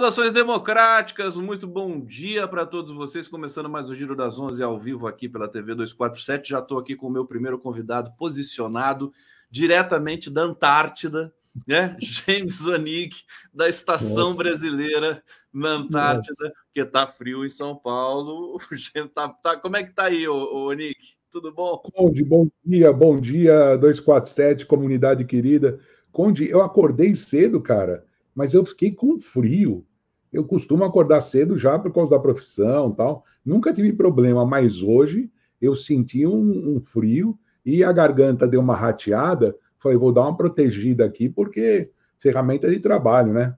Saudações democráticas, muito bom dia para todos vocês. Começando mais o Giro das Onze ao vivo aqui pela TV 247. Já estou aqui com o meu primeiro convidado posicionado diretamente da Antártida, né? James Zanig, da Estação Nossa. Brasileira na Antártida, Nossa. que está frio em São Paulo. Tá, tá, como é que tá aí, ô, ô Nick? Tudo bom? Conde, bom dia, bom dia, 247, comunidade querida. Conde, eu acordei cedo, cara mas eu fiquei com frio. Eu costumo acordar cedo já por causa da profissão tal. Nunca tive problema, mas hoje eu senti um, um frio e a garganta deu uma rateada. Falei, vou dar uma protegida aqui, porque ferramenta de trabalho, né?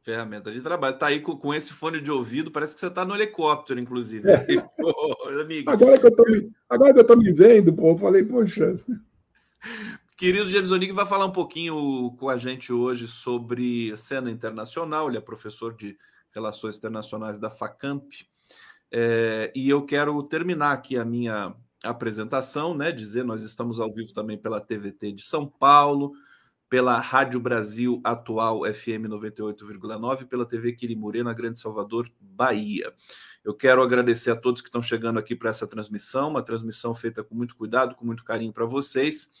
Ferramenta de trabalho. Tá aí com, com esse fone de ouvido, parece que você tá no helicóptero, inclusive. É. Pô, agora, que eu tô, agora que eu tô me vendo, pô, eu falei, poxa. Querido James Onig vai falar um pouquinho com a gente hoje sobre cena internacional. Ele é professor de Relações Internacionais da FACAMP. É, e eu quero terminar aqui a minha apresentação, né? Dizer, nós estamos ao vivo também pela TVT de São Paulo, pela Rádio Brasil Atual FM 98,9, pela TV Quirimurê, na Grande Salvador, Bahia. Eu quero agradecer a todos que estão chegando aqui para essa transmissão, uma transmissão feita com muito cuidado, com muito carinho para vocês.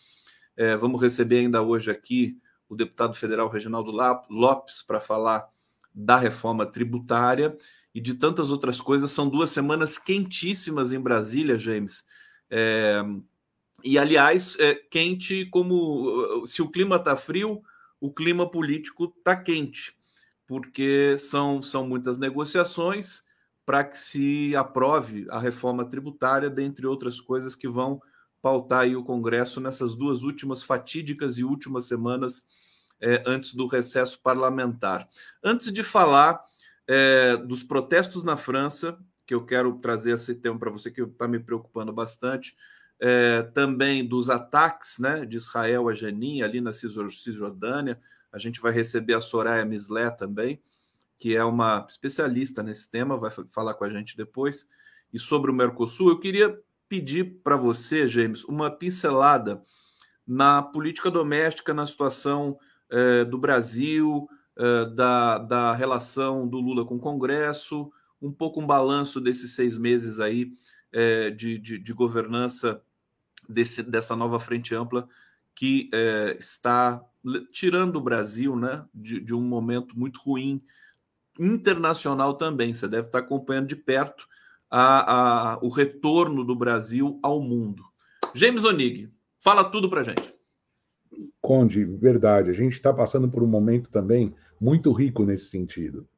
É, vamos receber ainda hoje aqui o deputado federal Reginaldo Lopes para falar da reforma tributária e de tantas outras coisas. São duas semanas quentíssimas em Brasília, James. É, e, aliás, é, quente como se o clima está frio, o clima político está quente, porque são, são muitas negociações para que se aprove a reforma tributária, dentre outras coisas que vão pautar aí o Congresso nessas duas últimas fatídicas e últimas semanas é, antes do recesso parlamentar. Antes de falar é, dos protestos na França, que eu quero trazer esse tema para você, que está me preocupando bastante, é, também dos ataques né, de Israel a Jenin, ali na Cisjordânia. A gente vai receber a Soraya Mislé também, que é uma especialista nesse tema, vai falar com a gente depois. E sobre o Mercosul, eu queria pedir para você, James, uma pincelada na política doméstica, na situação eh, do Brasil, eh, da, da relação do Lula com o Congresso, um pouco um balanço desses seis meses aí eh, de, de, de, governança desse, dessa nova frente ampla que está tirando o Brasil né, de, de um momento muito ruim internacional também. Você deve estar acompanhando de perto a, a, o retorno do Brasil ao mundo. James Onig, fala tudo para gente. Conde, verdade. A gente está passando por um momento também muito rico nesse sentido.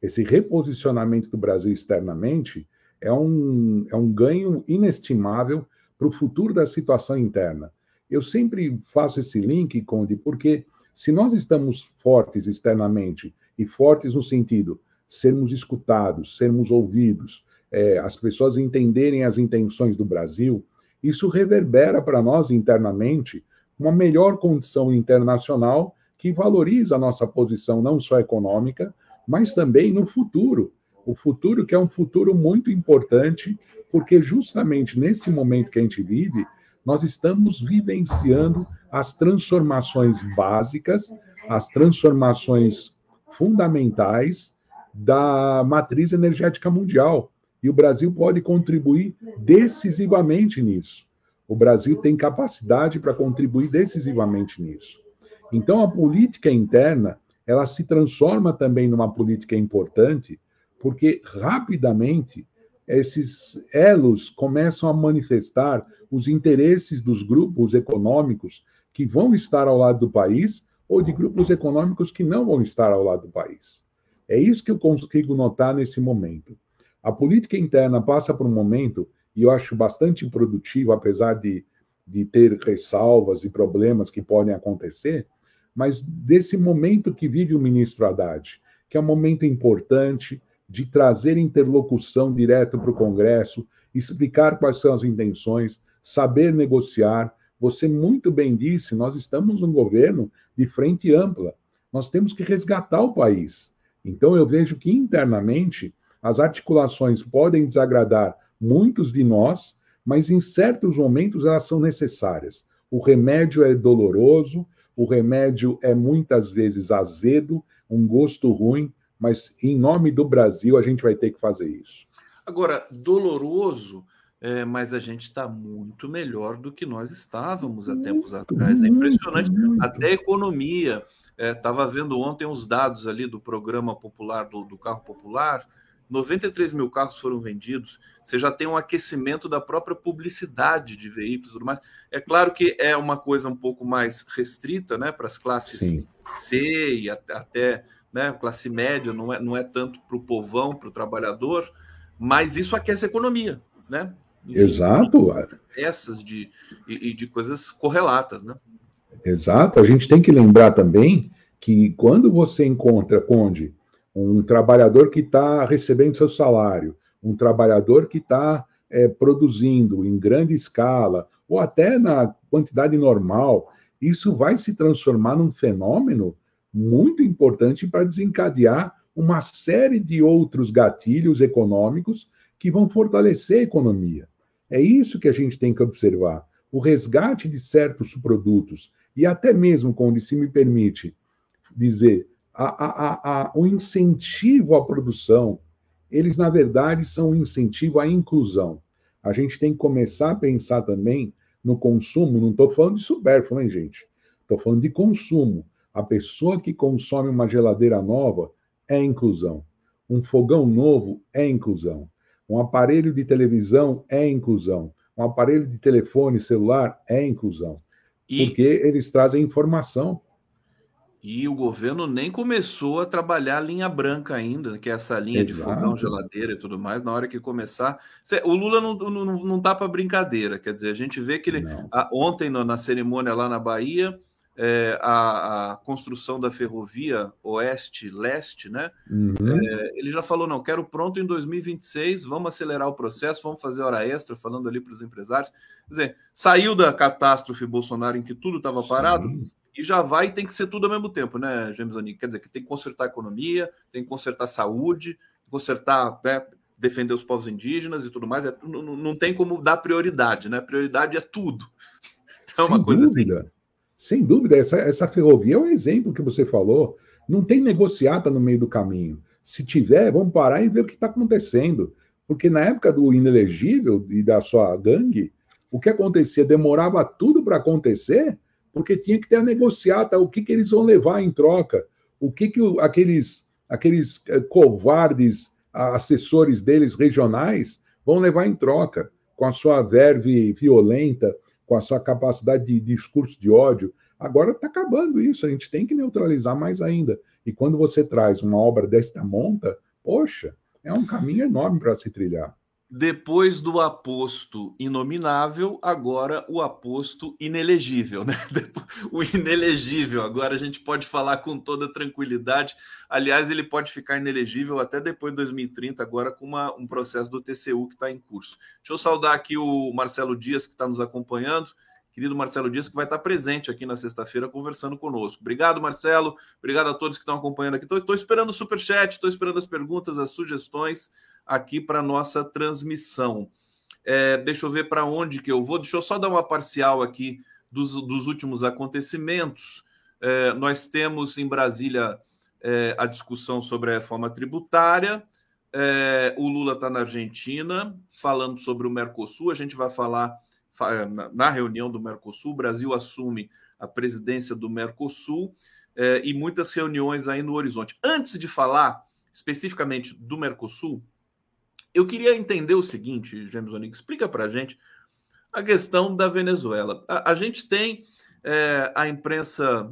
Esse reposicionamento do Brasil externamente é um, é um ganho inestimável para o futuro da situação interna. Eu sempre faço esse link, Conde, porque se nós estamos fortes externamente, e fortes no sentido sermos escutados, sermos ouvidos, é, as pessoas entenderem as intenções do Brasil, isso reverbera para nós internamente uma melhor condição internacional que valoriza a nossa posição não só econômica, mas também no futuro. O futuro que é um futuro muito importante, porque justamente nesse momento que a gente vive, nós estamos vivenciando as transformações básicas, as transformações fundamentais da matriz energética mundial. E o Brasil pode contribuir decisivamente nisso. O Brasil tem capacidade para contribuir decisivamente nisso. Então, a política interna, ela se transforma também numa política importante, porque rapidamente esses elos começam a manifestar os interesses dos grupos econômicos que vão estar ao lado do país ou de grupos econômicos que não vão estar ao lado do país. É isso que eu consigo notar nesse momento. A política interna passa por um momento, e eu acho bastante produtivo, apesar de, de ter ressalvas e problemas que podem acontecer, mas desse momento que vive o ministro Haddad, que é um momento importante de trazer interlocução direto para o Congresso, explicar quais são as intenções, saber negociar. Você muito bem disse, nós estamos num governo de frente ampla. Nós temos que resgatar o país. Então eu vejo que internamente as articulações podem desagradar muitos de nós, mas em certos momentos elas são necessárias. O remédio é doloroso, o remédio é muitas vezes azedo, um gosto ruim, mas em nome do Brasil a gente vai ter que fazer isso. Agora, doloroso, é, mas a gente está muito melhor do que nós estávamos há tempos atrás. É impressionante. Muito. Até a economia. Estava é, vendo ontem os dados ali do programa popular, do, do carro popular. 93 mil carros foram vendidos. Você já tem um aquecimento da própria publicidade de veículos e tudo mais. É claro que é uma coisa um pouco mais restrita né, para as classes Sim. C e até né, classe média, não é, não é tanto para o povão, para o trabalhador, mas isso aquece a economia, né? Enfim, Exato. Essas de, e, de coisas correlatas, né? Exato. A gente tem que lembrar também que quando você encontra, Conde, um trabalhador que está recebendo seu salário, um trabalhador que está é, produzindo em grande escala, ou até na quantidade normal, isso vai se transformar num fenômeno muito importante para desencadear uma série de outros gatilhos econômicos que vão fortalecer a economia. É isso que a gente tem que observar. O resgate de certos produtos, e até mesmo, quando se me permite dizer, a, a, a, o incentivo à produção, eles, na verdade, são um incentivo à inclusão. A gente tem que começar a pensar também no consumo, não estou falando de supérfluo, hein, gente? Estou falando de consumo. A pessoa que consome uma geladeira nova é inclusão. Um fogão novo é inclusão. Um aparelho de televisão é inclusão. Um aparelho de telefone celular é inclusão. E... Porque eles trazem informação. E o governo nem começou a trabalhar a linha branca ainda, que é essa linha Exato. de fogão, geladeira e tudo mais. Na hora que começar. O Lula não, não, não tá para brincadeira. Quer dizer, a gente vê que ele. A, ontem, na cerimônia lá na Bahia, é, a, a, construção da ferrovia oeste-leste, né? Uhum. É, ele já falou: não, quero pronto em 2026, vamos acelerar o processo, vamos fazer hora extra, falando ali para os empresários. Quer dizer, saiu da catástrofe Bolsonaro em que tudo estava parado e já vai tem que ser tudo ao mesmo tempo, né, James Onick? Quer dizer, que tem que consertar a economia, tem que consertar a saúde, consertar, né, defender os povos indígenas e tudo mais. É, não, não tem como dar prioridade, né? Prioridade é tudo. É uma Sem coisa assim. dúvida. assim. Sem dúvida, essa, essa ferrovia é um exemplo que você falou. Não tem negociata no meio do caminho. Se tiver, vamos parar e ver o que está acontecendo. Porque na época do inelegível e da sua gangue, o que acontecia? Demorava tudo para acontecer, porque tinha que ter a negociata, o que, que eles vão levar em troca, o que, que o, aqueles, aqueles eh, covardes assessores deles regionais vão levar em troca, com a sua verve violenta, com a sua capacidade de discurso de ódio. Agora está acabando isso, a gente tem que neutralizar mais ainda. E quando você traz uma obra desta monta, poxa, é um caminho enorme para se trilhar. Depois do aposto inominável, agora o aposto inelegível, né? O inelegível, agora a gente pode falar com toda tranquilidade. Aliás, ele pode ficar inelegível até depois de 2030, agora com uma, um processo do TCU que está em curso. Deixa eu saudar aqui o Marcelo Dias, que está nos acompanhando. Querido Marcelo Dias, que vai estar presente aqui na sexta-feira conversando conosco. Obrigado, Marcelo. Obrigado a todos que estão acompanhando aqui. Estou esperando o superchat, estou esperando as perguntas, as sugestões aqui para nossa transmissão. É, deixa eu ver para onde que eu vou. Deixa eu só dar uma parcial aqui dos, dos últimos acontecimentos. É, nós temos em Brasília é, a discussão sobre a reforma tributária. É, o Lula está na Argentina falando sobre o Mercosul. A gente vai falar na reunião do Mercosul. O Brasil assume a presidência do Mercosul é, e muitas reuniões aí no horizonte. Antes de falar especificamente do Mercosul, eu queria entender o seguinte, James Onig, explica para a gente a questão da Venezuela. A, a gente tem é, a imprensa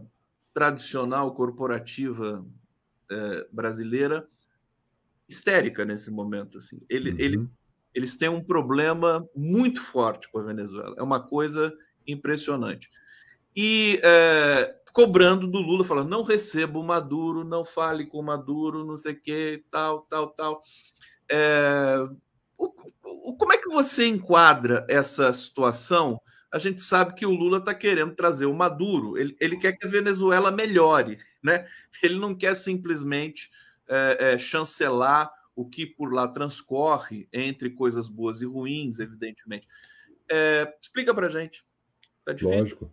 tradicional corporativa é, brasileira histérica nesse momento. Assim. Ele, uhum. ele, eles têm um problema muito forte com a Venezuela. É uma coisa impressionante. E é, cobrando do Lula, falando: não receba o Maduro, não fale com o Maduro, não sei o que, tal, tal, tal. É, o, o, como é que você enquadra essa situação? A gente sabe que o Lula está querendo trazer o Maduro, ele, ele, quer que a Venezuela melhore, né? Ele não quer simplesmente é, é, chancelar o que por lá transcorre entre coisas boas e ruins, evidentemente. É, explica para gente. Tá difícil, lógico.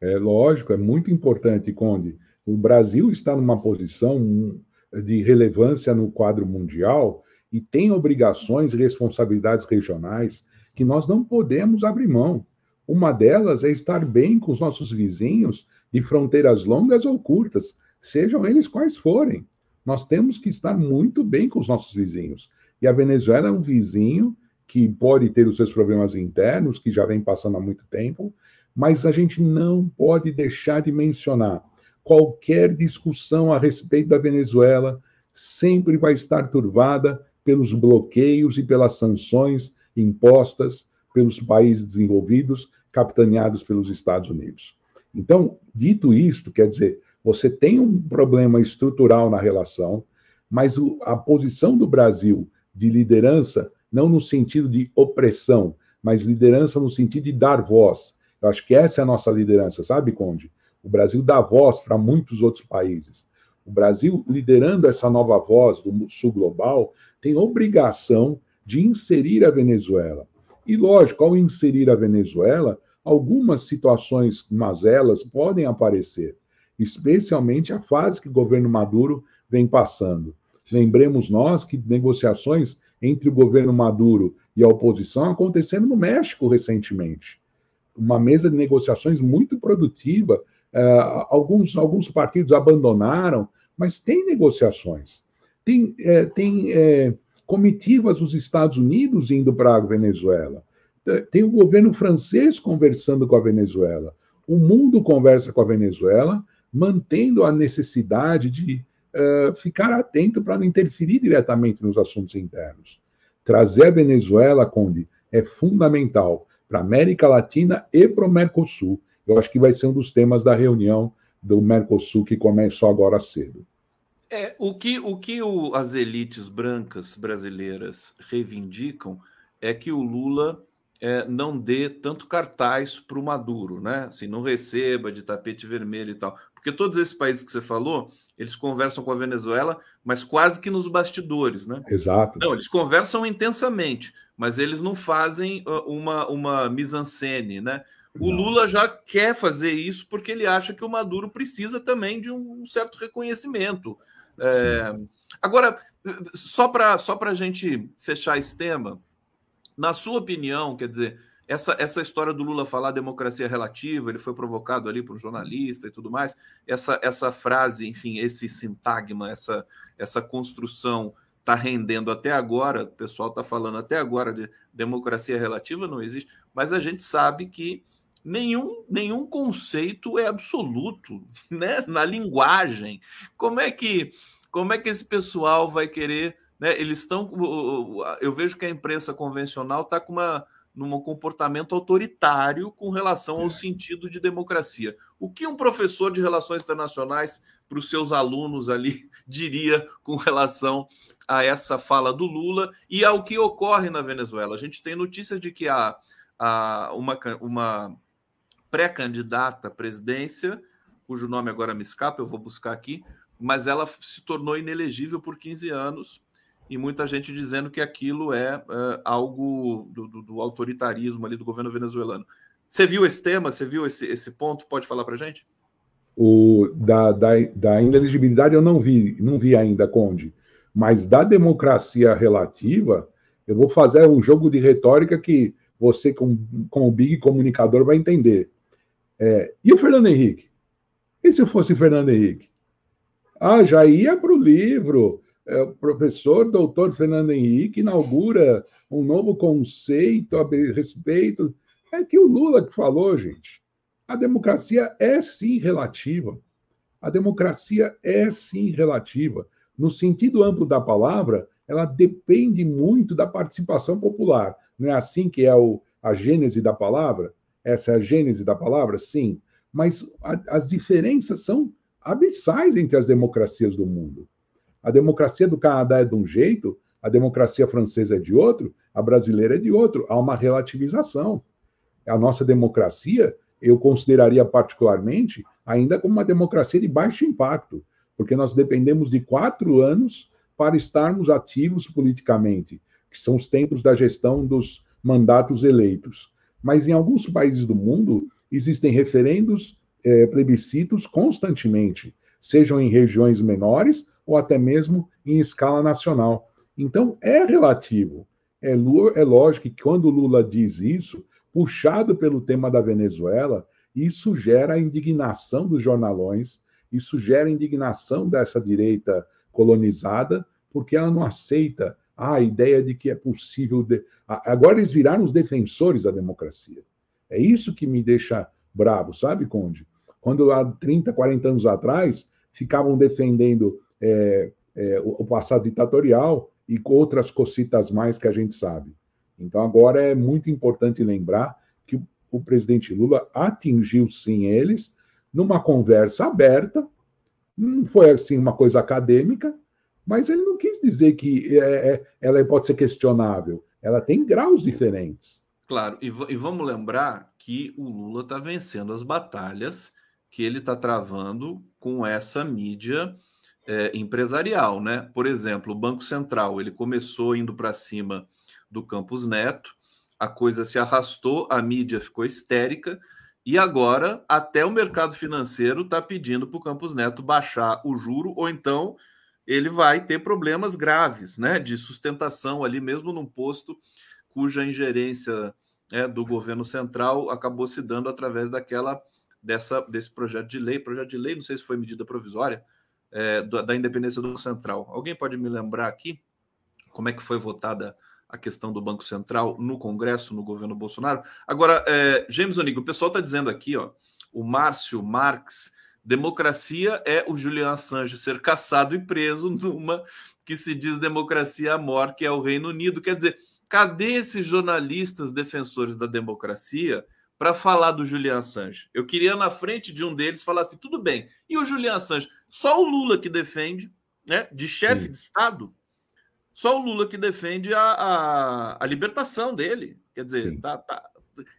É lógico, é muito importante, Conde. O Brasil está numa posição de relevância no quadro mundial e tem obrigações e responsabilidades regionais que nós não podemos abrir mão. Uma delas é estar bem com os nossos vizinhos de fronteiras longas ou curtas, sejam eles quais forem. Nós temos que estar muito bem com os nossos vizinhos. E a Venezuela é um vizinho que pode ter os seus problemas internos, que já vem passando há muito tempo, mas a gente não pode deixar de mencionar qualquer discussão a respeito da Venezuela sempre vai estar turvada pelos bloqueios e pelas sanções impostas pelos países desenvolvidos, capitaneados pelos Estados Unidos. Então, dito isto, quer dizer, você tem um problema estrutural na relação, mas a posição do Brasil de liderança, não no sentido de opressão, mas liderança no sentido de dar voz. Eu acho que essa é a nossa liderança, sabe, Conde? O Brasil dá voz para muitos outros países. O Brasil, liderando essa nova voz do Sul Global, tem obrigação de inserir a Venezuela. E, lógico, ao inserir a Venezuela, algumas situações mazelas podem aparecer, especialmente a fase que o governo Maduro vem passando. Lembremos nós que negociações entre o governo Maduro e a oposição aconteceram no México recentemente. Uma mesa de negociações muito produtiva. Uh, alguns, alguns partidos abandonaram, mas tem negociações. Tem, é, tem é, comitivas dos Estados Unidos indo para a Venezuela. Tem o governo francês conversando com a Venezuela. O mundo conversa com a Venezuela, mantendo a necessidade de uh, ficar atento para não interferir diretamente nos assuntos internos. Trazer a Venezuela, Conde, é fundamental para a América Latina e para o Mercosul. Eu acho que vai ser um dos temas da reunião do Mercosul que começou agora cedo. É, o que, o que o, as elites brancas brasileiras reivindicam é que o Lula é, não dê tanto cartaz para o Maduro, né? Assim, não receba de tapete vermelho e tal. Porque todos esses países que você falou, eles conversam com a Venezuela, mas quase que nos bastidores, né? Exato. Não, eles conversam intensamente, mas eles não fazem uma, uma mise-en-scène, né? O. Lula já quer fazer isso porque ele acha que o Maduro precisa também de um certo reconhecimento. É, agora, só para só a gente fechar esse tema, na sua opinião, quer dizer, essa, essa história do Lula falar democracia relativa, ele foi provocado ali por um jornalista e tudo mais, essa, essa frase, enfim, esse sintagma, essa, essa construção está rendendo até agora, o pessoal está falando até agora de democracia relativa, não existe, mas a gente sabe que nenhum, nenhum conceito é absoluto, né? Na linguagem. Como é que como é que esse pessoal vai querer, né? Eles estão eu vejo que a imprensa convencional está com uma num comportamento autoritário com relação ao sentido de democracia. O que um professor de relações internacionais para os seus alunos ali diria com relação a essa fala do Lula e ao que ocorre na Venezuela? A gente tem notícias de que há, há uma, uma pré-candidata à presidência, cujo nome agora me escapa, eu vou buscar aqui, mas ela se tornou inelegível por 15 anos e muita gente dizendo que aquilo é, é algo do, do, do, autoritarismo ali do governo venezuelano. Você viu esse tema? Você viu esse, esse ponto? Pode falar para gente? O da, da, da inelegibilidade eu não vi, não vi ainda, Conde. Mas da democracia relativa, eu vou fazer um jogo de retórica que você, como, como big comunicador, vai entender. É, e o Fernando Henrique? E se fosse Fernando Henrique? Ah, já ia para o livro. É, o professor doutor Fernando Henrique inaugura um novo conceito a respeito. É que o Lula que falou, gente. A democracia é sim relativa. A democracia é sim relativa. No sentido amplo da palavra, ela depende muito da participação popular. Não é assim que é o, a gênese da palavra? Essa é a gênese da palavra? Sim. Mas a, as diferenças são abissais entre as democracias do mundo. A democracia do Canadá é de um jeito, a democracia francesa é de outro, a brasileira é de outro. Há uma relativização. A nossa democracia, eu consideraria particularmente ainda como uma democracia de baixo impacto, porque nós dependemos de quatro anos para estarmos ativos politicamente, que são os tempos da gestão dos mandatos eleitos. Mas em alguns países do mundo existem referendos, é, plebiscitos constantemente, sejam em regiões menores ou até mesmo em escala nacional. Então, é relativo. É, é lógico que quando Lula diz isso, puxado pelo tema da Venezuela, isso gera indignação dos jornalões, isso gera indignação dessa direita colonizada, porque ela não aceita a ideia de que é possível. De... Agora eles viraram os defensores da democracia. É isso que me deixa bravo, sabe, Conde? Quando há 30, 40 anos atrás ficavam defendendo é, é, o passado ditatorial e outras cocitas mais que a gente sabe. Então, agora é muito importante lembrar que o presidente Lula atingiu sim eles numa conversa aberta, não foi assim uma coisa acadêmica, mas ele não quis dizer que é, é, ela pode ser questionável. Ela tem graus diferentes. Claro, e, e vamos lembrar que o Lula está vencendo as batalhas que ele está travando com essa mídia é, empresarial, né? Por exemplo, o Banco Central, ele começou indo para cima do Campos Neto, a coisa se arrastou, a mídia ficou histérica, e agora até o mercado financeiro está pedindo para o Campos Neto baixar o juro, ou então ele vai ter problemas graves né, de sustentação ali, mesmo num posto cuja ingerência é, do governo central acabou se dando através daquela dessa, desse projeto de lei, projeto de lei, não sei se foi medida provisória, é, da, da independência do central. Alguém pode me lembrar aqui como é que foi votada a questão do Banco Central no Congresso, no governo Bolsonaro? Agora, é, James Onigo, o pessoal está dizendo aqui, ó, o Márcio Marx, democracia é o Julian Assange ser caçado e preso numa que se diz democracia maior, que é o Reino Unido. Quer dizer, cadê esses jornalistas defensores da democracia para falar do Julian Assange. Eu queria na frente de um deles falar assim: tudo bem, e o Julian Assange? Só o Lula que defende, né, de chefe de Estado, só o Lula que defende a, a, a libertação dele. Quer dizer, tá, tá,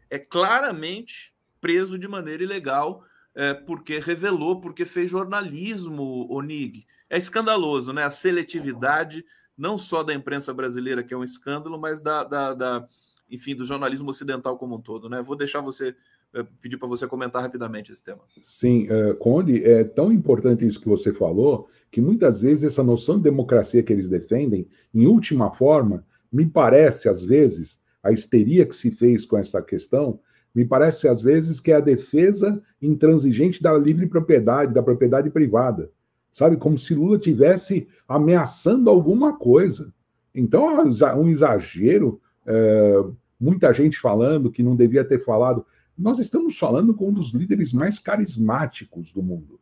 é claramente preso de maneira ilegal, é, porque revelou, porque fez jornalismo, Onig. É escandaloso, né? A seletividade, não só da imprensa brasileira, que é um escândalo, mas da, da, da enfim, do jornalismo ocidental como um todo, né? Vou deixar você eh, pedir para você comentar rapidamente esse tema. Sim, uh, Conde, é tão importante isso que você falou, que muitas vezes essa noção de democracia que eles defendem, em última forma, me parece, às vezes, a histeria que se fez com essa questão, me parece, às vezes, que é a defesa intransigente da livre propriedade, da propriedade privada. Sabe? Como se Lula tivesse ameaçando alguma coisa. Então, é um exagero é, muita gente falando que não devia ter falado. Nós estamos falando com um dos líderes mais carismáticos do mundo.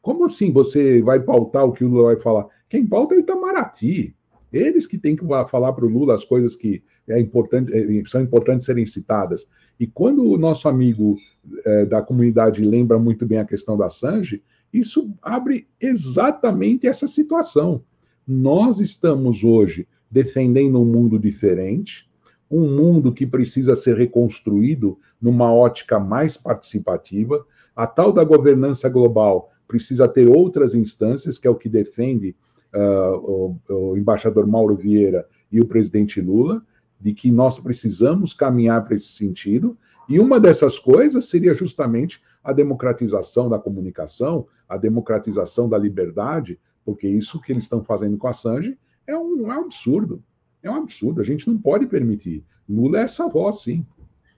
Como assim você vai pautar o que o Lula vai falar? Quem pauta é o Itamaraty. Eles que têm que falar para o Lula as coisas que é importante, é, são importantes serem citadas. E quando o nosso amigo é, da comunidade lembra muito bem a questão da Sanji, isso abre exatamente essa situação. Nós estamos hoje defendendo um mundo diferente, um mundo que precisa ser reconstruído numa ótica mais participativa. A tal da governança global precisa ter outras instâncias, que é o que defende uh, o, o embaixador Mauro Vieira e o presidente Lula, de que nós precisamos caminhar para esse sentido. E uma dessas coisas seria justamente a democratização da comunicação, a democratização da liberdade, porque isso que eles estão fazendo com a Sanji é um, é um absurdo. É um absurdo, a gente não pode permitir. Lula é essa voz, sim.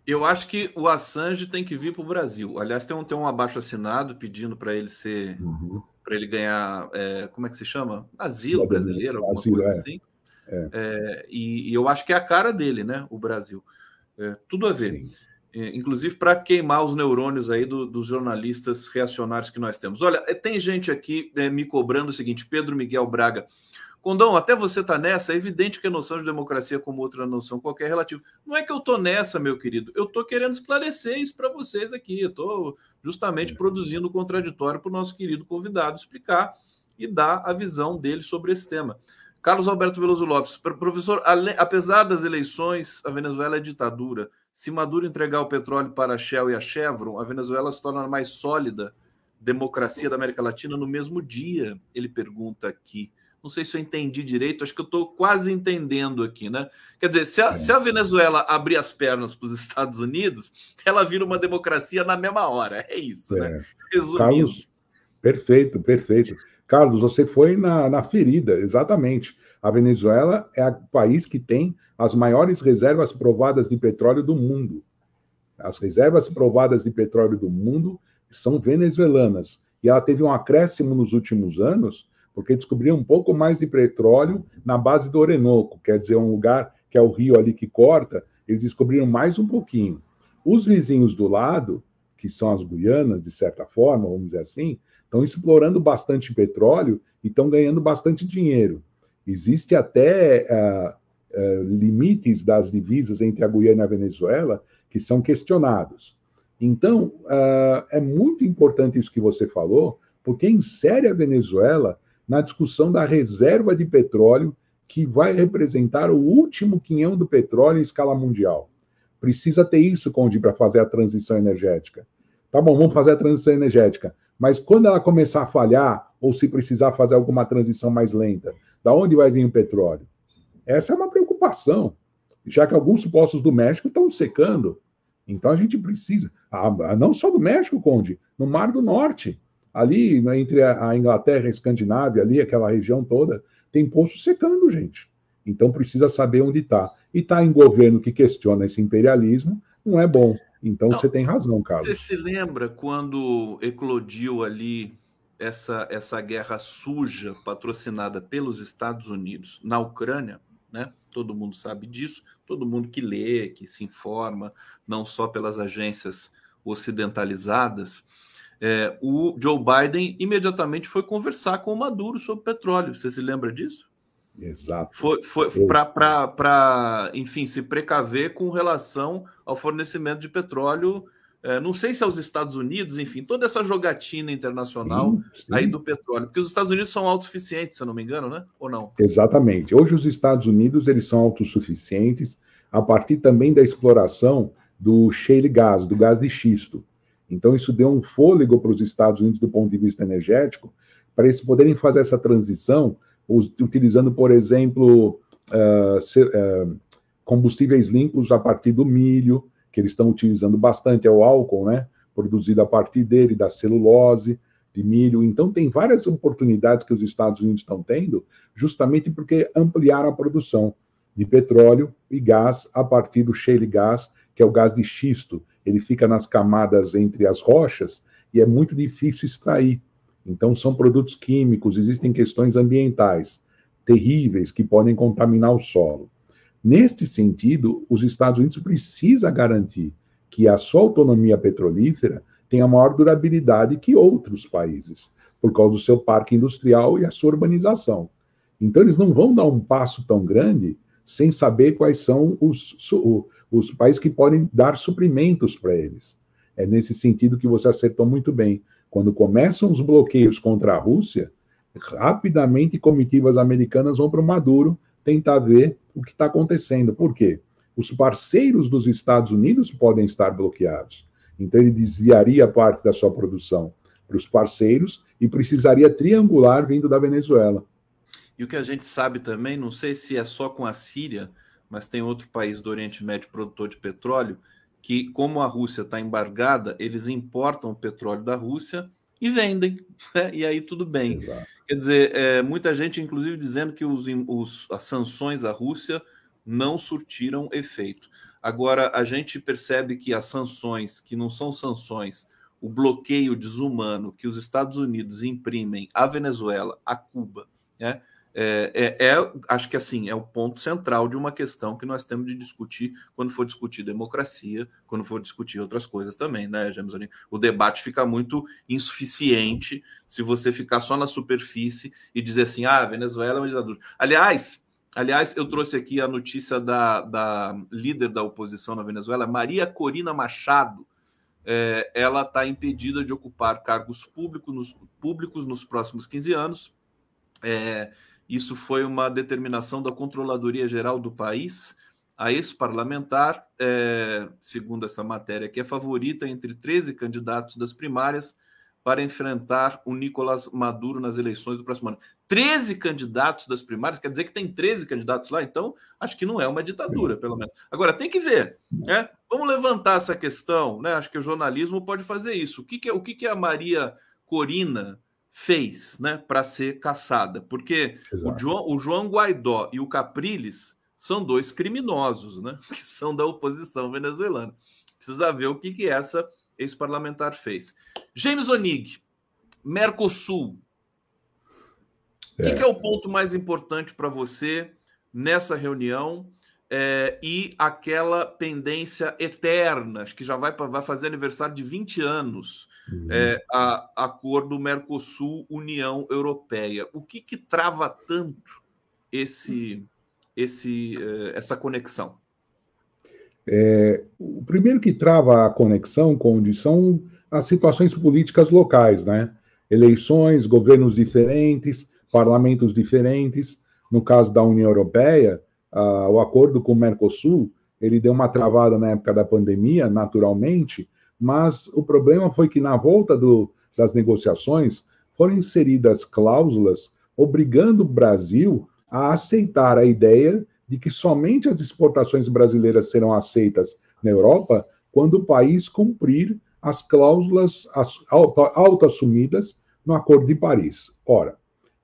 Eu acho que o Assange tem que vir para o Brasil. Aliás, tem um, tem um abaixo assinado pedindo para ele ser. Uhum. para ele ganhar. É, como é que se chama? Asilo brasileiro, alguma Asilo, coisa é. assim. É. É, e, e, eu acho que é a cara dele, né? O Brasil. É, tudo a ver. É, inclusive para queimar os neurônios aí do, dos jornalistas reacionários que nós temos. Olha, tem gente aqui me cobrando o seguinte: Pedro Miguel Braga. Condão, até você está nessa, é evidente que a noção de democracia, como outra noção qualquer, é relativa. Não é que eu estou nessa, meu querido, eu estou querendo esclarecer isso para vocês aqui. Estou justamente produzindo o contraditório para o nosso querido convidado explicar e dar a visão dele sobre esse tema. Carlos Alberto Veloso Lopes, professor, apesar das eleições, a Venezuela é ditadura. Se Maduro entregar o petróleo para a Shell e a Chevron, a Venezuela se torna mais sólida democracia da América Latina no mesmo dia? Ele pergunta aqui. Não sei se eu entendi direito, acho que eu estou quase entendendo aqui, né? Quer dizer, se a, se a Venezuela abrir as pernas para os Estados Unidos, ela vira uma democracia na mesma hora. É isso, né? é. né? Resumindo. Carlos, perfeito, perfeito. Carlos, você foi na, na ferida, exatamente. A Venezuela é o país que tem as maiores reservas provadas de petróleo do mundo. As reservas provadas de petróleo do mundo são venezuelanas. E ela teve um acréscimo nos últimos anos, porque descobriu um pouco mais de petróleo na base do Orenoco, quer dizer, um lugar que é o rio ali que corta, eles descobriram mais um pouquinho. Os vizinhos do lado, que são as Guianas, de certa forma, vamos dizer assim, estão explorando bastante petróleo e estão ganhando bastante dinheiro. Existe até uh, uh, limites das divisas entre a Guiana e a Venezuela que são questionados. Então, uh, é muito importante isso que você falou, porque insere a Venezuela na discussão da reserva de petróleo que vai representar o último quinhão do petróleo em escala mundial. Precisa ter isso, Conde, para fazer a transição energética. Tá bom, vamos fazer a transição energética. Mas quando ela começar a falhar, ou se precisar fazer alguma transição mais lenta, da onde vai vir o petróleo? Essa é uma preocupação, já que alguns postos do México estão secando. Então a gente precisa, ah, não só do México, Conde, no Mar do Norte, ali né, entre a Inglaterra e a Escandinávia, ali aquela região toda, tem poço secando, gente. Então precisa saber onde está. E está em governo que questiona esse imperialismo, não é bom. Então Não, você tem razão, Carlos. Você se lembra quando eclodiu ali essa, essa guerra suja patrocinada pelos Estados Unidos na Ucrânia? Né? Todo mundo sabe disso, todo mundo que lê, que se informa, não só pelas agências ocidentalizadas. É, o Joe Biden imediatamente foi conversar com o Maduro sobre petróleo. Você se lembra disso? Exato. Foi, foi para, enfim, se precaver com relação ao fornecimento de petróleo. É, não sei se aos Estados Unidos, enfim, toda essa jogatina internacional sim, sim. aí do petróleo, porque os Estados Unidos são autossuficientes, se eu não me engano, né? Ou não? Exatamente. Hoje os Estados Unidos eles são autossuficientes a partir também da exploração do shale gas, do gás de xisto. Então isso deu um fôlego para os Estados Unidos do ponto de vista energético, para eles poderem fazer essa transição utilizando, por exemplo, uh, uh, combustíveis limpos a partir do milho, que eles estão utilizando bastante, é o álcool, né? Produzido a partir dele, da celulose, de milho. Então, tem várias oportunidades que os Estados Unidos estão tendo, justamente porque ampliaram a produção de petróleo e gás a partir do shale gas, que é o gás de xisto. Ele fica nas camadas entre as rochas e é muito difícil extrair. Então, são produtos químicos, existem questões ambientais terríveis que podem contaminar o solo. Neste sentido, os Estados Unidos precisam garantir que a sua autonomia petrolífera tenha maior durabilidade que outros países, por causa do seu parque industrial e a sua urbanização. Então, eles não vão dar um passo tão grande sem saber quais são os, os países que podem dar suprimentos para eles. É nesse sentido que você acertou muito bem. Quando começam os bloqueios contra a Rússia, rapidamente comitivas americanas vão para o Maduro tentar ver o que está acontecendo. Por quê? Os parceiros dos Estados Unidos podem estar bloqueados. Então, ele desviaria parte da sua produção para os parceiros e precisaria triangular vindo da Venezuela. E o que a gente sabe também, não sei se é só com a Síria, mas tem outro país do Oriente Médio produtor de petróleo, que, como a Rússia está embargada, eles importam o petróleo da Rússia e vendem, né? e aí tudo bem. Exato. Quer dizer, é, muita gente, inclusive, dizendo que os, os, as sanções à Rússia não surtiram efeito. Agora, a gente percebe que as sanções, que não são sanções, o bloqueio desumano que os Estados Unidos imprimem à Venezuela, a Cuba, né? É, é, é, acho que assim é o ponto central de uma questão que nós temos de discutir quando for discutir democracia, quando for discutir outras coisas também, né, James O debate fica muito insuficiente se você ficar só na superfície e dizer assim, ah, a Venezuela é uma ditadura. Aliás, aliás, eu trouxe aqui a notícia da, da líder da oposição na Venezuela, Maria Corina Machado. É, ela está impedida de ocupar cargos públicos nos, públicos nos próximos 15 anos. É, isso foi uma determinação da Controladoria Geral do país. A ex-parlamentar, é, segundo essa matéria, que é favorita entre 13 candidatos das primárias para enfrentar o Nicolás Maduro nas eleições do próximo ano. 13 candidatos das primárias, quer dizer que tem 13 candidatos lá, então acho que não é uma ditadura, pelo menos. Agora, tem que ver, né? Vamos levantar essa questão, né? Acho que o jornalismo pode fazer isso. O que, que é, o que, que é a Maria Corina fez né, para ser caçada. Porque o João, o João Guaidó e o Capriles são dois criminosos, né? Que são da oposição venezuelana. Precisa ver o que, que essa ex-parlamentar fez. James Onig, Mercosul. O que, que é o ponto mais importante para você nessa reunião? É, e aquela pendência eterna, que já vai, vai fazer aniversário de 20 anos, uhum. é, a, acordo Mercosul-União Europeia. O que, que trava tanto esse, esse, é, essa conexão? É, o primeiro que trava a conexão, Conde, são as situações políticas locais, né? Eleições, governos diferentes, parlamentos diferentes. No caso da União Europeia, uh, o acordo com o Mercosul, ele deu uma travada na época da pandemia, naturalmente, mas o problema foi que na volta do, das negociações foram inseridas cláusulas obrigando o Brasil a aceitar a ideia de que somente as exportações brasileiras serão aceitas na Europa quando o país cumprir as cláusulas auto-assumidas no Acordo de Paris. Ora,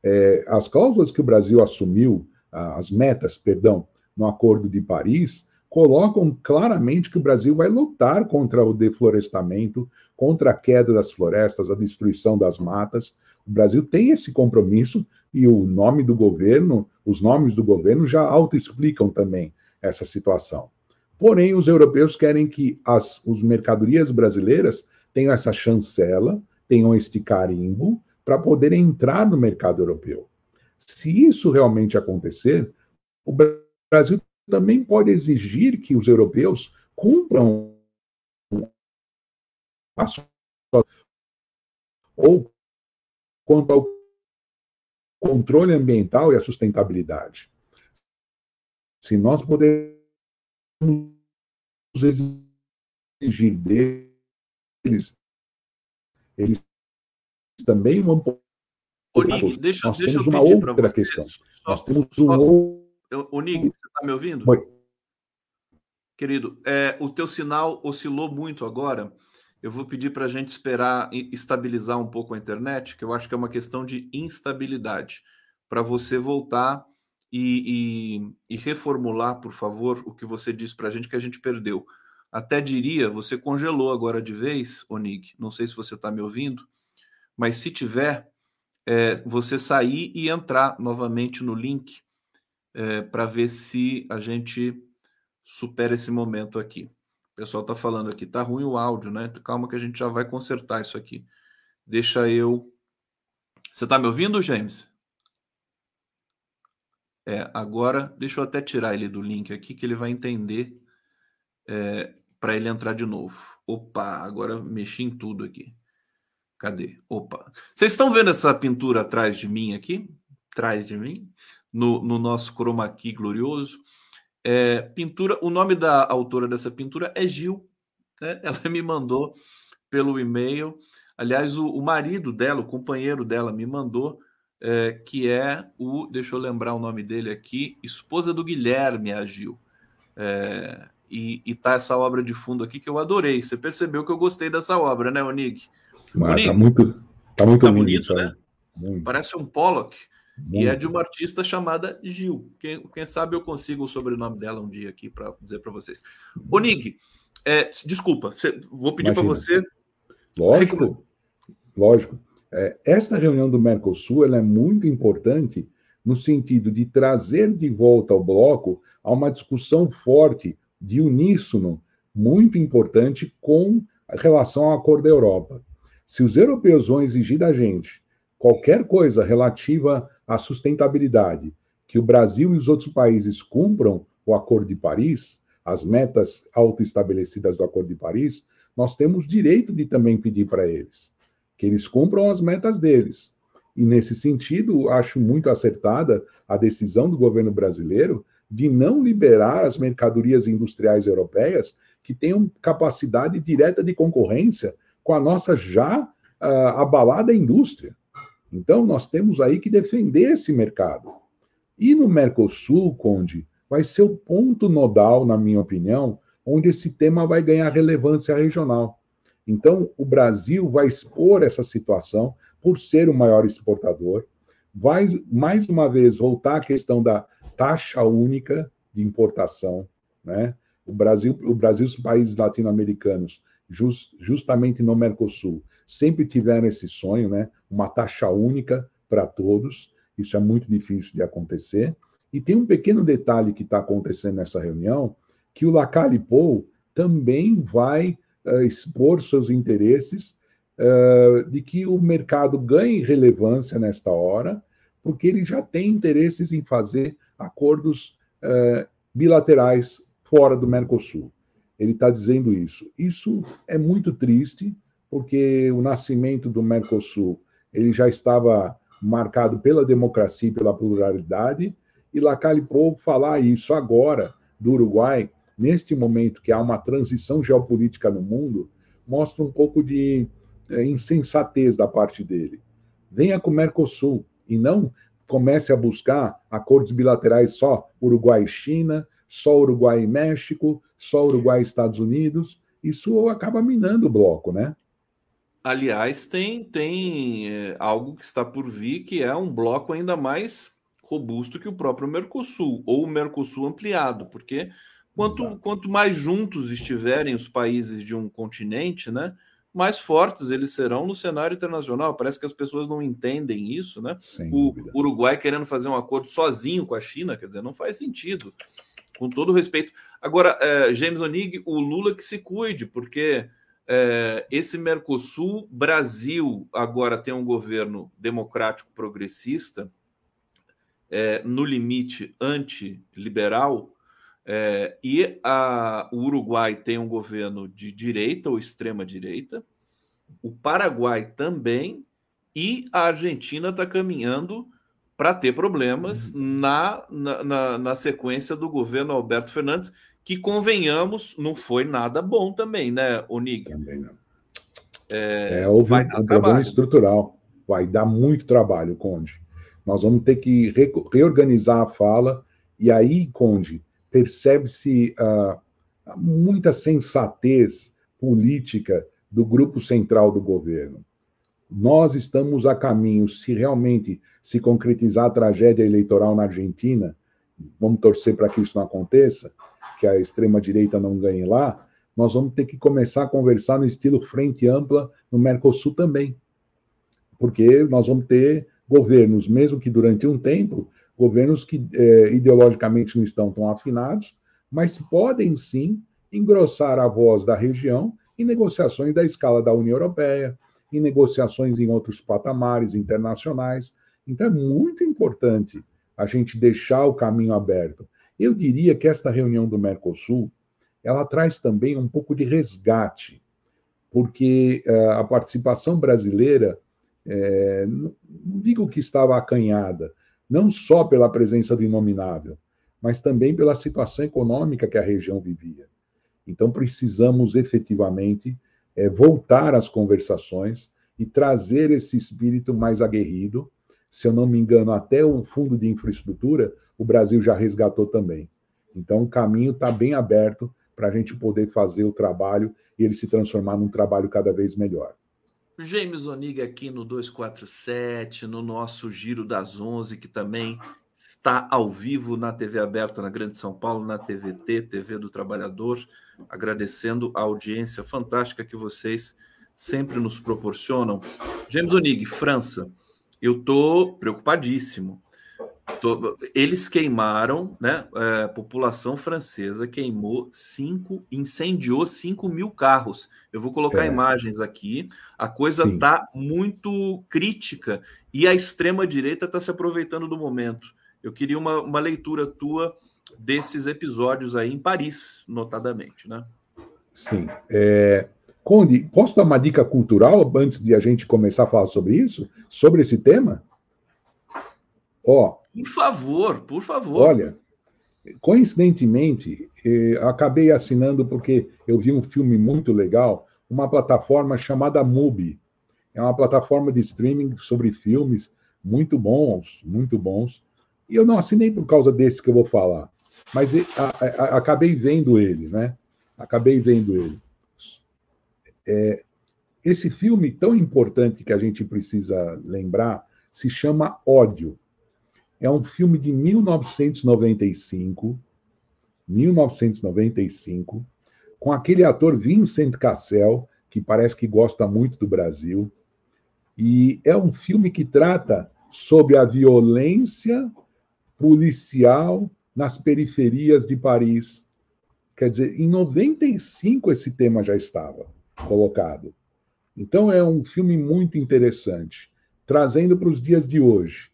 é, as cláusulas que o Brasil assumiu as metas, perdão, no Acordo de Paris, colocam claramente que o Brasil vai lutar contra o deflorestamento, contra a queda das florestas, a destruição das matas. O Brasil tem esse compromisso e o nome do governo, os nomes do governo já autoexplicam também essa situação. Porém, os europeus querem que as os mercadorias brasileiras tenham essa chancela, tenham este carimbo para poderem entrar no mercado europeu. Se isso realmente acontecer, o Brasil também pode exigir que os europeus cumpram ou quanto ao controle ambiental e a sustentabilidade. Se nós podemos exigir deles, eles também vão Onig, deixa, nós deixa temos uma outra questão. Só, nós temos um outro... Onig, você está me ouvindo? Oi. Querido, é, o teu sinal oscilou muito agora. Eu vou pedir para a gente esperar estabilizar um pouco a internet, que eu acho que é uma questão de instabilidade. Para você voltar e, e, e, reformular, por favor, o que você disse para a gente que a gente perdeu. Até diria, você congelou agora de vez, Onig. Não sei se você está me ouvindo, mas se tiver, é, você sair e entrar novamente no link é, para ver se a gente supera esse momento aqui. O pessoal está falando aqui, tá ruim o áudio, né? Calma que a gente já vai consertar isso aqui. Deixa eu. Você está me ouvindo, James? É, agora, deixa eu até tirar ele do link aqui, que ele vai entender é, para ele entrar de novo. Opa, agora mexi em tudo aqui. Cadê? Opa. Vocês estão vendo essa pintura atrás de mim aqui? Atrás de mim? No, no nosso chroma key glorioso. É, pintura, o nome da autora dessa pintura é Gil. Né? Ela me mandou pelo e-mail. Aliás, o, o, marido dela, o companheiro dela, me mandou, é, que é o, deixa eu lembrar o nome dele aqui, esposa do Guilherme, a Gil. É, e, e tá essa obra de fundo aqui que eu adorei. Você percebeu que eu gostei dessa obra, né, Onig? Mas tá muito, tá muito tá bonito, né? Muito. Parece um Pollock. Muito. E é de uma artista chamada Gil. Quem, quem sabe eu consigo o sobrenome dela um dia aqui para dizer para vocês. Onig, é, desculpa, vou pedir para você. Lógico, lógico. É, esta reunião do Mercosul é muito importante no sentido de trazer de volta ao bloco a uma discussão forte, de uníssono, muito importante com relação ao acordo da Europa. Se os europeus vão exigir da gente qualquer coisa relativa à sustentabilidade, que o Brasil e os outros países cumpram o Acordo de Paris, as metas autoestabelecidas do Acordo de Paris, nós temos direito de também pedir para eles que eles cumpram as metas deles. E nesse sentido, acho muito acertada a decisão do governo brasileiro de não liberar as mercadorias industriais europeias que tenham capacidade direta de concorrência com a nossa já uh, abalada indústria. Então, nós temos aí que defender esse mercado. E no Mercosul, Conde, vai ser o ponto nodal, na minha opinião, onde esse tema vai ganhar relevância regional. Então, o Brasil vai expor essa situação, por ser o maior exportador. Vai, mais uma vez, voltar à questão da taxa única de importação. Né? O Brasil, o Brasil os países latino-americanos, just, justamente no Mercosul, sempre tiveram esse sonho, né? uma taxa única para todos. Isso é muito difícil de acontecer. E tem um pequeno detalhe que está acontecendo nessa reunião, que o Lacalle também vai uh, expor seus interesses uh, de que o mercado ganhe relevância nesta hora, porque ele já tem interesses em fazer acordos uh, bilaterais fora do Mercosul. Ele está dizendo isso. Isso é muito triste, porque o nascimento do Mercosul ele já estava marcado pela democracia e pela pluralidade, e Lacalle Pou falar isso agora do Uruguai, neste momento que há uma transição geopolítica no mundo, mostra um pouco de é, insensatez da parte dele. Venha com o Mercosul e não comece a buscar acordos bilaterais só Uruguai e China, só Uruguai e México, só Uruguai e Estados Unidos. Isso acaba minando o bloco, né? Aliás, tem, tem é, algo que está por vir, que é um bloco ainda mais robusto que o próprio Mercosul, ou o Mercosul ampliado, porque quanto, quanto mais juntos estiverem os países de um continente, né, mais fortes eles serão no cenário internacional. Parece que as pessoas não entendem isso, né? Sem o dúvida. Uruguai querendo fazer um acordo sozinho com a China, quer dizer, não faz sentido. Com todo respeito. Agora, é, James Onig, o Lula que se cuide, porque é, esse Mercosul, Brasil agora tem um governo democrático progressista, é, no limite antiliberal, é, e a, o Uruguai tem um governo de direita ou extrema-direita, o Paraguai também, e a Argentina está caminhando para ter problemas uhum. na, na, na, na sequência do governo Alberto Fernandes, que convenhamos, não foi nada bom também, né, Onig? Também não. É, é houve um problema estrutural. Vai dar muito trabalho, Conde. Nós vamos ter que re reorganizar a fala, e aí, Conde, percebe-se uh, muita sensatez política do grupo central do governo. Nós estamos a caminho, se realmente se concretizar a tragédia eleitoral na Argentina, vamos torcer para que isso não aconteça, que a extrema-direita não ganhe lá, nós vamos ter que começar a conversar no estilo frente ampla no Mercosul também. Porque nós vamos ter governos, mesmo que durante um tempo, governos que é, ideologicamente não estão tão afinados, mas podem sim engrossar a voz da região em negociações da escala da União Europeia, em negociações em outros patamares internacionais. Então é muito importante a gente deixar o caminho aberto. Eu diria que esta reunião do Mercosul, ela traz também um pouco de resgate, porque uh, a participação brasileira, é, não digo que estava acanhada, não só pela presença do inominável, mas também pela situação econômica que a região vivia. Então, precisamos efetivamente é, voltar às conversações e trazer esse espírito mais aguerrido se eu não me engano, até o fundo de infraestrutura, o Brasil já resgatou também. Então, o caminho está bem aberto para a gente poder fazer o trabalho e ele se transformar num trabalho cada vez melhor. James Onig aqui no 247, no nosso Giro das 11, que também está ao vivo na TV aberta na Grande São Paulo, na TVT, TV do Trabalhador, agradecendo a audiência fantástica que vocês sempre nos proporcionam. James Onig, França eu tô preocupadíssimo. Tô, eles queimaram, né? É, a população francesa queimou cinco, incendiou 5 mil carros. Eu vou colocar é. imagens aqui. A coisa Sim. tá muito crítica e a extrema-direita está se aproveitando do momento. Eu queria uma, uma leitura tua desses episódios aí em Paris, notadamente, né? Sim. É, Conde, posso dar uma dica cultural antes de a gente começar a falar sobre isso? Sobre esse tema? Ó. Por favor, por favor. Olha, coincidentemente, eh, acabei assinando porque eu vi um filme muito legal, uma plataforma chamada Mubi. É uma plataforma de streaming sobre filmes muito bons, muito bons. E eu não assinei por causa desse que eu vou falar, mas a, a, acabei vendo ele, né? Acabei vendo ele. É, esse filme tão importante que a gente precisa lembrar se chama Ódio. É um filme de 1995, 1995, com aquele ator Vincent Cassel, que parece que gosta muito do Brasil. E é um filme que trata sobre a violência policial nas periferias de Paris. Quer dizer, em 95 esse tema já estava colocado. Então é um filme muito interessante, trazendo para os dias de hoje.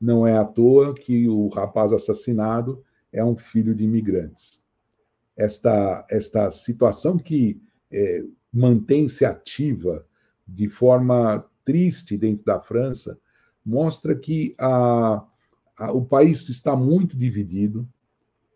Não é à toa que o rapaz assassinado é um filho de imigrantes. Esta, esta situação que é, mantém-se ativa de forma triste dentro da França mostra que a, o país está muito dividido.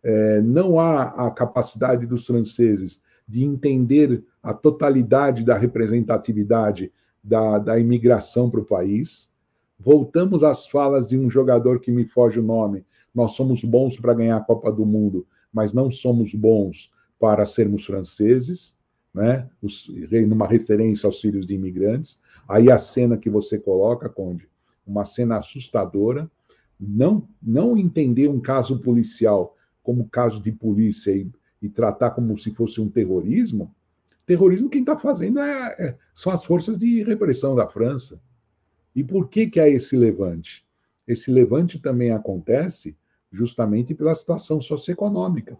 É, não há a capacidade dos franceses de entender a totalidade da representatividade da, da imigração para o país. Voltamos às falas de um jogador que me foge o nome. Nós somos bons para ganhar a Copa do Mundo, mas não somos bons para sermos franceses, né? Os, numa referência aos filhos de imigrantes. Aí a cena que você coloca, Conde, uma cena assustadora. Não, não entender um caso policial como caso de polícia e e tratar como se fosse um terrorismo, terrorismo quem está fazendo é, é, são as forças de repressão da França. E por que, que há esse levante? Esse levante também acontece justamente pela situação socioeconômica.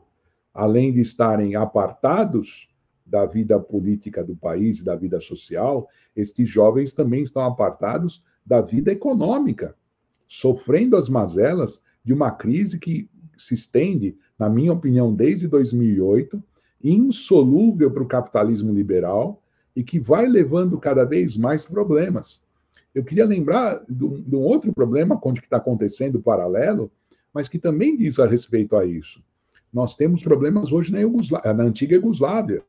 Além de estarem apartados da vida política do país, da vida social, estes jovens também estão apartados da vida econômica, sofrendo as mazelas de uma crise que se estende, na minha opinião, desde 2008, insolúvel para o capitalismo liberal e que vai levando cada vez mais problemas. Eu queria lembrar de um, outro problema onde está acontecendo paralelo, mas que também diz a respeito a isso. Nós temos problemas hoje na, na antiga Iugoslávia,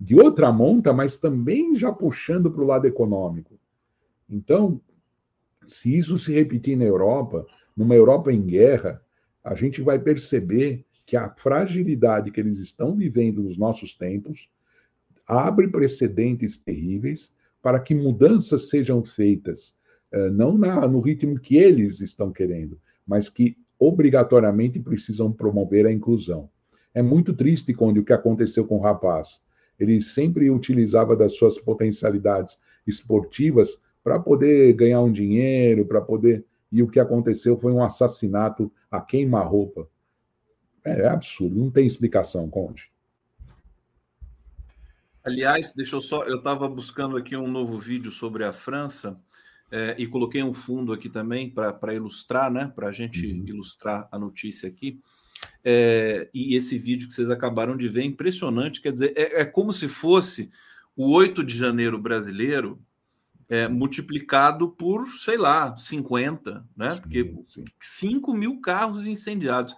de outra monta, mas também já puxando para o lado econômico. Então, se isso se repetir na Europa, numa Europa em guerra, a gente vai perceber que a fragilidade que eles estão vivendo nos nossos tempos abre precedentes terríveis para que mudanças sejam feitas, eh, não na, no ritmo que eles estão querendo, mas que obrigatoriamente precisam promover a inclusão. É muito triste quando o que aconteceu com o rapaz. Ele sempre utilizava das suas potencialidades esportivas para poder ganhar um dinheiro, para poder e o que aconteceu foi um assassinato a queima-roupa. É, é absurdo, não tem explicação, Conde. Aliás, deixa eu só. Eu estava buscando aqui um novo vídeo sobre a França é, e coloquei um fundo aqui também para ilustrar, né? Para a gente uhum. ilustrar a notícia aqui. É, e esse vídeo que vocês acabaram de ver é impressionante. Quer dizer, é, é como se fosse o 8 de janeiro brasileiro é, multiplicado por, sei lá, 50, né? Sim, Porque sim. 5 mil carros incendiados.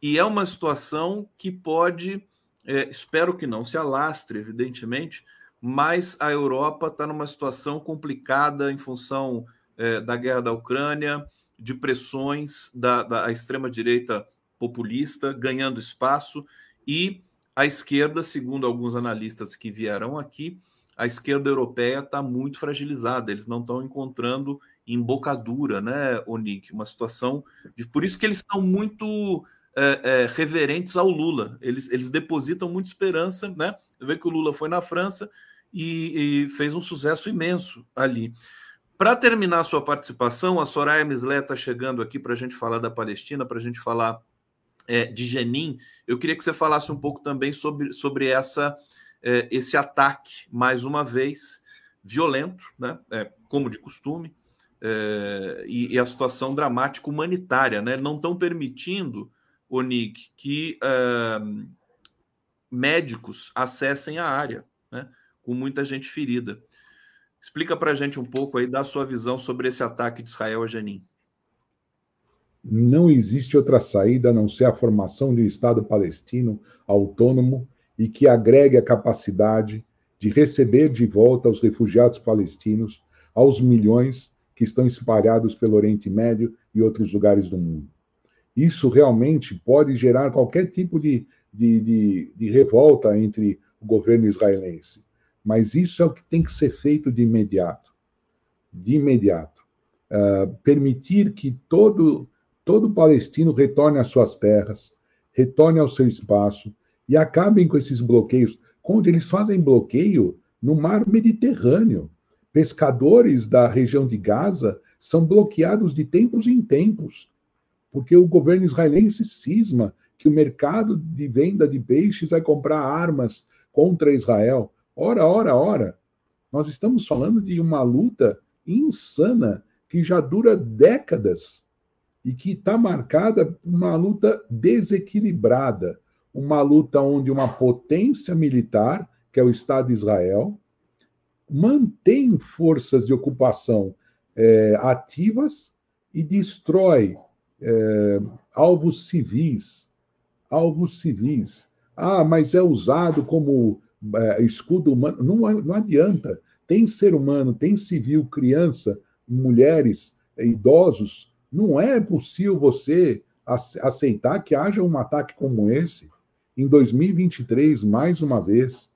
E é uma situação que pode, é, espero que não se alastre, evidentemente, mas a Europa está numa situação complicada em função é, da guerra da Ucrânia, de pressões da, da extrema-direita populista ganhando espaço e a esquerda, segundo alguns analistas que vieram aqui, a esquerda europeia está muito fragilizada, eles não estão encontrando embocadura, né, Onik? Uma situação. De... Por isso que eles estão muito é, é, reverentes ao Lula. Eles, eles depositam muita esperança, né? Vê que o Lula foi na França e, e fez um sucesso imenso ali. Para terminar sua participação, a Soraya Mislet está chegando aqui para a gente falar da Palestina, para a gente falar é, de Jenin. Eu queria que você falasse um pouco também sobre, sobre essa é, esse ataque, mais uma vez, violento, né? É, como de costume, é, e, e, a situação dramática humanitária. Né? Não estão permitindo, Onig, que é, médicos acessem a área, né? com muita gente ferida. Explica para a gente um pouco aí, da sua visão sobre esse ataque de Israel a Jenin. Não existe outra saída a não ser a formação de um Estado palestino autônomo e que agregue a capacidade de receber de volta os refugiados palestinos aos milhões que estão espalhados pelo Oriente Médio e outros lugares do mundo. Isso realmente pode gerar qualquer tipo de, de, de, de revolta entre o governo israelense. mas isso é o que tem que ser feito de imediato. De imediato. Uh, permitir que todo, todo palestino retorne às suas terras, retorne ao seu espaço e acabem com esses bloqueios. Onde eles fazem bloqueio no mar Mediterrâneo. Pescadores da região de Gaza são bloqueados de tempos em tempos, porque o governo israelense cisma que o mercado de venda de peixes vai comprar armas contra Israel. Ora, ora, ora. Nós estamos falando de uma luta insana que já dura décadas e que está marcada por uma luta desequilibrada, uma luta onde uma potência militar, que é o Estado de Israel, mantém forças de ocupação é, ativas e destrói é, alvos civis, alvos civis. Ah, mas é usado como é, escudo humano. Não, não adianta. Tem ser humano, tem civil, criança, mulheres, idosos. Não é possível você aceitar que haja um ataque como esse em 2023, mais uma vez.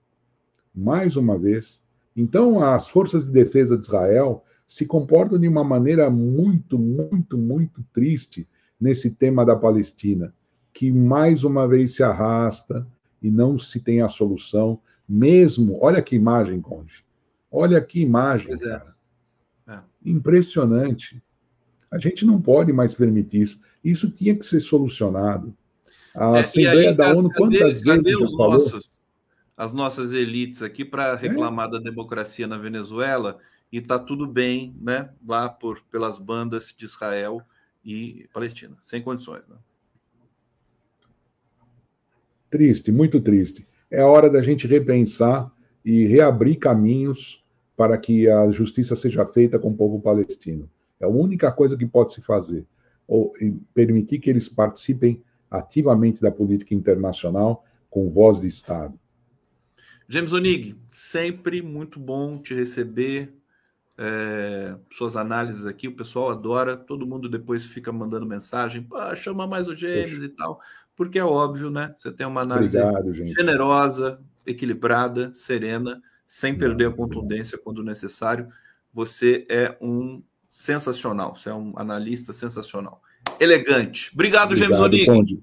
Mais uma vez. Então, as forças de defesa de Israel se comportam de uma maneira muito, muito, muito triste nesse tema da Palestina, que mais uma vez se arrasta e não se tem a solução, mesmo. Olha que imagem, Conde. Olha que imagem. É. é. Impressionante. A gente não pode mais permitir isso. Isso tinha que ser solucionado. A é, Assembleia aí, da ONU, quantas cadê, vezes cadê já falou? Nossos, as nossas elites aqui para é. reclamar é. da democracia na Venezuela e está tudo bem, né? Lá por pelas bandas de Israel e Palestina, sem condições, né? Triste, muito triste. É hora da gente repensar e reabrir caminhos para que a justiça seja feita com o povo palestino. É a única coisa que pode se fazer. Ou permitir que eles participem ativamente da política internacional com voz de Estado. James Onig, sempre muito bom te receber. É, suas análises aqui, o pessoal adora, todo mundo depois fica mandando mensagem, chama mais o James Poxa. e tal, porque é óbvio, né? Você tem uma análise Obrigado, generosa, equilibrada, serena, sem perder a contundência quando necessário. Você é um sensacional, você é um analista sensacional. Elegante. Obrigado, Obrigado James. Conde.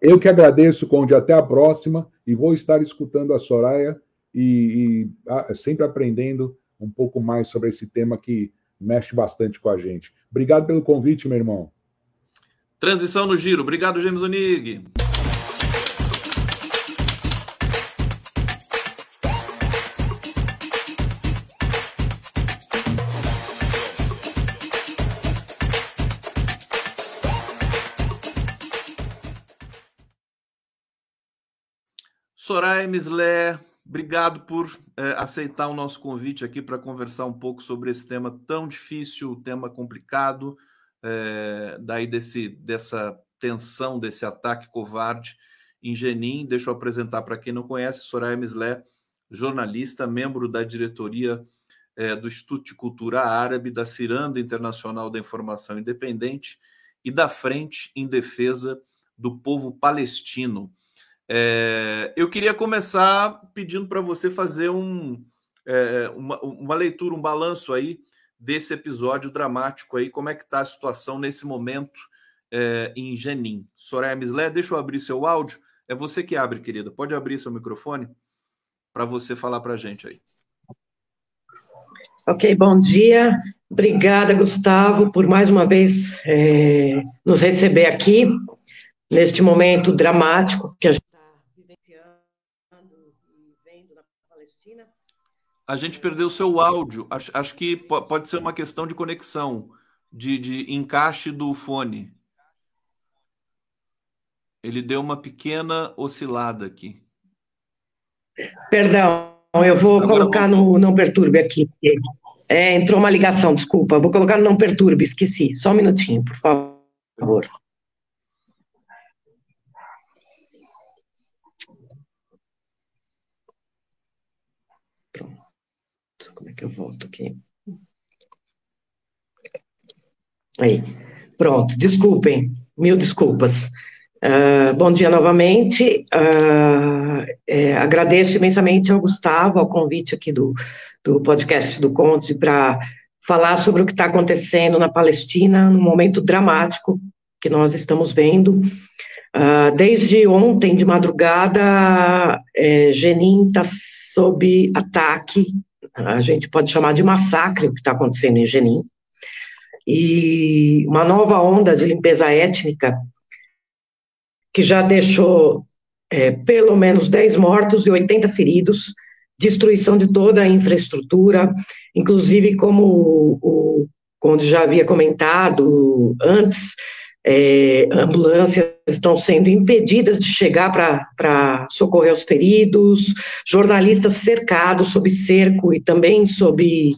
Eu que agradeço, Conde. Até a próxima. E vou estar escutando a Soraya e, e sempre aprendendo um pouco mais sobre esse tema que mexe bastante com a gente. Obrigado pelo convite, meu irmão. Transição no giro. Obrigado, James Onig. Soraya Mislé, obrigado por é, aceitar o nosso convite aqui para conversar um pouco sobre esse tema tão difícil, tema complicado, é, daí desse, dessa tensão, desse ataque covarde em Genin. Deixa eu apresentar para quem não conhece, Soraya Mislé, jornalista, membro da diretoria é, do Instituto de Cultura Árabe, da Ciranda Internacional da Informação Independente e da Frente em Defesa do Povo Palestino. É, eu queria começar pedindo para você fazer um, é, uma, uma, leitura, um balanço aí desse episódio dramático aí, como é que está a situação nesse momento é, em Genin. Soraya Mislé, deixa eu abrir seu áudio. É você que abre, querida. Pode abrir seu microfone para você falar para a gente aí. Ok, bom dia. Obrigada, Gustavo, por mais uma vez é, nos receber aqui, neste momento dramático que a gente A gente perdeu o seu áudio. Acho, acho que pode ser uma questão de conexão, de, de encaixe do fone. Ele deu uma pequena oscilada aqui. Perdão, eu vou Agora colocar no não perturbe aqui. É, entrou uma ligação, desculpa. Vou colocar no não perturbe, esqueci. Só um minutinho, por favor. Como é que eu volto aqui? Aí, pronto, desculpem, mil desculpas. Uh, bom dia novamente. Uh, é, agradeço imensamente ao Gustavo, ao convite aqui do, do podcast do Conte para falar sobre o que está acontecendo na Palestina, num momento dramático que nós estamos vendo. Uh, desde ontem, de madrugada, é, Jenin está sob ataque, a gente pode chamar de massacre o que está acontecendo em Jenin, e uma nova onda de limpeza étnica que já deixou é, pelo menos 10 mortos e 80 feridos, destruição de toda a infraestrutura, inclusive como o, o Conde já havia comentado antes, é, ambulâncias estão sendo impedidas de chegar para socorrer os feridos, jornalistas cercados sob cerco e também sob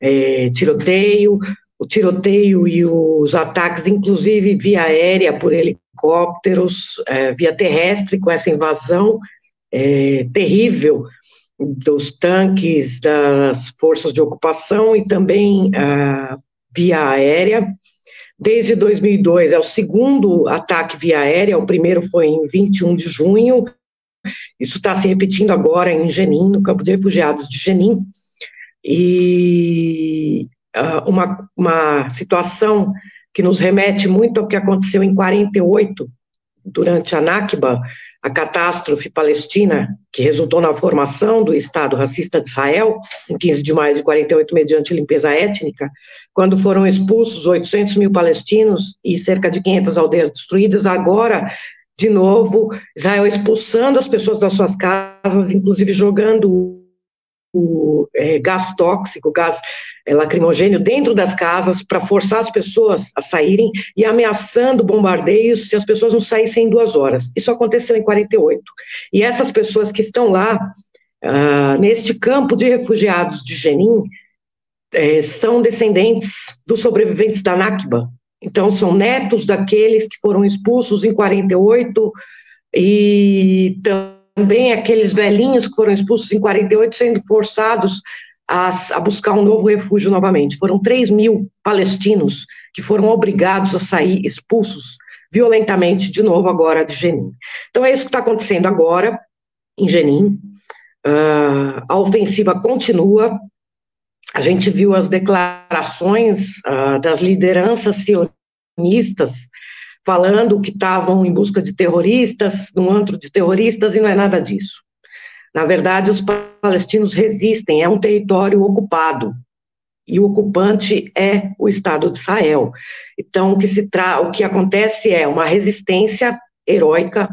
é, tiroteio, o tiroteio e os ataques, inclusive via aérea por helicópteros, é, via terrestre, com essa invasão é, terrível dos tanques das forças de ocupação e também ah, via aérea. Desde 2002 é o segundo ataque via aérea, o primeiro foi em 21 de junho, isso está se repetindo agora em Jenin, no campo de refugiados de Jenin, e uh, uma, uma situação que nos remete muito ao que aconteceu em 48, durante a Nakba, a catástrofe palestina, que resultou na formação do Estado racista de Israel, em 15 de maio de 48, mediante limpeza étnica, quando foram expulsos 800 mil palestinos e cerca de 500 aldeias destruídas, agora, de novo, Israel expulsando as pessoas das suas casas, inclusive jogando o é, gás tóxico, gás é, lacrimogênio dentro das casas para forçar as pessoas a saírem e ameaçando bombardeios se as pessoas não saíssem em duas horas. Isso aconteceu em 48. E essas pessoas que estão lá, uh, neste campo de refugiados de Jenin, é, são descendentes dos sobreviventes da Nakba. Então, são netos daqueles que foram expulsos em 48 e aqueles velhinhos que foram expulsos em 48 sendo forçados a, a, buscar um novo refúgio novamente. Foram 3 mil palestinos que foram obrigados a sair expulsos violentamente de novo agora de Jenin. Então é isso que está acontecendo agora em Jenin. Uh, a ofensiva continua. A gente viu as declarações uh, das lideranças sionistas falando que estavam em busca de terroristas, num antro de terroristas, e não é nada disso. Na verdade, os palestinos resistem, é um território ocupado, e o ocupante é o Estado de Israel. Então, o que, se tra o que acontece é uma resistência heróica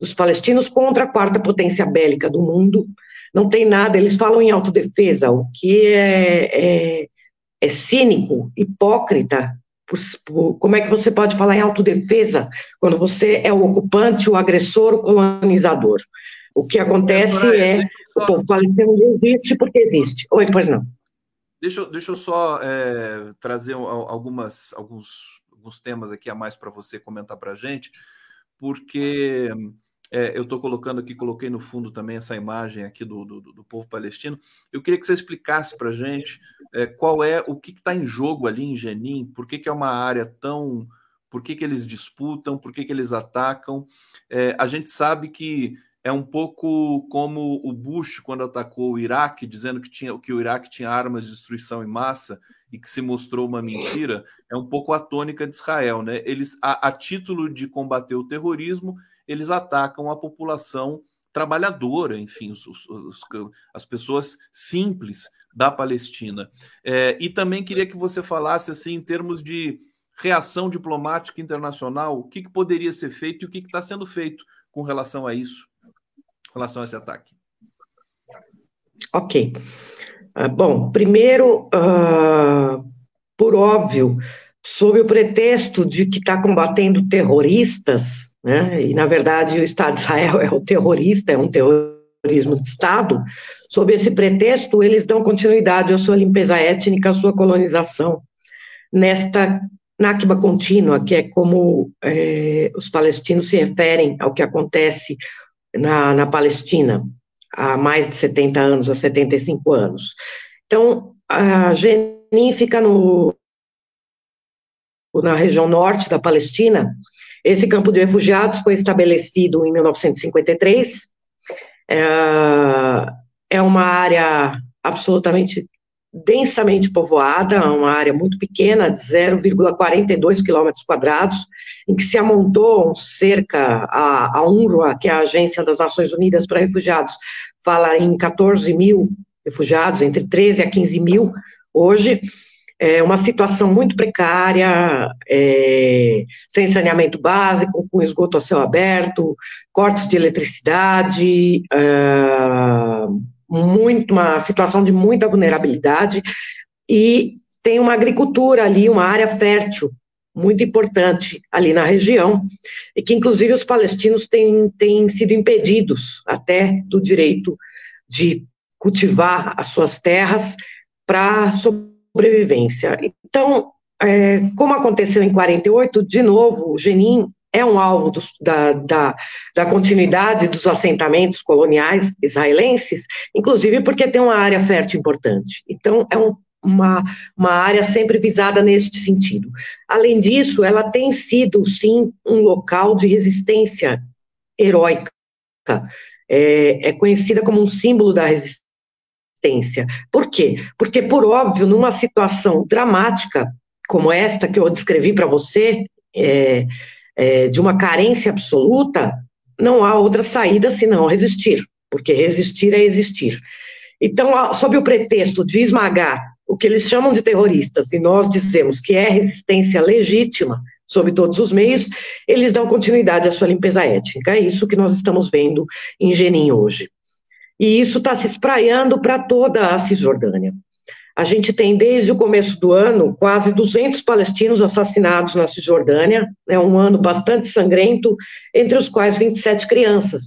dos palestinos contra a quarta potência bélica do mundo. Não tem nada, eles falam em autodefesa, o que é, é, é cínico, hipócrita. Como é que você pode falar em autodefesa quando você é o ocupante, o agressor, o colonizador? O que acontece é, o povo palestino existe porque existe. Oi, pois não. Deixa, deixa eu só é, trazer algumas, alguns, alguns temas aqui a mais para você comentar para a gente, porque é, eu estou colocando aqui, coloquei no fundo também essa imagem aqui do, do, do povo palestino. Eu queria que você explicasse para a gente é, qual é o que está em jogo ali em Jenin, por que, que é uma área tão. Por que, que eles disputam, por que, que eles atacam. É, a gente sabe que é um pouco como o Bush quando atacou o Iraque, dizendo que, tinha, que o Iraque tinha armas de destruição em massa e que se mostrou uma mentira, é um pouco a tônica de Israel, né? Eles, a, a título de combater o terrorismo, eles atacam a população trabalhadora, enfim, os, os, os, as pessoas simples da Palestina. É, e também queria que você falasse assim em termos de reação diplomática internacional, o que, que poderia ser feito e o que está sendo feito com relação a isso relação a esse ataque? Ok. Uh, bom, primeiro, uh, por óbvio, sob o pretexto de que está combatendo terroristas, né, e na verdade o Estado de Israel é o terrorista, é um terrorismo de Estado, sob esse pretexto eles dão continuidade à sua limpeza étnica, à sua colonização, nesta Nakba contínua, que é como é, os palestinos se referem ao que acontece na, na Palestina há mais de 70 anos, há 75 anos. Então, a Jenin fica no, na região norte da Palestina. Esse campo de refugiados foi estabelecido em 1953 É, é uma área absolutamente densamente povoada, uma área muito pequena, de 0,42 quilômetros quadrados, em que se amontou cerca, a, a UNRWA, que é a Agência das Nações Unidas para Refugiados, fala em 14 mil refugiados, entre 13 a 15 mil hoje, é uma situação muito precária, é, sem saneamento básico, com esgoto a céu aberto, cortes de eletricidade, é, muito, uma situação de muita vulnerabilidade, e tem uma agricultura ali, uma área fértil muito importante ali na região, e que inclusive os palestinos têm, têm sido impedidos até do direito de cultivar as suas terras para sobrevivência. Então, é, como aconteceu em 48, de novo, o Jenin é um alvo dos, da, da, da, continuidade dos assentamentos coloniais israelenses, inclusive porque tem uma área fértil importante. Então, é um, uma, uma área sempre visada neste sentido. Além disso, ela tem sido, sim, um local de resistência heróica. É, é conhecida como um símbolo da resistência Por quê? Porque, por óbvio, numa situação dramática como esta que eu descrevi para você, é, é, de uma carência absoluta, não há outra saída senão resistir, porque resistir é existir. Então, sob o pretexto de esmagar o que eles chamam de terroristas, e nós dizemos que é resistência legítima, sob todos os meios, eles dão continuidade à sua limpeza étnica. É isso que nós estamos vendo em Jenin hoje e isso está se espraiando para toda a Cisjordânia. A gente tem, desde o começo do ano, quase 200 palestinos assassinados na Cisjordânia, é um ano bastante sangrento, entre os quais 27 crianças.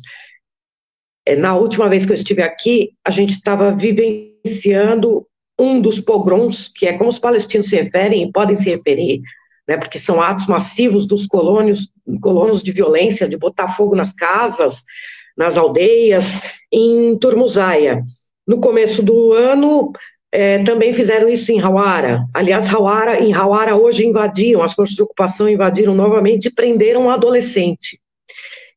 É, na última vez que eu estive aqui, a gente estava vivenciando um dos pogroms, que é como os palestinos se referem e podem se referir, né, porque são atos massivos dos colônios, colonos de violência, de botar fogo nas casas, nas aldeias, em Turmuzaia. No começo do ano, é, também fizeram isso em Hawara. Aliás, Hawara, em Hawara hoje invadiram, as forças de ocupação invadiram novamente e prenderam um adolescente.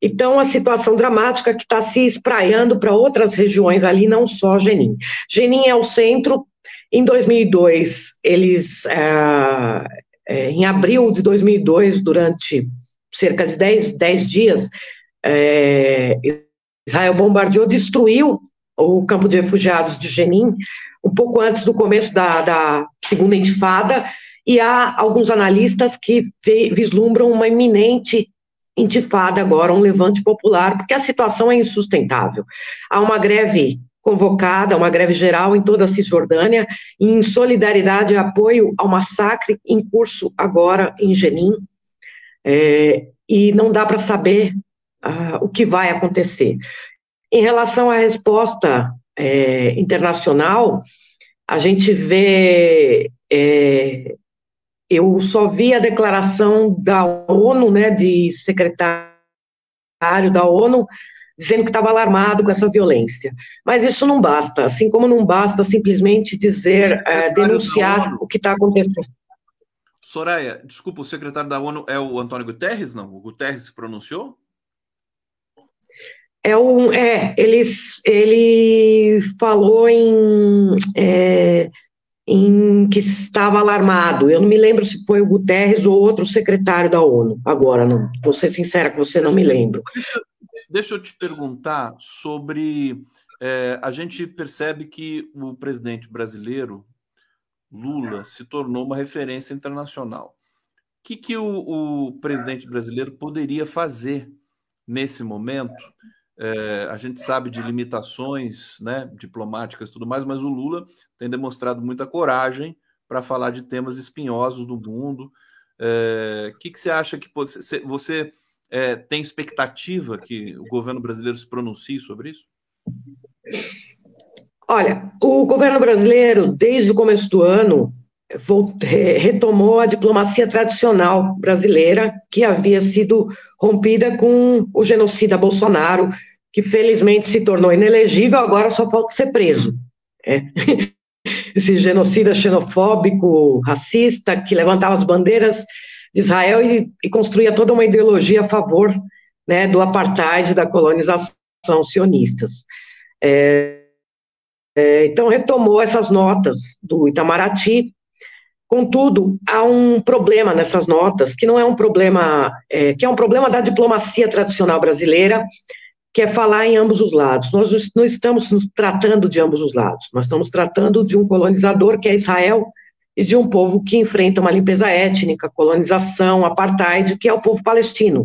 Então, a situação dramática que está se espraiando para outras regiões ali, não só Genin. Genin é o centro. Em 2002, eles, é, é, em abril de 2002, durante cerca de 10, 10 dias, é, Israel bombardeou, destruiu o campo de refugiados de Jenin, um pouco antes do começo da, da segunda intifada, e há alguns analistas que vislumbram uma iminente intifada agora, um levante popular, porque a situação é insustentável. Há uma greve convocada, uma greve geral em toda a Cisjordânia, em solidariedade e apoio ao massacre em curso agora em Jenin, é, e não dá para saber uh, o que vai acontecer. Em relação à resposta é, internacional, a gente vê. É, eu só vi a declaração da ONU, né, de secretário da ONU, dizendo que estava alarmado com essa violência. Mas isso não basta, assim como não basta simplesmente dizer, é, denunciar o que está acontecendo. Soraya, desculpa, o secretário da ONU é o Antônio Guterres, não? O Guterres se pronunciou? É, um, é ele, ele falou em, é, em que estava alarmado. Eu não me lembro se foi o Guterres ou outro secretário da ONU. Agora, não, vou ser sincera com você, não me lembro. Deixa, deixa eu te perguntar sobre. É, a gente percebe que o presidente brasileiro, Lula, se tornou uma referência internacional. O que, que o, o presidente brasileiro poderia fazer nesse momento é, a gente sabe de limitações né, diplomáticas e tudo mais, mas o Lula tem demonstrado muita coragem para falar de temas espinhosos do mundo. O é, que, que você acha que você é, tem expectativa que o governo brasileiro se pronuncie sobre isso? Olha, o governo brasileiro, desde o começo do ano, retomou a diplomacia tradicional brasileira, que havia sido rompida com o genocida Bolsonaro, que felizmente se tornou inelegível, agora só falta ser preso. É. Esse genocida xenofóbico, racista, que levantava as bandeiras de Israel e, e construía toda uma ideologia a favor né, do apartheid, da colonização. sionistas. É, é, então, retomou essas notas do Itamaraty. Contudo, há um problema nessas notas, que não é um problema, é, que é um problema da diplomacia tradicional brasileira, que é falar em ambos os lados. Nós não estamos nos tratando de ambos os lados, nós estamos tratando de um colonizador, que é Israel, e de um povo que enfrenta uma limpeza étnica, colonização, apartheid, que é o povo palestino.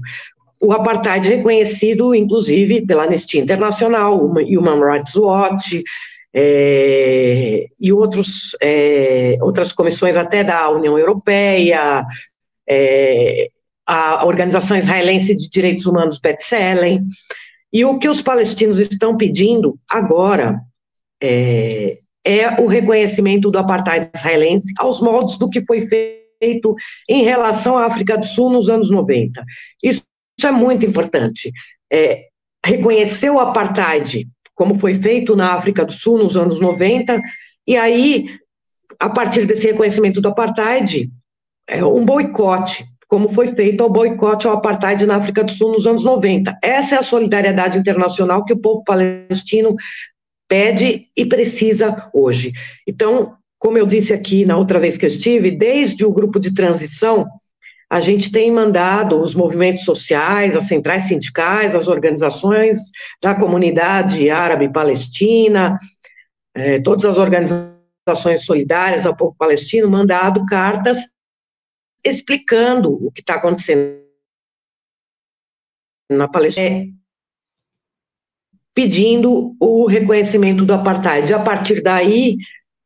O apartheid reconhecido, inclusive, pela Anistia Internacional, Human Rights Watch, é, e outros, é, outras comissões até da União Europeia, é, a Organização Israelense de Direitos Humanos, B'Tselem, e o que os palestinos estão pedindo agora é, é o reconhecimento do apartheid israelense aos moldes do que foi feito em relação à África do Sul nos anos 90. Isso, é muito importante. É, reconhecer o apartheid como foi feito na África do Sul nos anos 90, e aí, a partir desse reconhecimento do apartheid, é um boicote, como foi feito o boicote ao apartheid na África do Sul nos anos 90. Essa é a solidariedade internacional que o povo palestino pede e precisa hoje. Então, como eu disse aqui na outra vez que eu estive, desde o grupo de transição, a gente tem mandado os movimentos sociais, as centrais sindicais, as organizações da comunidade árabe palestina, é, todas as organizações solidárias ao povo palestino, mandado cartas explicando o que está acontecendo na Palestina, pedindo o reconhecimento do apartheid. A partir daí,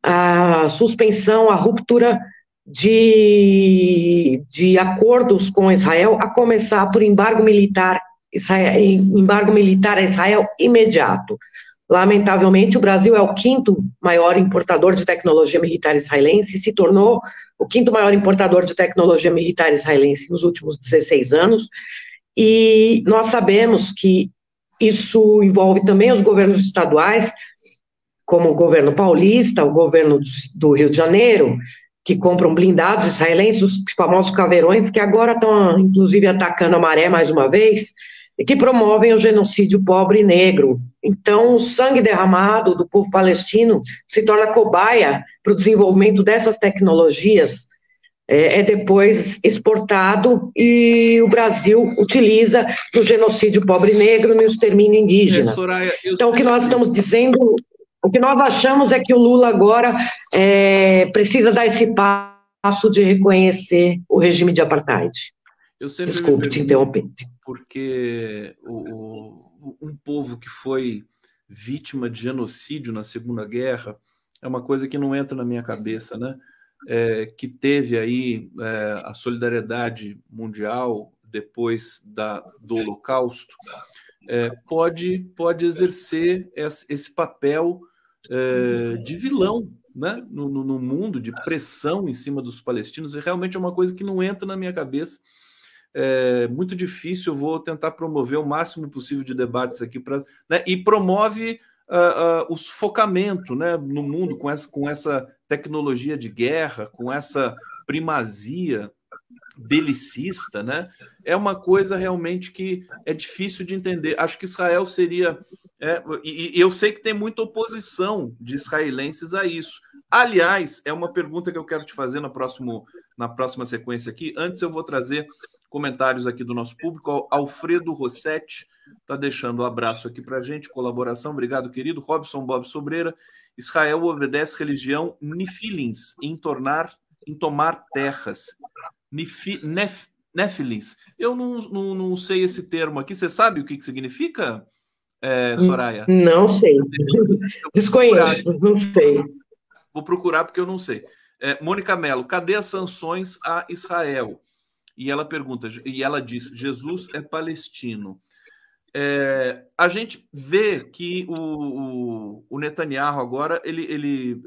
a suspensão, a ruptura de, de acordos com Israel, a começar por embargo militar, Israel, embargo militar a Israel imediato. Lamentavelmente, o Brasil é o quinto maior importador de tecnologia militar israelense e se tornou o quinto maior importador de tecnologia militar israelense nos últimos 16 anos. E nós sabemos que isso envolve também os governos estaduais, como o governo paulista, o governo do Rio de Janeiro, que compram blindados israelenses, os famosos caveirões, que agora estão, inclusive, atacando a maré mais uma vez, que promovem o genocídio pobre e negro. Então, o sangue derramado do povo palestino se torna cobaia para o desenvolvimento dessas tecnologias, é, é depois exportado e o Brasil utiliza no genocídio pobre e negro, no extermínio indígena. É, Soraya, então, o que nós estamos dizendo o que nós achamos é que o Lula agora é, precisa dar esse passo de reconhecer o regime de apartheid. Desculpe te interromper. Porque o, o, um povo que foi vítima de genocídio na Segunda Guerra é uma coisa que não entra na minha cabeça, né? É, que teve aí é, a solidariedade mundial depois da, do Holocausto, é, pode, pode exercer esse papel é, de vilão né? No, no, no, mundo, de pressão em cima dos palestinos, realmente é uma coisa que não entra na minha cabeça. É muito difícil, vou tentar promover o máximo possível de debates aqui para. Né? E promove uh, uh, o sufocamento né? no mundo com essa, com essa tecnologia de guerra, com essa primazia belicista, né? É uma coisa realmente que é difícil de entender. Acho que Israel seria. É, e, e, eu sei que tem muita oposição de israelenses a isso. Aliás, é uma pergunta que eu quero te fazer no próximo, na próxima sequência aqui. Antes, eu vou trazer comentários aqui do nosso público. Alfredo Rossetti está deixando um abraço aqui para a gente, colaboração. Obrigado, querido. Robson Bob Sobreira. Israel obedece religião nifilins em tornar em tomar terras. Nifi, nef, Nefilins. Eu não, não, não, sei esse termo aqui. Você sabe o que, que significa, é, Soraya? Não sei. Desconheço, não sei. Vou procurar porque eu não sei. É, Mônica Mello, cadê as sanções a Israel? E ela pergunta, e ela diz: Jesus é palestino. É, a gente vê que o, o, o Netanyahu agora ele, ele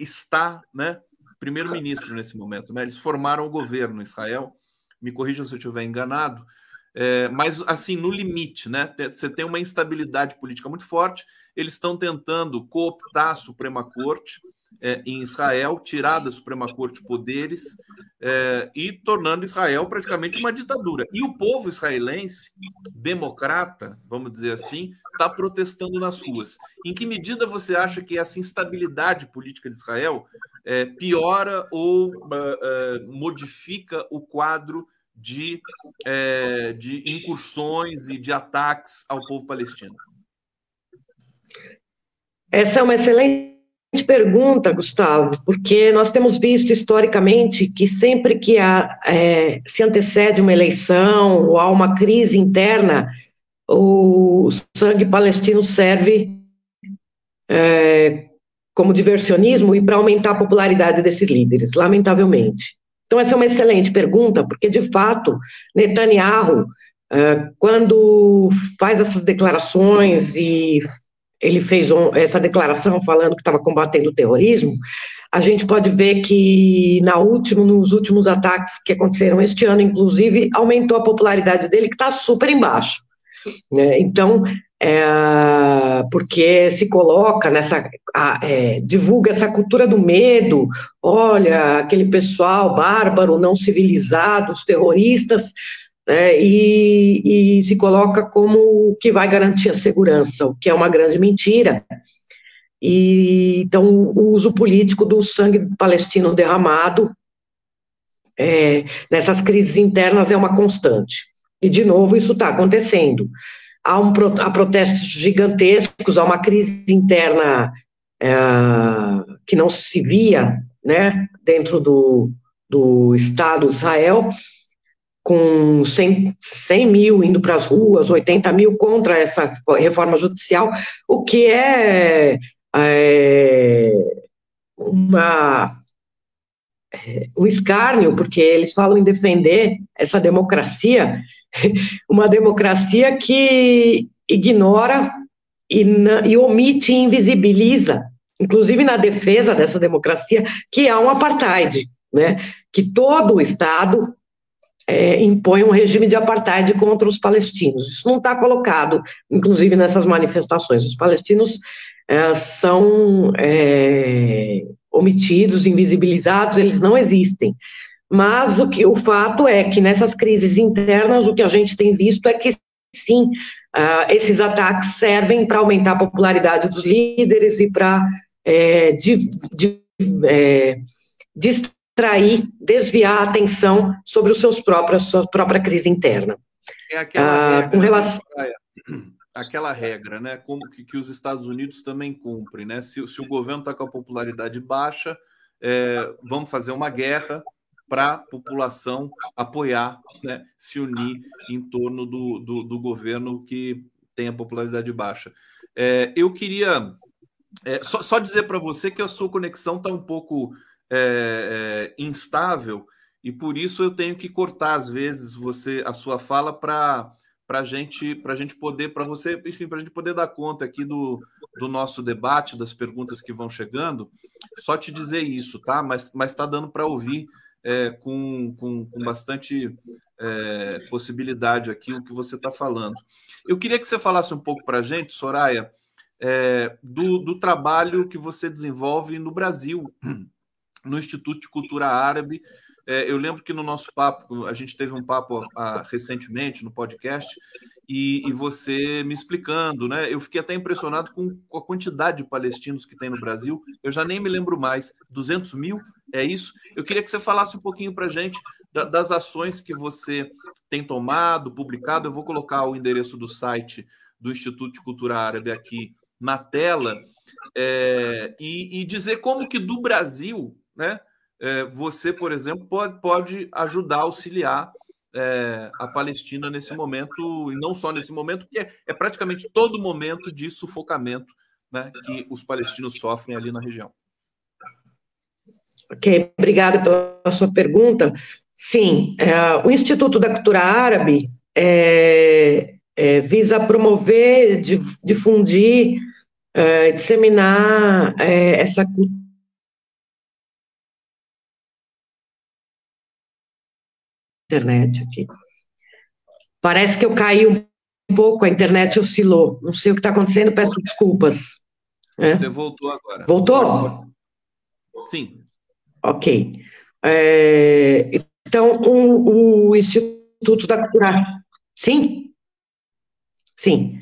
está né, primeiro-ministro nesse momento. Né? Eles formaram o governo em Israel. Me corrija se eu estiver enganado. É, mas, assim, no limite, né? Você tem uma instabilidade política muito forte. Eles estão tentando cooptar a Suprema Corte. É, em Israel, tirar da Suprema Corte poderes é, e tornando Israel praticamente uma ditadura. E o povo israelense, democrata, vamos dizer assim, está protestando nas ruas. Em que medida você acha que essa instabilidade política de Israel é, piora ou é, é, modifica o quadro de, é, de incursões e de ataques ao povo palestino? Essa é uma excelente pergunta, Gustavo, porque nós temos visto historicamente que sempre que há, é, se antecede uma eleição ou há uma crise interna, o sangue palestino serve é, como diversionismo e para aumentar a popularidade desses líderes, lamentavelmente. Então, essa é uma excelente pergunta, porque, de fato, Netanyahu, é, quando faz essas declarações e ele fez um, essa declaração falando que estava combatendo o terrorismo, a gente pode ver que na último, nos últimos ataques que aconteceram este ano, inclusive, aumentou a popularidade dele, que está super embaixo. Né? Então, é, porque se coloca nessa, é, divulga essa cultura do medo, olha, aquele pessoal bárbaro, não civilizado, os terroristas, né, e, e, se coloca como o que vai garantir a segurança, o que é uma grande mentira. E, então, o uso político do sangue palestino derramado é, nessas crises internas é uma constante. E, de novo, isso está acontecendo. Há, um, há protestos gigantescos, há uma crise interna é, que não se via né, dentro do, do Estado de Israel, com 100, 100 mil indo para as ruas, 80 mil contra essa reforma judicial, o que é, é uma, é, um escárnio, porque eles falam em defender essa democracia, uma democracia que ignora e, e omite e invisibiliza, inclusive na defesa dessa democracia, que é um apartheid, né? que todo o Estado é, impõe um regime de apartheid contra os palestinos. Isso não está colocado, inclusive, nessas manifestações. Os palestinos é, são é, omitidos, invisibilizados, eles não existem. Mas o, que, o fato é que nessas crises internas, o que a gente tem visto é que, sim, uh, esses ataques servem para aumentar a popularidade dos líderes e para é, de, de, é, distrair, desviar a atenção sobre os seus próprios, sua própria crise interna. É aquela ah, regra, com relação... aquela regra, né? Como que, que, os Estados Unidos também cumprem, né? Se, se o governo está com a popularidade baixa, é, vamos fazer uma guerra para a população apoiar, né, se unir em torno do, do, do, governo que tem a popularidade baixa. É, eu queria é, só, só, dizer para você que a sua conexão está um pouco é, é, instável e por isso eu tenho que cortar às vezes você a sua fala para para gente para gente poder para você enfim para gente poder dar conta aqui do, do nosso debate das perguntas que vão chegando. Só te dizer isso tá? Mas mas está dando para ouvir é, com, com, com, bastante é, possibilidade aqui o que você está falando. Eu queria que você falasse um pouco para gente Soraya é, do, do trabalho que você desenvolve no Brasil no Instituto de Cultura Árabe. É, eu lembro que no nosso papo, a gente teve um papo a, recentemente no podcast, e, e, você me explicando, né? Eu fiquei até impressionado com, a quantidade de palestinos que tem no Brasil. Eu já nem me lembro mais. 200 mil? É isso? Eu queria que você falasse um pouquinho para gente da, das ações que você tem tomado, publicado. Eu vou colocar o endereço do site do Instituto de Cultura Árabe aqui na tela é, e, e dizer como que do Brasil né? É, você, por exemplo, pode, pode ajudar, auxiliar é, a Palestina nesse momento, e não só nesse momento, porque é, é praticamente todo momento de sufocamento né, que os palestinos sofrem ali na região. Ok, obrigada pela sua pergunta. Sim, é, o Instituto da Cultura Árabe é, é, visa promover, difundir, é, disseminar é, essa cultura internet aqui. Parece que eu caí um pouco, a internet oscilou. Não sei o que está acontecendo, peço desculpas. É? Você voltou agora. Voltou? Sim. Ok. É, então, o, o Instituto da Cultura. Sim? Sim.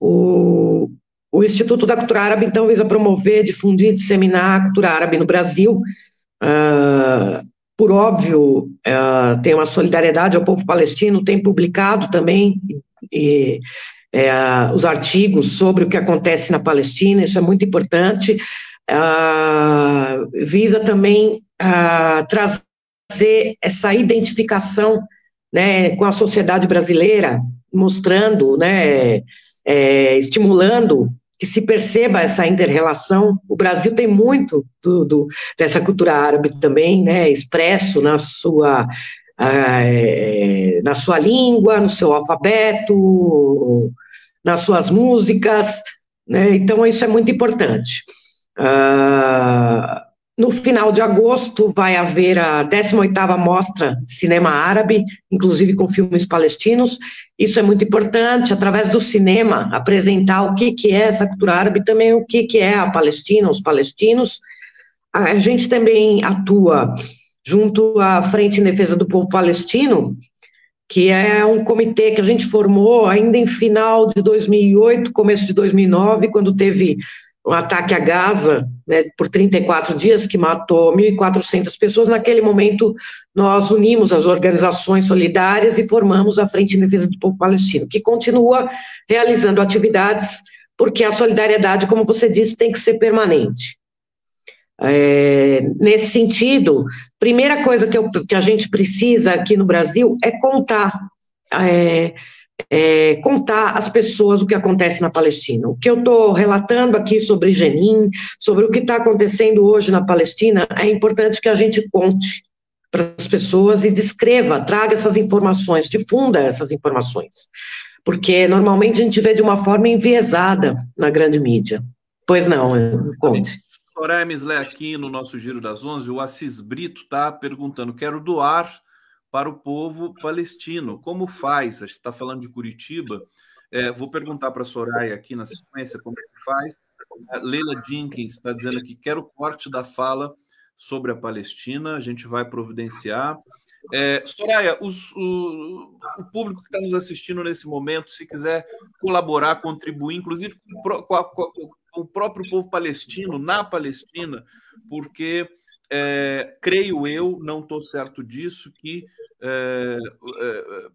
O, o Instituto da Cultura Árabe, então, visa promover, difundir, disseminar a cultura árabe no Brasil. Uh, por óbvio, uh, tem uma solidariedade ao povo palestino, tem publicado também e, uh, os artigos sobre o que acontece na Palestina, isso é muito importante. visa também trazer essa identificação né, com a sociedade brasileira, mostrando, né, é, estimulando que se perceba essa inter-relação. O Brasil tem muito do, do, dessa cultura árabe também, né, expresso na sua, é, na sua língua, no seu alfabeto, nas suas músicas, né, então isso é muito importante. Uh, no final de agosto vai haver a 18ª Mostra de Cinema Árabe, inclusive com filmes palestinos. Isso é muito importante, através do cinema, apresentar o que, que é essa cultura árabe também o que, que é a Palestina, os palestinos. A gente também atua junto à Frente em Defesa do Povo Palestino, que é um comitê que a gente formou ainda em final de 2008, começo de 2009, quando teve um ataque a Gaza né, por 34 dias, que matou 1.400 pessoas. Naquele momento, nós unimos as organizações solidárias e formamos a Frente em Defesa do Povo Palestino, que continua realizando atividades, porque a solidariedade, como você disse, tem que ser permanente. É, nesse sentido, primeira coisa que, eu, que, a gente precisa aqui no Brasil é contar. É, é, contar às pessoas o que acontece na Palestina. O que eu estou relatando aqui sobre Jenin, sobre o que está acontecendo hoje na Palestina, é importante que a gente conte para as pessoas e descreva, traga essas informações, difunda essas informações. Porque normalmente a gente vê de uma forma enviesada na grande mídia. Pois não, conte. Soraya Mislé aqui no nosso Giro das Onze, o Assis Brito está perguntando, quero doar para o povo palestino. Como faz? A gente está falando de Curitiba. É, vou perguntar para a Soraya aqui na sequência como é que faz. A Leila Jenkins está dizendo que quer o corte da fala sobre a Palestina. A gente vai providenciar. É, Soraya, os, o, o, público que está nos assistindo nesse momento, se quiser colaborar, contribuir, inclusive com, com, a, com o próprio povo palestino na Palestina, porque é, creio eu, não estou certo disso, que é, é,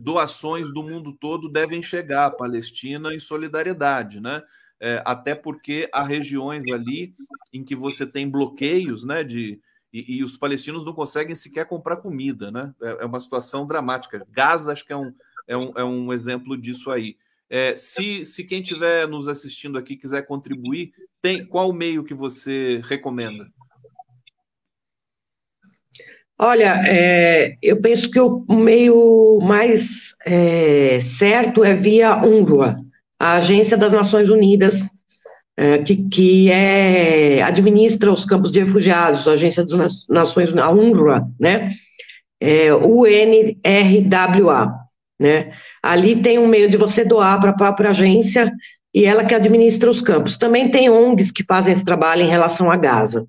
doações do mundo todo devem chegar à Palestina em solidariedade, né? É, até porque há regiões ali em que você tem bloqueios, né? De, e, e, os palestinos não conseguem sequer comprar comida, né? É, é uma situação dramática. Gaza, acho que é um, é um, é um exemplo disso aí. É, se, se quem estiver nos assistindo aqui quiser contribuir, tem qual meio que você recomenda? Olha, é, eu penso que o meio mais é, certo é via UNRWA, a Agência das Nações Unidas, é, que, que é, administra os campos de refugiados, a Agência das Nações Unidas, a UNRWA, né? É, UNRWA, né? Ali tem um meio de você doar para a própria agência e ela que administra os campos. Também tem ONGs que fazem esse trabalho em relação a Gaza.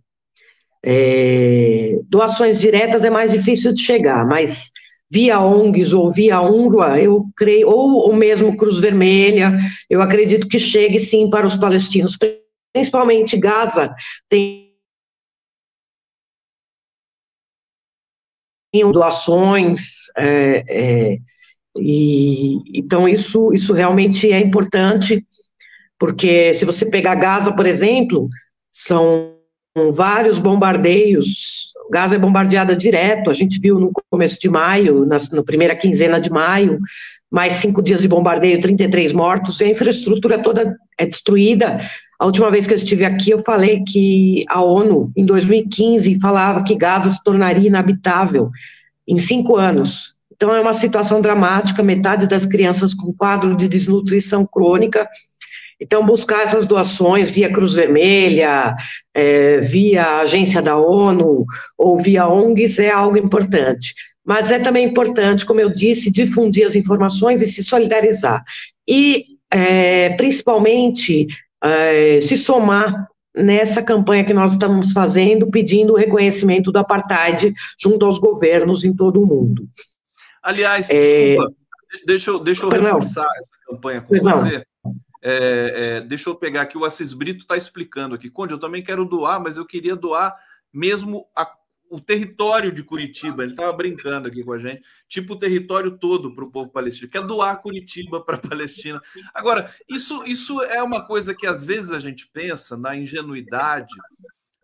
É, doações diretas é mais difícil de chegar, mas via ONGs ou via UNRWA, eu creio, ou o mesmo Cruz Vermelha, eu acredito que chegue sim para os palestinos, principalmente Gaza tem doações, é, é, e então isso, isso realmente é importante, porque se você pegar Gaza, por exemplo, são vários bombardeios. Gaza é bombardeada direto. A gente viu no começo de maio, na, na primeira quinzena de maio, mais cinco dias de bombardeio, 33 mortos. E a infraestrutura toda é destruída. A última vez que eu estive aqui, eu falei que a ONU, em 2015, falava que Gaza se tornaria inabitável em cinco anos. Então, é uma situação dramática. Metade das crianças com quadro de desnutrição crônica então, buscar essas doações via Cruz Vermelha, é, via agência da ONU ou via ONGs é algo importante. Mas é também importante, como eu disse, difundir as informações e se solidarizar. E, é, principalmente, é, se somar nessa campanha que nós estamos fazendo, pedindo o reconhecimento do apartheid junto aos governos em todo o mundo. Aliás, é... desculpa, deixa eu, deixa eu reforçar essa campanha com pois você. É, é, deixa eu pegar aqui, o Assis Brito está explicando aqui. Conde, eu também quero doar, mas eu queria doar mesmo a, o território de Curitiba. Ele estava brincando aqui com a gente, tipo o território todo para o povo palestino. Quer doar Curitiba para a Palestina. Agora, isso, isso é uma coisa que às vezes a gente pensa na ingenuidade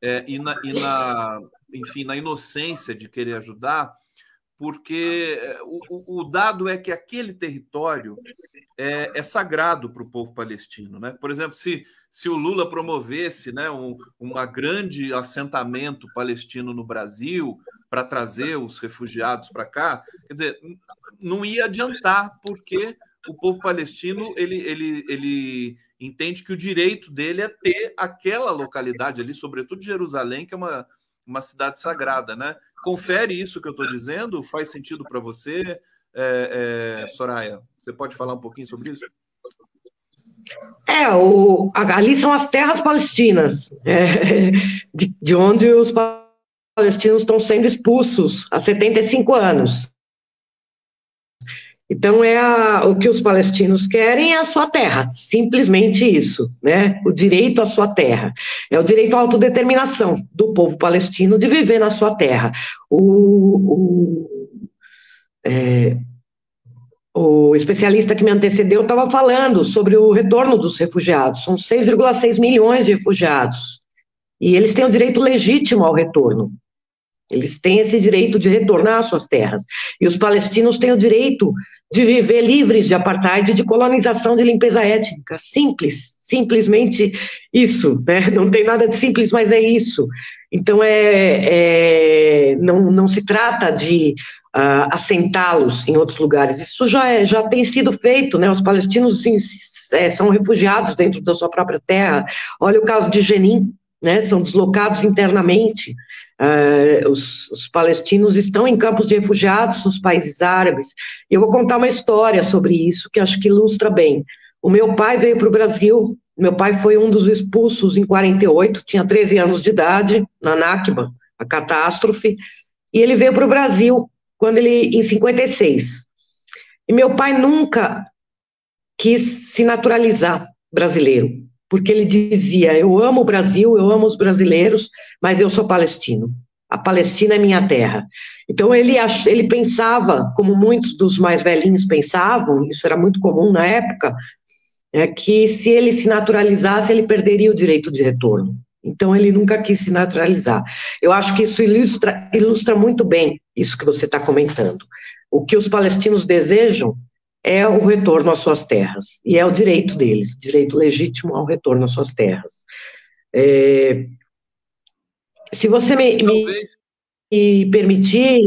é, e, na, e na, enfim, na inocência de querer ajudar porque eh, o, o, dado é que aquele território é, é sagrado para o povo palestino. Né? Por exemplo, se, se o Lula promovesse né, um uma grande assentamento palestino no Brasil para trazer os refugiados para cá, quer dizer, não ia adiantar, porque o povo palestino ele, ele, ele entende que o direito dele é ter aquela localidade ali, sobretudo Jerusalém, que é uma, uma cidade sagrada, né? Confere isso que eu estou dizendo, faz sentido para você, é, é, Soraya? Você pode falar um pouquinho sobre isso? É, o, ali são as terras palestinas, é, de, de onde os palestinos estão sendo expulsos há 75 anos. Então, é a, o que os palestinos querem é a sua terra, simplesmente isso, né? O direito à sua terra. É o direito à autodeterminação do povo palestino de viver na sua terra. O, o, é, o especialista que me antecedeu estava falando sobre o retorno dos refugiados. São 6,6 milhões de refugiados. E eles têm o direito legítimo ao retorno. Eles têm esse direito de retornar às suas terras. E os palestinos têm o direito de viver livres de apartheid, de colonização, de limpeza étnica. Simples, simplesmente isso. Né? Não tem nada de simples, mas é isso. Então, é, é não, não se trata de uh, assentá-los em outros lugares. Isso já, é, já tem sido feito. Né? Os palestinos sim, é, são refugiados dentro da sua própria terra. Olha o caso de Jenin, né? são deslocados internamente. Uh, os, os, palestinos estão em campos de refugiados nos países árabes. Eu vou contar uma história sobre isso que acho que ilustra bem. O meu pai veio para o Brasil. Meu pai foi um dos expulsos em 48, tinha 13 anos de idade, na Nakba, a catástrofe, e ele veio para o Brasil quando ele em 56. E meu pai nunca quis se naturalizar brasileiro porque ele dizia: Eu amo o Brasil, eu amo os brasileiros, mas eu sou palestino. A Palestina é minha terra. Então ele, ele pensava, como muitos dos mais velhinhos pensavam, isso era muito comum na época, é que se ele se naturalizasse, ele perderia o direito de retorno. Então ele nunca quis se naturalizar. Eu acho que isso ilustra, ilustra muito bem isso que você está comentando. O que os palestinos desejam é o retorno às suas terras, e é o direito deles, direito legítimo ao retorno às suas terras. É, se você me, me, me, permitir.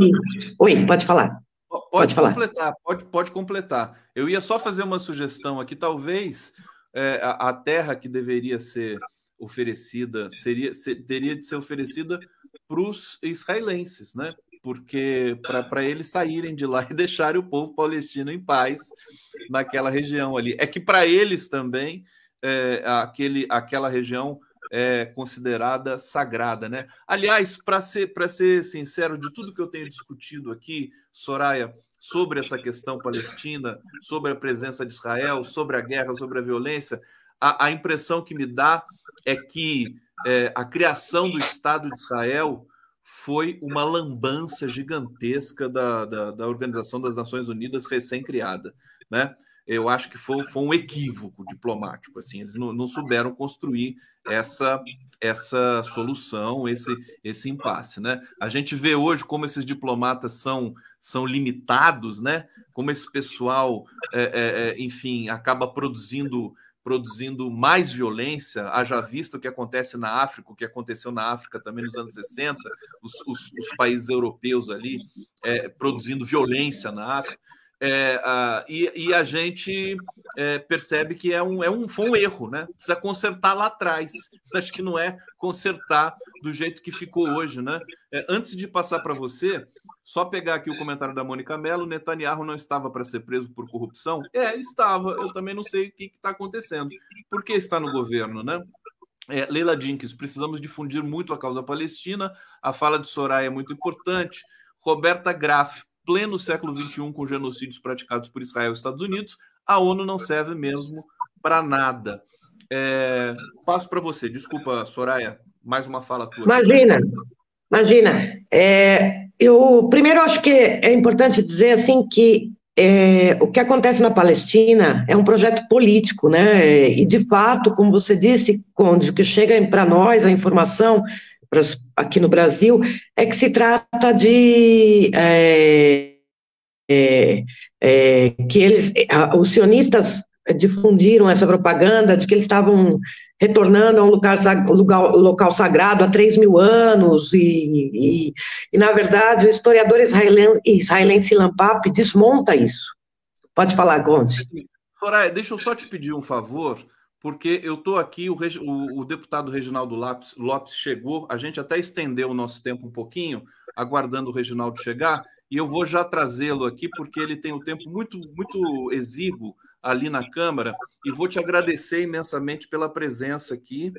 Oi, pode falar. Pode, pode falar. completar, pode, pode completar. Eu ia só fazer uma sugestão aqui, talvez é, a, a, terra que deveria ser oferecida seria ser, teria de ser oferecida para os israelenses, né? Porque para eles saírem de lá e deixarem o povo palestino em paz naquela região ali. É que para eles também é, aquele, aquela região é considerada sagrada, né? Aliás, para ser, ser sincero, de tudo que eu tenho discutido aqui, Soraya, sobre essa questão palestina, sobre a presença de Israel, sobre a guerra, sobre a violência, a, a impressão que me dá é que é, a criação do Estado de Israel foi uma lambança gigantesca da, da, da Organização das Nações Unidas recém-criada, né? Eu acho que foi, foi um equívoco diplomático, assim, eles não, não souberam construir essa essa solução, esse esse impasse, né? A gente vê hoje como esses diplomatas são são limitados, né? Como esse pessoal, é, é, é enfim, acaba produzindo produzindo mais violência, haja vista o que acontece na África, o que aconteceu na África também nos anos 60, os, os, os países europeus ali é, produzindo violência na África. É, a, e, e, a gente é, percebe que é um, é um, foi um erro, né? Precisa consertar lá atrás. Acho que não é consertar do jeito que ficou hoje, né? É, antes de passar para você, só pegar aqui o comentário da Mônica Mello, Netanyahu não estava para ser preso por corrupção? É, estava. Eu também não sei o que está acontecendo. Por que está no governo, né? É, Leila Jenkins, precisamos difundir muito a causa palestina. A fala de Soraya é muito importante. Roberta Graff, pleno século XXI, com genocídios praticados por Israel e Estados Unidos, a ONU não serve mesmo para nada. É, passo para você. Desculpa, Soraya, mais uma fala tua. Imagina, imagina. É, eu primeiro acho que é importante dizer assim que é, o que acontece na Palestina é um projeto político, né? E de fato, como você disse, Conde, o que chega para nós a informação aqui no Brasil é que se trata de é, é, é que eles, os sionistas difundiram essa propaganda de que eles estavam retornando a um lugar, lugar local sagrado há 3 mil anos, e, e, e na verdade o historiador israelense, Lampap desmonta isso. Pode falar, Gonzi. Soraya, deixa eu só te pedir um favor, porque eu estou aqui, o, o, o, deputado Reginaldo Lopes, Lopes chegou, a gente até estendeu o nosso tempo um pouquinho, aguardando o Reginaldo chegar, e eu vou já trazê-lo aqui, porque ele tem um tempo muito, muito exíguo ali na Câmara e vou te agradecer imensamente pela presença aqui.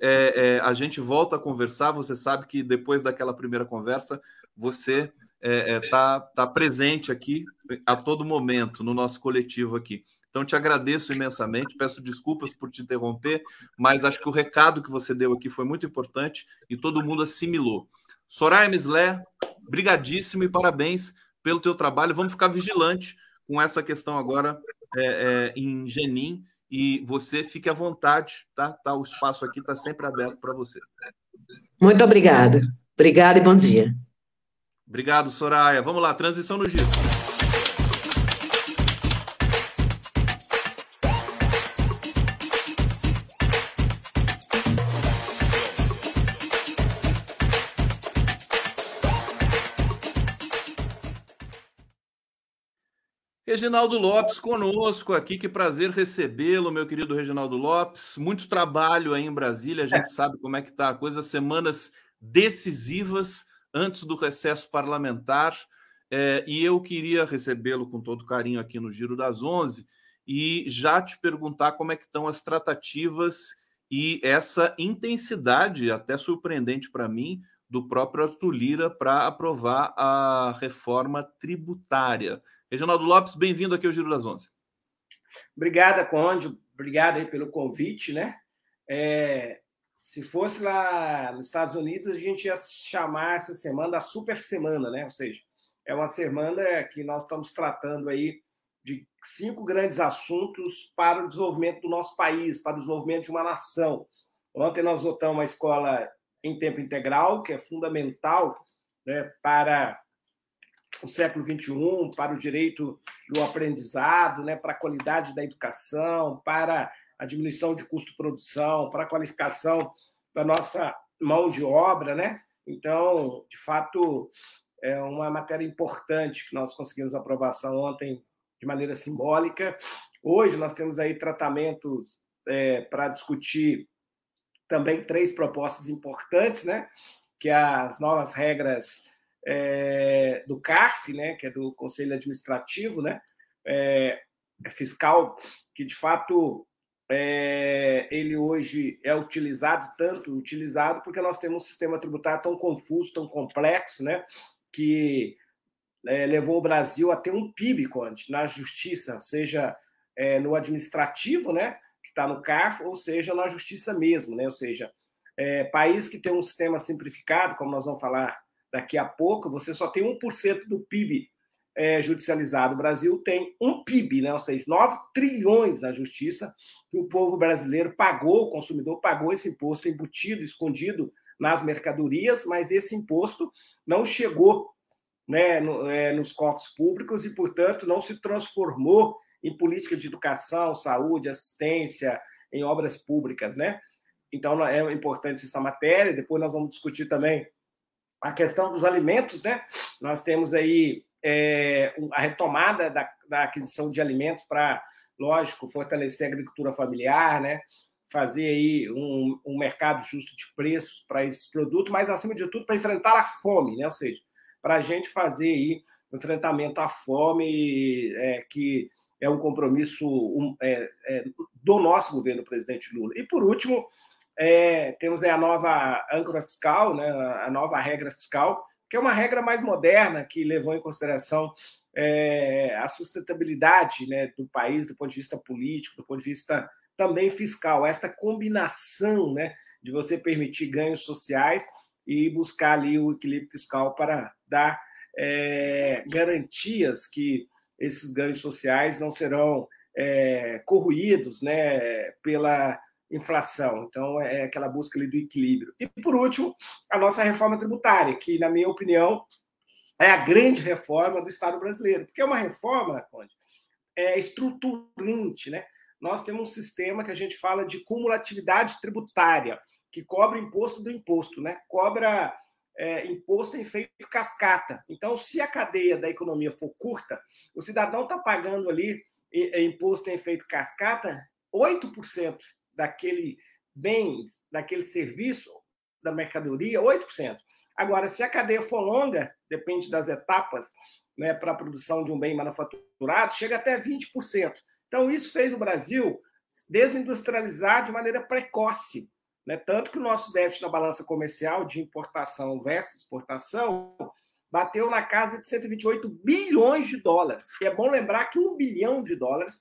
É, é, a gente volta a conversar. Você sabe que depois daquela primeira conversa, você está é, é tá, tá presente aqui a todo momento no nosso coletivo aqui. Então, te agradeço imensamente, peço desculpas por te interromper, mas acho que o recado que você deu aqui foi muito importante e todo mundo assimilou. Soraya Mislé, brigadíssimo e parabéns pelo teu trabalho. Vamos ficar vigilante com essa questão agora é, é, em Genim e você fique à vontade, tá? tá o espaço aqui está sempre aberto para você. Muito obrigada. Obrigada e bom dia. Obrigado, Soraya. Vamos lá, transição no giro. Reginaldo Lopes conosco aqui, que prazer recebê-lo, meu querido Reginaldo Lopes. Muito trabalho aí em Brasília, a gente sabe como é que está a coisa, semanas decisivas antes do recesso parlamentar. É, e eu queria recebê-lo com todo carinho aqui no Giro das Onze e já te perguntar como é que estão as tratativas e essa intensidade, até surpreendente para mim, do próprio Arthur Lira para aprovar a reforma tributária. Reginaldo Lopes, bem-vindo aqui ao Giro das Onze. Obrigada, Conde. Obrigado aí pelo convite, né? É, se fosse lá nos Estados Unidos, a gente ia chamar essa semana da super semana, né? Ou seja, é uma semana que nós estamos tratando aí de cinco grandes assuntos para o desenvolvimento do nosso país, para o desenvolvimento de uma nação. Ontem nós votamos uma escola em tempo integral, que é fundamental né, para o século XXI, para o direito do aprendizado, né, para a qualidade da educação, para a diminuição de custo-produção, para a qualificação da nossa mão de obra. Né? Então, de fato, é uma matéria importante que nós conseguimos aprovação ontem de maneira simbólica. Hoje nós temos aí tratamentos é, para discutir também três propostas importantes, né? que é as novas regras é, do CARF, né, que é do Conselho Administrativo, né, é, fiscal, que de fato é, ele hoje é utilizado, tanto utilizado, porque nós temos um sistema tributário tão confuso, tão complexo, né, que é, levou o Brasil a ter um PIB, Conde, na justiça, seja é, no administrativo, né, que está no CARF, ou seja na justiça mesmo, né, ou seja, é, país que tem um sistema simplificado, como nós vamos falar daqui a pouco, você só tem 1% do PIB é, judicializado. O Brasil tem um PIB, né? ou seja, 9 trilhões na justiça, que o povo brasileiro pagou, o consumidor pagou esse imposto embutido, escondido nas mercadorias, mas esse imposto não chegou né, no, é, nos cofres públicos e, portanto, não se transformou em política de educação, saúde, assistência, em obras públicas, né? Então, é importante essa matéria. Depois nós vamos discutir também a questão dos alimentos, né? Nós temos aí é, a retomada da, da, aquisição de alimentos para, lógico, fortalecer a agricultura familiar, né? Fazer aí um, um mercado justo de preços para esses produtos, mas acima de tudo para enfrentar a fome, né? Ou seja, para a gente fazer aí o enfrentamento à fome, é, que é um compromisso um, é, é do nosso governo, presidente Lula. E por último, É, temos a nova âncora fiscal, né, a nova regra fiscal, que é uma regra mais moderna, que levou em consideração é, a sustentabilidade né, do país do ponto de vista político, do ponto de vista também fiscal. Essa combinação né, de você permitir ganhos sociais e buscar ali o equilíbrio fiscal para dar é, garantias que esses ganhos sociais não serão é, né, pela inflação. Então, é aquela busca ali do equilíbrio. E, por último, a nossa reforma tributária, que, na minha opinião, é a grande reforma do Estado brasileiro, porque é uma reforma, Conde, é estruturante. Né? Nós temos um sistema que a gente fala de cumulatividade tributária, que cobra imposto do imposto, né? cobra é, imposto em efeito cascata. Então, se a cadeia da economia for curta, o cidadão está pagando ali imposto em efeito cascata 8% daquele bem, daquele serviço, da mercadoria, 8%. Agora, se a cadeia for longa, depende das etapas né, para a produção de um bem manufaturado, chega até 20%. Então, isso fez o Brasil desindustrializar de maneira precoce. Né? Tanto que o nosso déficit na balança comercial de importação versus exportação bateu na casa de 128 bilhões de dólares. E é bom lembrar que um bilhão de dólares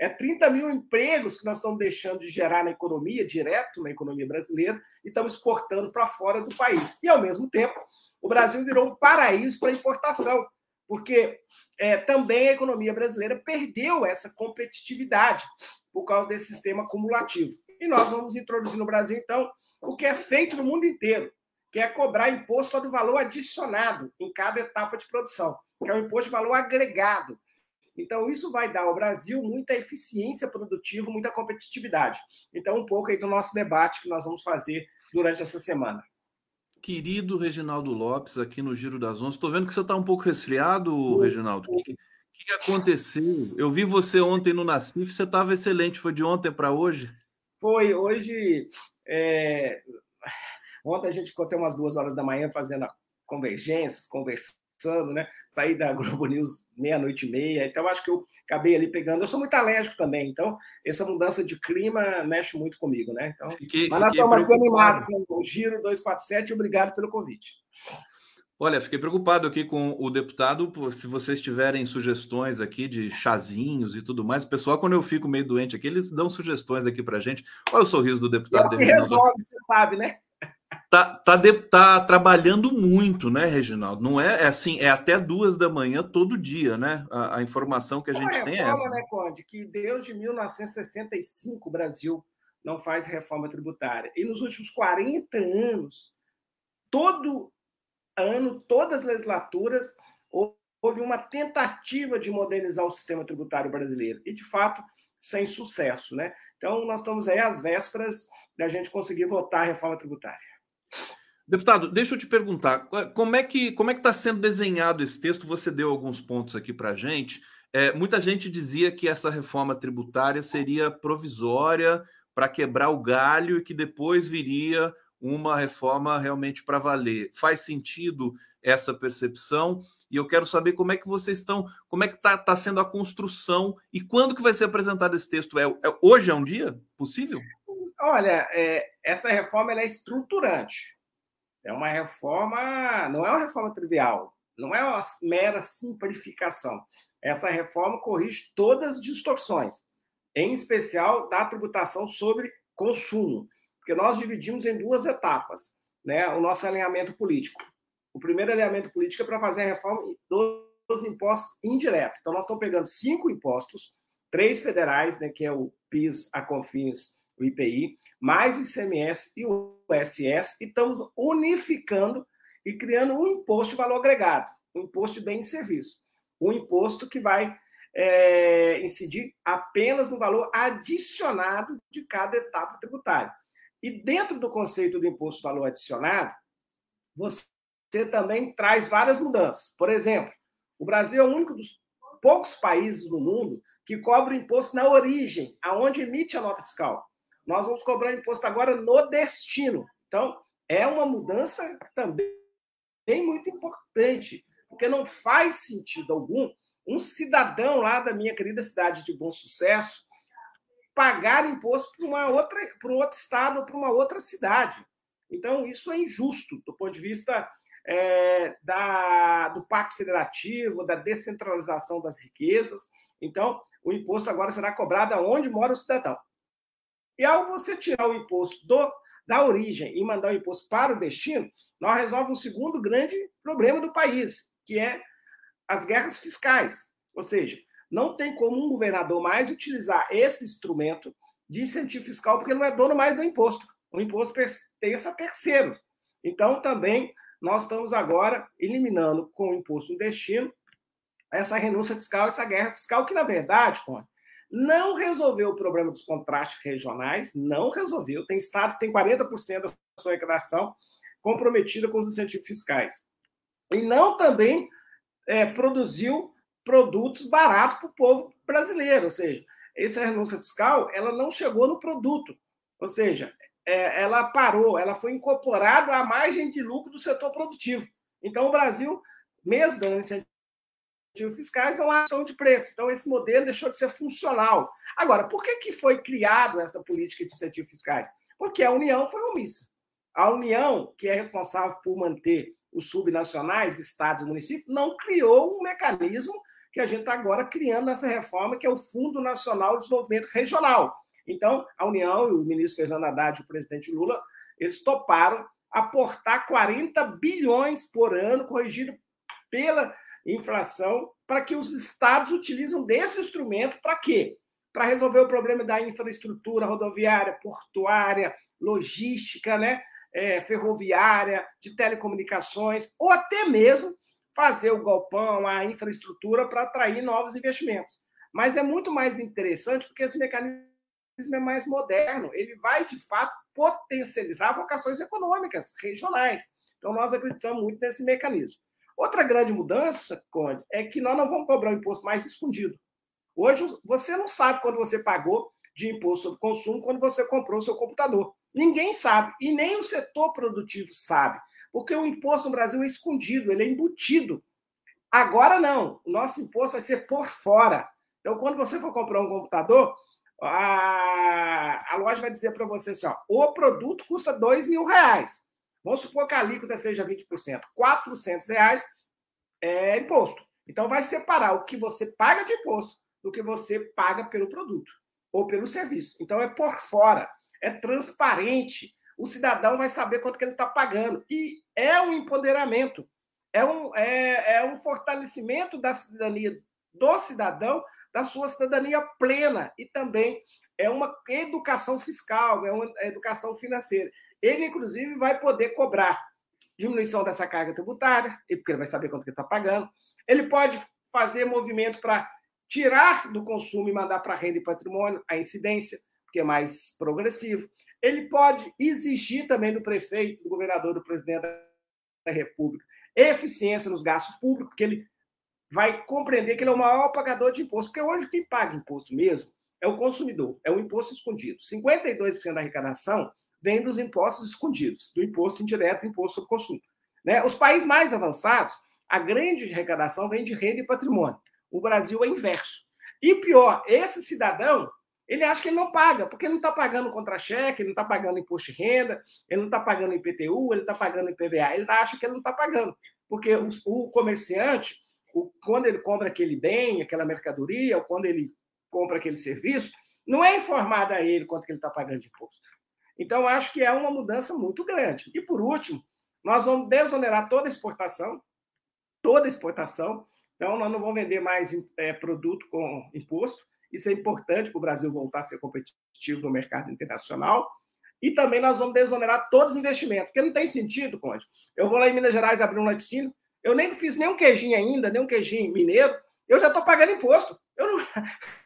é 30 mil empregos que nós estamos deixando de gerar na economia, direto na economia brasileira, e estamos exportando para fora do país. E, ao mesmo tempo, o Brasil virou um paraíso para importação, porque é, também a economia brasileira perdeu essa competitividade por causa desse sistema acumulativo. E nós vamos introduzir no Brasil, então, o que é feito no mundo inteiro, que é cobrar imposto sobre valor adicionado em cada etapa de produção, que é o imposto de valor agregado então, isso vai dar ao Brasil muita eficiência produtiva, muita competitividade. Então, um pouco aí do nosso debate que nós vamos fazer durante essa semana. Querido Reginaldo Lopes, aqui no Giro das Onze. Estou vendo que você está um pouco resfriado, Reginaldo. O que, que, que, aconteceu? Eu vi você ontem no Nacif, você estava excelente. Foi de ontem para hoje? Foi. Hoje. É... Ontem a gente ficou até umas duas horas da manhã fazendo convergências, conversando passando, né? Saí da Globo News meia-noite e meia, então acho que eu acabei ali pegando. Eu sou muito alérgico também, então essa mudança de clima mexe muito comigo, né? Então, fiquei, mas nós estamos aqui animados com o Giro 247 obrigado pelo convite. Olha, fiquei preocupado aqui com o deputado, se vocês tiverem sugestões aqui de chazinhos e tudo mais. O pessoal, quando eu fico meio doente aqui, eles dão sugestões aqui para gente. Olha o sorriso do deputado. É resolve, você sabe, né? Tá, tá, de, tá trabalhando muito, né, Reginaldo? Não é, é, assim, é até duas da manhã todo dia, né? A, a informação que a gente tem é essa. né, Conde? Que desde 1965 o Brasil não faz reforma tributária. E nos últimos 40 anos, todo ano, todas as legislaturas, houve uma tentativa de modernizar o sistema tributário brasileiro. E, de fato, sem sucesso, né? Então, nós estamos aí às vésperas da gente conseguir votar a reforma tributária. Deputado, deixa eu te perguntar, como é que como é que está sendo desenhado esse texto? Você deu alguns pontos aqui para a gente. É, muita gente dizia que essa reforma tributária seria provisória para quebrar o galho e que depois viria uma reforma realmente para valer. Faz sentido essa percepção? E eu quero saber como é que vocês estão, como é que está tá sendo a construção e quando que vai ser apresentado esse texto? É, é hoje é um dia possível? Olha, é, essa reforma é estruturante. É uma reforma, não é uma reforma trivial, não é uma mera simplificação. Essa reforma corrige todas as distorções, em especial da tributação sobre consumo, porque nós dividimos em duas etapas, né, o nosso alinhamento político. O primeiro alinhamento político é para fazer a reforma dos impostos indiretos. Então nós estamos pegando cinco impostos, três federais, né, que é o PIS, a CONFINS, o IPI, mais o ICMS e o ISS, e estamos unificando e criando um imposto de valor agregado, um imposto de bem e serviço. Um imposto que vai é, incidir apenas no valor adicionado de cada etapa tributária. E dentro do conceito do imposto de valor adicionado, você também traz várias mudanças. Por exemplo, o Brasil é o único dos poucos países no mundo que cobra o imposto na origem, aonde emite a nota fiscal nós vamos cobrar imposto agora no destino. Então, é uma mudança também muito importante, porque não faz sentido algum um cidadão lá da minha querida cidade de Bom Sucesso pagar imposto para uma outra, para um outro estado ou para uma outra cidade. Então, isso é injusto do ponto de vista é, da, do Pacto Federativo, da descentralização das riquezas. Então, o imposto agora será cobrado aonde mora o cidadão. E ao você tirar o imposto do, da origem e mandar o imposto para o destino, nós resolvemos um segundo grande problema do país, que é as guerras fiscais. Ou seja, não tem como um governador mais utilizar esse instrumento de incentivo fiscal, porque não é dono mais do imposto. O imposto pertence a terceiros. Então, também, nós estamos agora eliminando com o imposto no destino essa renúncia fiscal, essa guerra fiscal, que, na verdade, não resolveu o problema dos contrastes regionais, não resolveu. Tem estado que tem 40% da sua arrecadação comprometida com os incentivos fiscais. E não também é, produziu produtos baratos para o povo brasileiro, ou seja, essa renúncia fiscal ela não chegou no produto, ou seja, é, ela parou, ela foi incorporada à margem de lucro do setor produtivo. Então, o Brasil, mesmo dando incentivos fiscais, não há ação de preço. Então, esse modelo deixou de ser funcional. Agora, por que, que foi criado essa política de incentivos fiscais? Porque a União foi omissa. A União, que é responsável por manter os subnacionais, estados e municípios, não criou um mecanismo que a gente está agora criando nessa reforma, que é o Fundo Nacional de Desenvolvimento Regional. Então, a União e o ministro Fernando Haddad e o presidente Lula, eles toparam aportar 40 bilhões por ano, corrigido pela inflação, para que os estados utilizem desse instrumento para quê? Para resolver o problema da infraestrutura rodoviária, portuária, logística, né? É, ferroviária, de telecomunicações, ou até mesmo fazer o galpão, a infraestrutura para atrair novos investimentos. Mas é muito mais interessante porque esse mecanismo é mais moderno, ele vai, de fato, potencializar vocações econômicas regionais. Então, nós acreditamos muito nesse mecanismo. Outra grande mudança, Conde, é que nós não vamos cobrar um imposto mais escondido. Hoje, você não sabe quando você pagou de imposto sobre consumo quando você comprou o seu computador. Ninguém sabe, e nem o setor produtivo sabe. Porque o imposto no Brasil é escondido, ele é embutido. Agora não, o nosso imposto vai ser por fora. Então, quando você for comprar um computador, a, a loja vai dizer para você assim: ó, o produto custa dois mil reais. Vamos supor que a alíquota seja 20%. 400 reais é imposto. Então, vai separar o que você paga de imposto do que você paga pelo produto ou pelo serviço. Então, é por fora, é transparente o cidadão vai saber quanto que ele está pagando. E é um empoderamento, é um, é, é um fortalecimento da cidadania do cidadão, da sua cidadania plena, e também é uma educação fiscal, é uma educação financeira. Ele, inclusive, vai poder cobrar diminuição dessa carga tributária, porque ele vai saber quanto que está pagando. Ele pode fazer movimento para tirar do consumo e mandar para renda e patrimônio a incidência, porque é mais progressivo. Ele pode exigir também do prefeito, do governador, do presidente da República eficiência nos gastos públicos, porque ele vai compreender que ele é o maior pagador de imposto. Porque hoje quem paga imposto mesmo é o consumidor, é o imposto escondido. 52% da arrecadação vem dos impostos escondidos, do imposto indireto, imposto sobre consumo. Né? Os países mais avançados, a grande arrecadação vem de renda e patrimônio. O Brasil é inverso. E pior, esse cidadão ele acha que ele não paga, porque ele não está pagando contra-cheque, ele não está pagando imposto de renda, ele não está pagando IPTU, ele está pagando IPVA, ele acha que ele não está pagando, porque o, o comerciante, o, quando ele compra aquele bem, aquela mercadoria, ou quando ele compra aquele serviço, não é informado a ele quanto que ele está pagando de imposto. Então, acho que é uma mudança muito grande. E, por último, nós vamos desonerar toda exportação, toda exportação. Então, nós não vamos vender mais é, produto com imposto. Isso é importante para o Brasil voltar a ser competitivo no mercado internacional. E também nós vamos desonerar todos os investimentos, porque não tem sentido, Conde. Eu vou lá em Minas Gerais abrir um laticínio, eu nem fiz nenhum queijinho ainda, nem um queijinho mineiro, eu já estou pagando imposto. Eu não.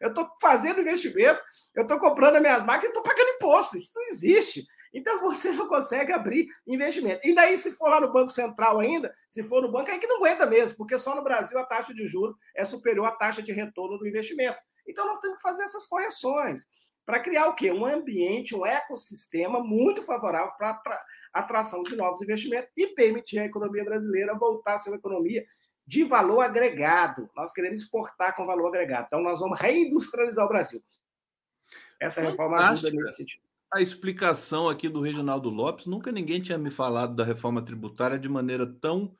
Eu estou fazendo investimento, eu estou comprando as minhas máquinas, estou pagando imposto. Isso não existe. Então você não consegue abrir investimento. E daí, se for lá no Banco Central ainda, se for no banco, é que não aguenta mesmo, porque só no Brasil a taxa de juros é superior à taxa de retorno do investimento. Então nós temos que fazer essas correções para criar o quê? Um ambiente, um ecossistema muito favorável para a atração de novos investimentos e permitir a economia brasileira voltar a ser uma economia de valor agregado. Nós queremos exportar com valor agregado. Então, nós vamos reindustrializar o Brasil. essa reforma ajuda nesse sentido. A explicação aqui do Reginaldo Lopes, nunca ninguém tinha me falado da reforma tributária de maneira tão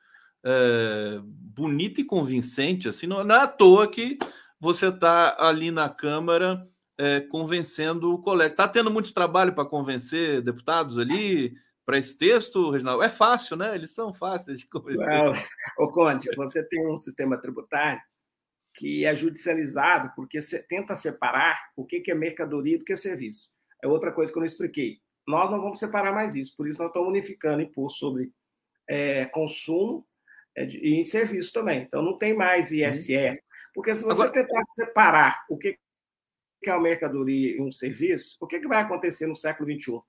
é, bonita e convincente assim. Não, não é à toa que você está ali na Câmara é, convencendo o colega. Está tendo muito trabalho para convencer deputados ali para esse texto, Reginaldo? É fácil, né? Eles são fáceis de. Well, ô Conde, você tem um sistema tributário que é judicializado porque você tenta separar o que é mercadoria do que é serviço. É outra coisa que eu não expliquei. Nós não vamos separar mais isso, por isso nós estamos unificando imposto sobre é, consumo é, e em serviço também. Então não tem mais ISS, porque se você Agora... tentar separar o que é uma mercadoria e um serviço, o que, que vai acontecer no século XXI?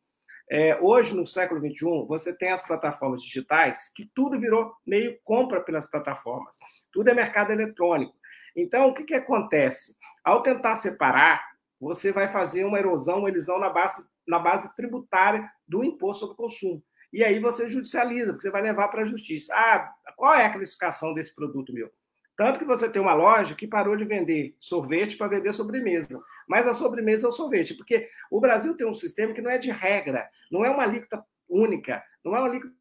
É, hoje, no século XXI, você tem as plataformas digitais, que tudo virou meio compra pelas plataformas. Tudo é mercado eletrônico. Então, o que, que acontece? Ao tentar separar, você vai fazer uma erosão, uma elisão na base, na base tributária do imposto sobre consumo. E aí você judicializa, porque você vai levar para a justiça. Ah, qual é a classificação desse produto meu? Tanto que você tem uma loja que parou de vender sorvete para vender sobremesa. Mas a sobremesa é o sorvete, porque o Brasil tem um sistema que não é de regra, não é uma alíquota única, não é uma alíquota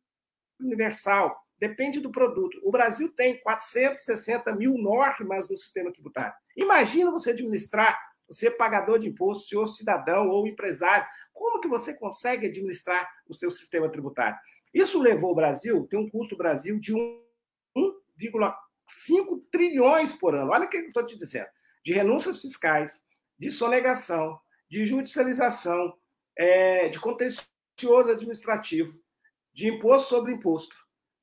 universal, depende do produto. O Brasil tem 460 mil normas no sistema tributário. Imagina você administrar, você é pagador de imposto, senhor cidadão ou empresário, como que você consegue administrar o seu sistema tributário? Isso levou o Brasil, tem um custo Brasil de 1,4 5 trilhões por ano. Olha o que eu estou te dizendo. De renúncias fiscais, de sonegação, de judicialização, é, de contencioso administrativo, de imposto sobre imposto,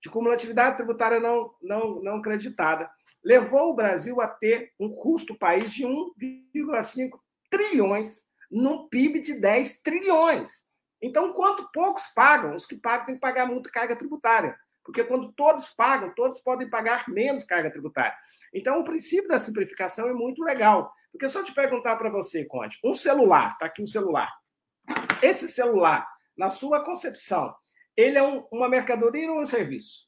de cumulatividade tributária não, não, não creditada, levou o Brasil a ter um custo país de 1,5 trilhões num PIB de 10 trilhões. Então, quanto poucos pagam, os que pagam têm que pagar muito carga tributária porque quando todos pagam, todos podem pagar menos carga tributária. Então, o princípio da simplificação é muito legal. Porque eu te perguntar para você, Conte, um celular, está aqui um celular. Esse celular, na sua concepção, ele é um, uma mercadoria ou um serviço?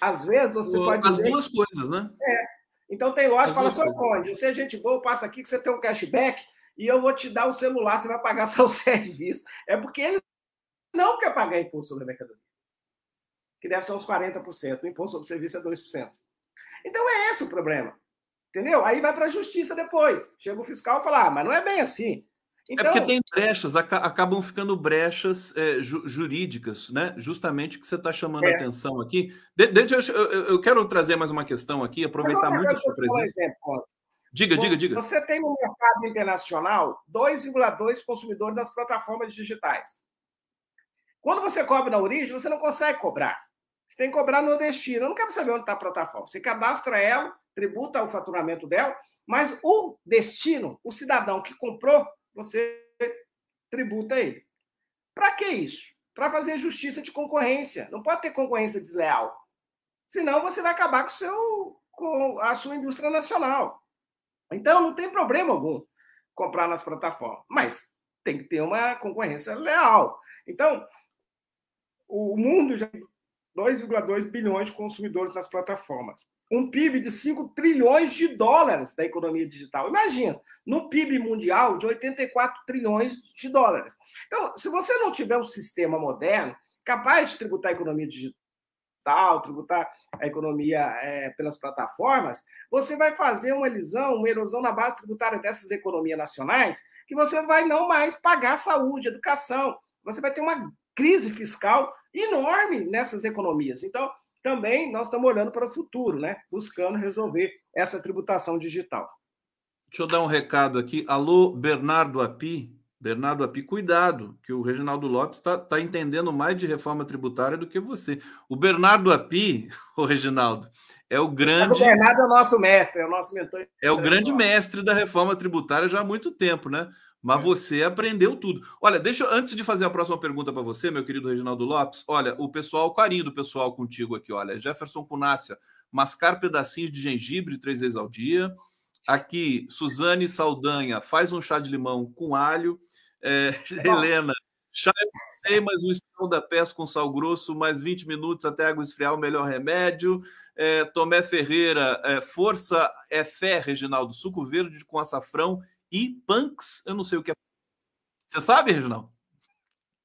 Às vezes você pode As dizer... duas coisas, né? É. Então tem loja que fala, seu Conde, você é gente boa, passa aqui que você tem um cashback e eu vou te dar o celular, você vai pagar seu serviço. É porque ele não quer pagar imposto sobre a mercadoria que deve ser uns 40%. O imposto sobre serviço é 2%. Então é esse o problema. Entendeu? Aí vai para a justiça depois. Chega o fiscal e fala: ah, mas não é bem assim. Então... É porque tem brechas, acabam ficando brechas é, ju jurídicas, né? Justamente que você está chamando é. a atenção aqui. De, de, eu, eu, quero trazer mais uma questão aqui, aproveitar muito a sua presença. Um exemplo, diga, diga, diga. Você tem no mercado internacional 2,2 consumidores das plataformas digitais. Quando você cobra na origem, você não consegue cobrar. Você tem que cobrar no destino. Eu não quero saber onde está a plataforma. Você cadastra ela, tributa o faturamento dela, mas o destino, o cidadão que comprou, você tributa ele. Para que isso? Para fazer justiça de concorrência. Não pode ter concorrência desleal. Senão você vai acabar com, seu, com a sua indústria nacional. Então não tem problema algum comprar nas plataformas, mas tem que ter uma concorrência leal. Então, o mundo já 2,2 bilhões de consumidores nas plataformas. Um PIB de 5 trilhões de dólares da economia digital. Imagina, no PIB mundial de 84 trilhões de dólares. Então, se você não tiver um sistema moderno capaz de tributar a economia digital, tributar a economia é, pelas plataformas, você vai fazer uma elisão, uma erosão na base tributária dessas economias nacionais, que você vai não mais pagar saúde, educação. Você vai ter uma crise fiscal enorme nessas economias. Então, também nós estamos olhando para o futuro, né? buscando resolver essa tributação digital. Deixa eu dar um recado aqui. Alô, Bernardo Api. Bernardo Api, cuidado, que o Reginaldo Lopes está tá entendendo mais de reforma tributária do que você. O Bernardo Api, o Reginaldo, é o grande. O Bernardo é o nosso mestre, é o nosso mentor. É o grande mestre da reforma tributária já há muito tempo, né? Mas você aprendeu tudo. Olha, deixa eu, antes de fazer a próxima pergunta para você, meu querido Reginaldo Lopes, olha, o pessoal, o carinho do pessoal contigo aqui, olha, Jefferson Cunácia, mascar pedacinhos de gengibre três vezes ao dia. Aqui, Suzane Saldanha, faz um chá de limão com alho. É, Helena, chá eu sei, mas um escão da peça com sal grosso, mais 20 minutos até água esfriar, o melhor remédio. É, Tomé Ferreira, é, força é fé, Reginaldo, suco verde com açafrão e punks, eu não sei o que é. Você sabe, Reginaldo?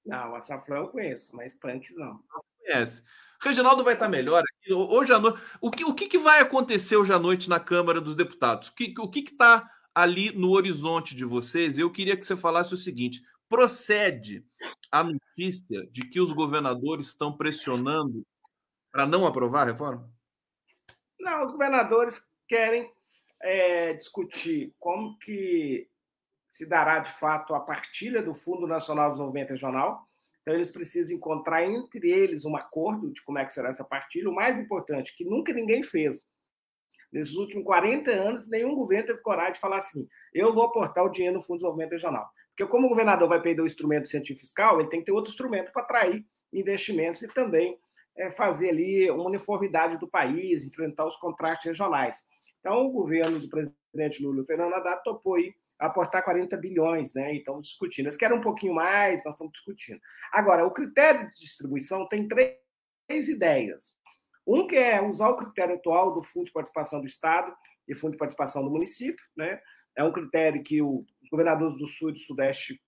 Não, açafrão eu conheço, mas punks não. Não conhece. Reginaldo vai estar melhor aqui. Hoje à noite. O que, o que, vai acontecer hoje à noite na Câmara dos Deputados? O que o está ali no horizonte de vocês? Eu queria que você falasse o seguinte: procede a notícia de que os governadores estão pressionando para não aprovar a reforma? Não, os governadores querem é, discutir como que se dará de fato a partilha do Fundo Nacional de Desenvolvimento Regional então, eles precisam encontrar entre eles um acordo de como é que será essa partilha. O mais importante, que nunca ninguém fez. Nesses últimos 40 anos, nenhum governo teve coragem de falar assim: eu vou aportar o dinheiro no Fundo de Desenvolvimento Regional. Porque, como o governador vai perder o instrumento do incentivo fiscal, ele tem que ter outro instrumento para atrair investimentos e também é, fazer ali uma uniformidade do país, enfrentar os contrastes regionais. Então, o governo do presidente Lula Fernando Haddad topou aí aportar 40 bilhões, né? E estamos discutindo. Eles querem um pouquinho mais, nós estamos discutindo. Agora, o critério de distribuição tem três, três ideias. Um que é usar o critério atual do Fundo de Participação do Estado e Fundo de Participação do Município, né? É um critério que os governadores do Sul e do Sudeste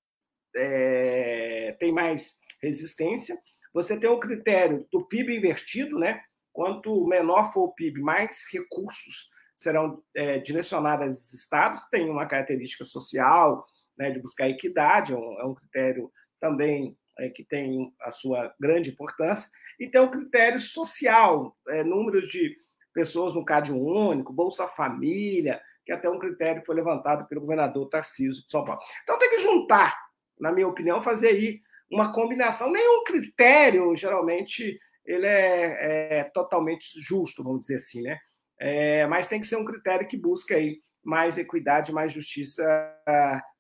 é, têm mais resistência. Você tem o critério do PIB invertido, né? Quanto menor for o PIB, mais recursos serão é, direcionadas aos estados, tem uma característica social, né, de buscar equidade, é um, é um critério também é, que tem a sua grande importância, e tem um critério social, é, números de pessoas no CAD único, Bolsa Família, que é até um critério que foi levantado pelo governador Tarcísio de São Paulo. Então tem que juntar, na minha opinião, fazer aí uma combinação. Nenhum critério, geralmente, ele é, é totalmente justo, vamos dizer assim, né? É, mas tem que ser um critério que busque aí mais equidade, mais justiça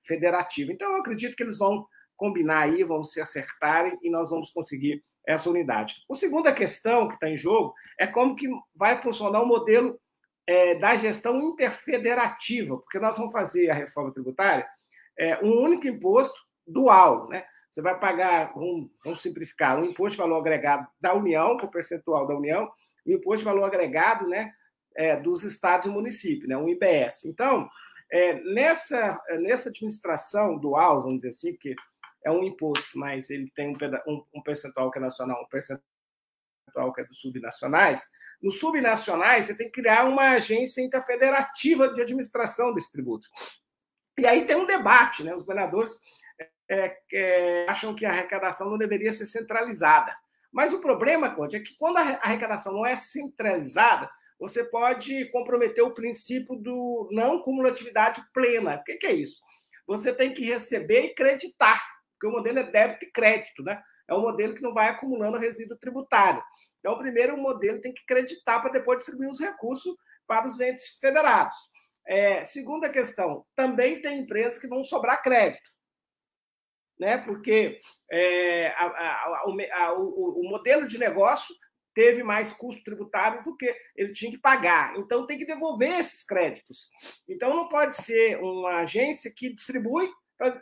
federativa. Então, eu acredito que eles vão combinar aí, vão se acertarem e nós vamos conseguir essa unidade. A segunda questão que está em jogo é como que vai funcionar o modelo é, da gestão interfederativa, porque nós vamos fazer a reforma tributária é, um único imposto dual, né? Você vai pagar, um, vamos simplificar, um imposto de valor agregado da União, com o percentual da União, e um imposto de valor agregado, né, é, dos estados e municípios, né, um IBS. Então, é, nessa, nessa administração dual, vamos dizer assim, que é um imposto, mas ele tem um, um, um percentual que é nacional, um percentual que é dos subnacionais, nos subnacionais você tem que criar uma agência interfederativa de administração desse tributo. E aí tem um debate, né? Os governadores é, é, acham que a arrecadação não deveria ser centralizada. Mas o problema, Conte, é que quando a arrecadação não é centralizada, você pode comprometer o princípio do não cumulatividade plena. O que é isso? Você tem que receber e creditar, porque o modelo é débito e crédito, né? É um modelo que não vai acumulando resíduo tributário. Então, primeiro, o modelo tem que creditar para depois distribuir os recursos para os entes federados. É, segunda questão, também tem empresas que vão sobrar crédito. Né? Porque é, a, a, a, o, o modelo de negócio teve mais custo tributário do que ele tinha que pagar. Então, tem que devolver esses créditos. Então, não pode ser uma agência que distribui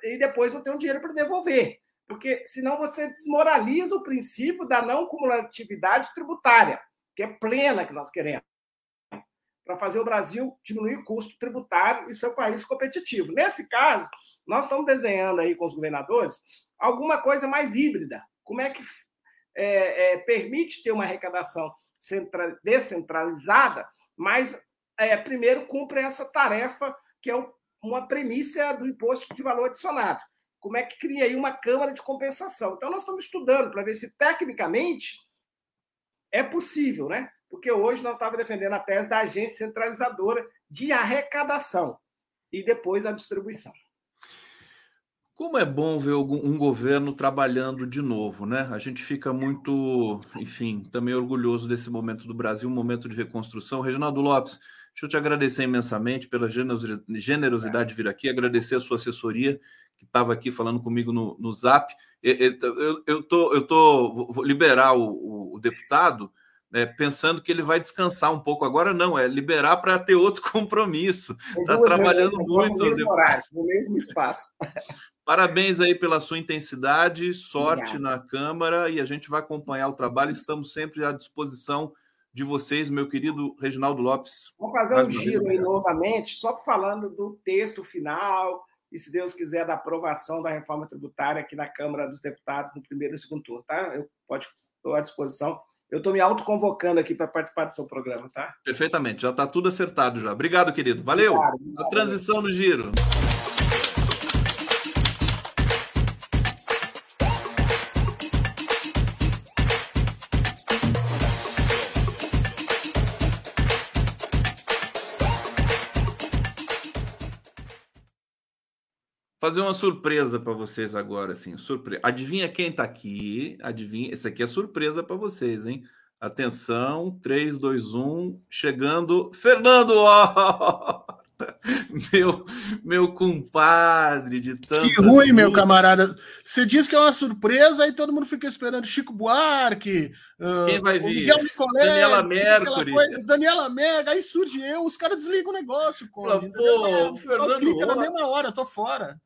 e depois não tem o um dinheiro para devolver. Porque senão você desmoraliza o princípio da não cumulatividade tributária, que é plena que nós queremos, para fazer o Brasil diminuir o custo tributário e ser um país competitivo. Nesse caso, nós estamos desenhando aí com os governadores alguma coisa mais híbrida. Como é que é, é, permite ter uma arrecadação descentralizada, mas é, primeiro cumpre essa tarefa que é uma premissa do imposto de valor adicionado. Como é que cria aí uma câmara de compensação? Então, nós estamos estudando para ver se tecnicamente é possível, né? Porque hoje nós estávamos defendendo a tese da agência centralizadora de arrecadação e depois a distribuição. Como é bom ver um governo trabalhando de novo, né? A gente fica muito, enfim, também orgulhoso desse momento do Brasil, um momento de reconstrução. Reginaldo Lopes, deixa eu te agradecer imensamente pela generosidade de vir aqui, agradecer a sua assessoria, que estava aqui falando comigo no, no Zap. Eu, eu, tô, eu tô, vou liberar o, o deputado, né, pensando que ele vai descansar um pouco. Agora não, é liberar para ter outro compromisso. Está trabalhando muito. No mesmo horário, no mesmo espaço. Parabéns aí pela sua intensidade, sorte Obrigada. na Câmara e a gente vai acompanhar o trabalho. Estamos sempre à disposição de vocês, meu querido Reginaldo Lopes. Vamos fazer um giro aí novamente, só falando do texto final, e, se Deus quiser, da aprovação da reforma tributária aqui na Câmara dos Deputados no primeiro e segundo turno, tá? Eu estou à disposição. Eu estou me autoconvocando aqui para participar do seu programa, tá? Perfeitamente, já está tudo acertado já. Obrigado, querido. Valeu. Obrigado, obrigado. A transição no giro. Fazer uma surpresa para vocês agora, assim, surpresa. Adivinha quem tá aqui? Adivinha, esse aqui é surpresa para vocês, hein? Atenção, 3, 2, 1, chegando, Fernando Horta, meu, meu compadre de tanto. Que ruim, meu camarada. Você diz que é uma surpresa e todo mundo fica esperando Chico Buarque, quem vai vir? Miguel Nicolé, Daniela Mercury. Coisa, Daniela Mercury, aí surge eu, os caras desligam o negócio, pô. Pô, Fernando clica Horta. na mesma hora, tô fora.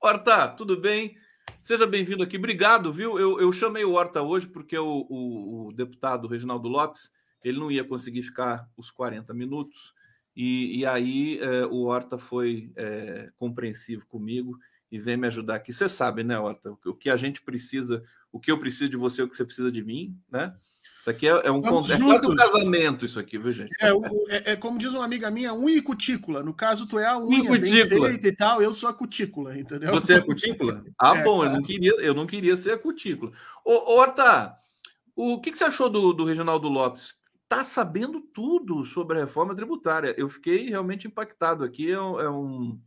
Horta, tudo bem? Seja bem-vindo aqui. Obrigado, viu? Eu, eu chamei o Horta hoje porque o, o, o, deputado Reginaldo Lopes ele não ia conseguir ficar os 40 minutos. E, e aí é, o Horta foi é, compreensivo comigo e vem me ajudar aqui. Você sabe, né, Horta? O que a gente precisa, o que eu preciso de você, o que você precisa de mim, né? Isso aqui é, é um, é quase um casamento, isso aqui, viu, gente? É, é, é, como diz uma amiga minha, unha e cutícula. No caso, tu é a unha bem feita e tal, eu sou a cutícula, entendeu? Você é a cutícula? Ah, é, bom, eu não, queria, eu não queria ser a cutícula. Ô, ô Horta, o que, que você achou do, do Reginaldo Lopes? Tá sabendo tudo sobre a reforma tributária. Eu fiquei realmente impactado aqui. É um, é um,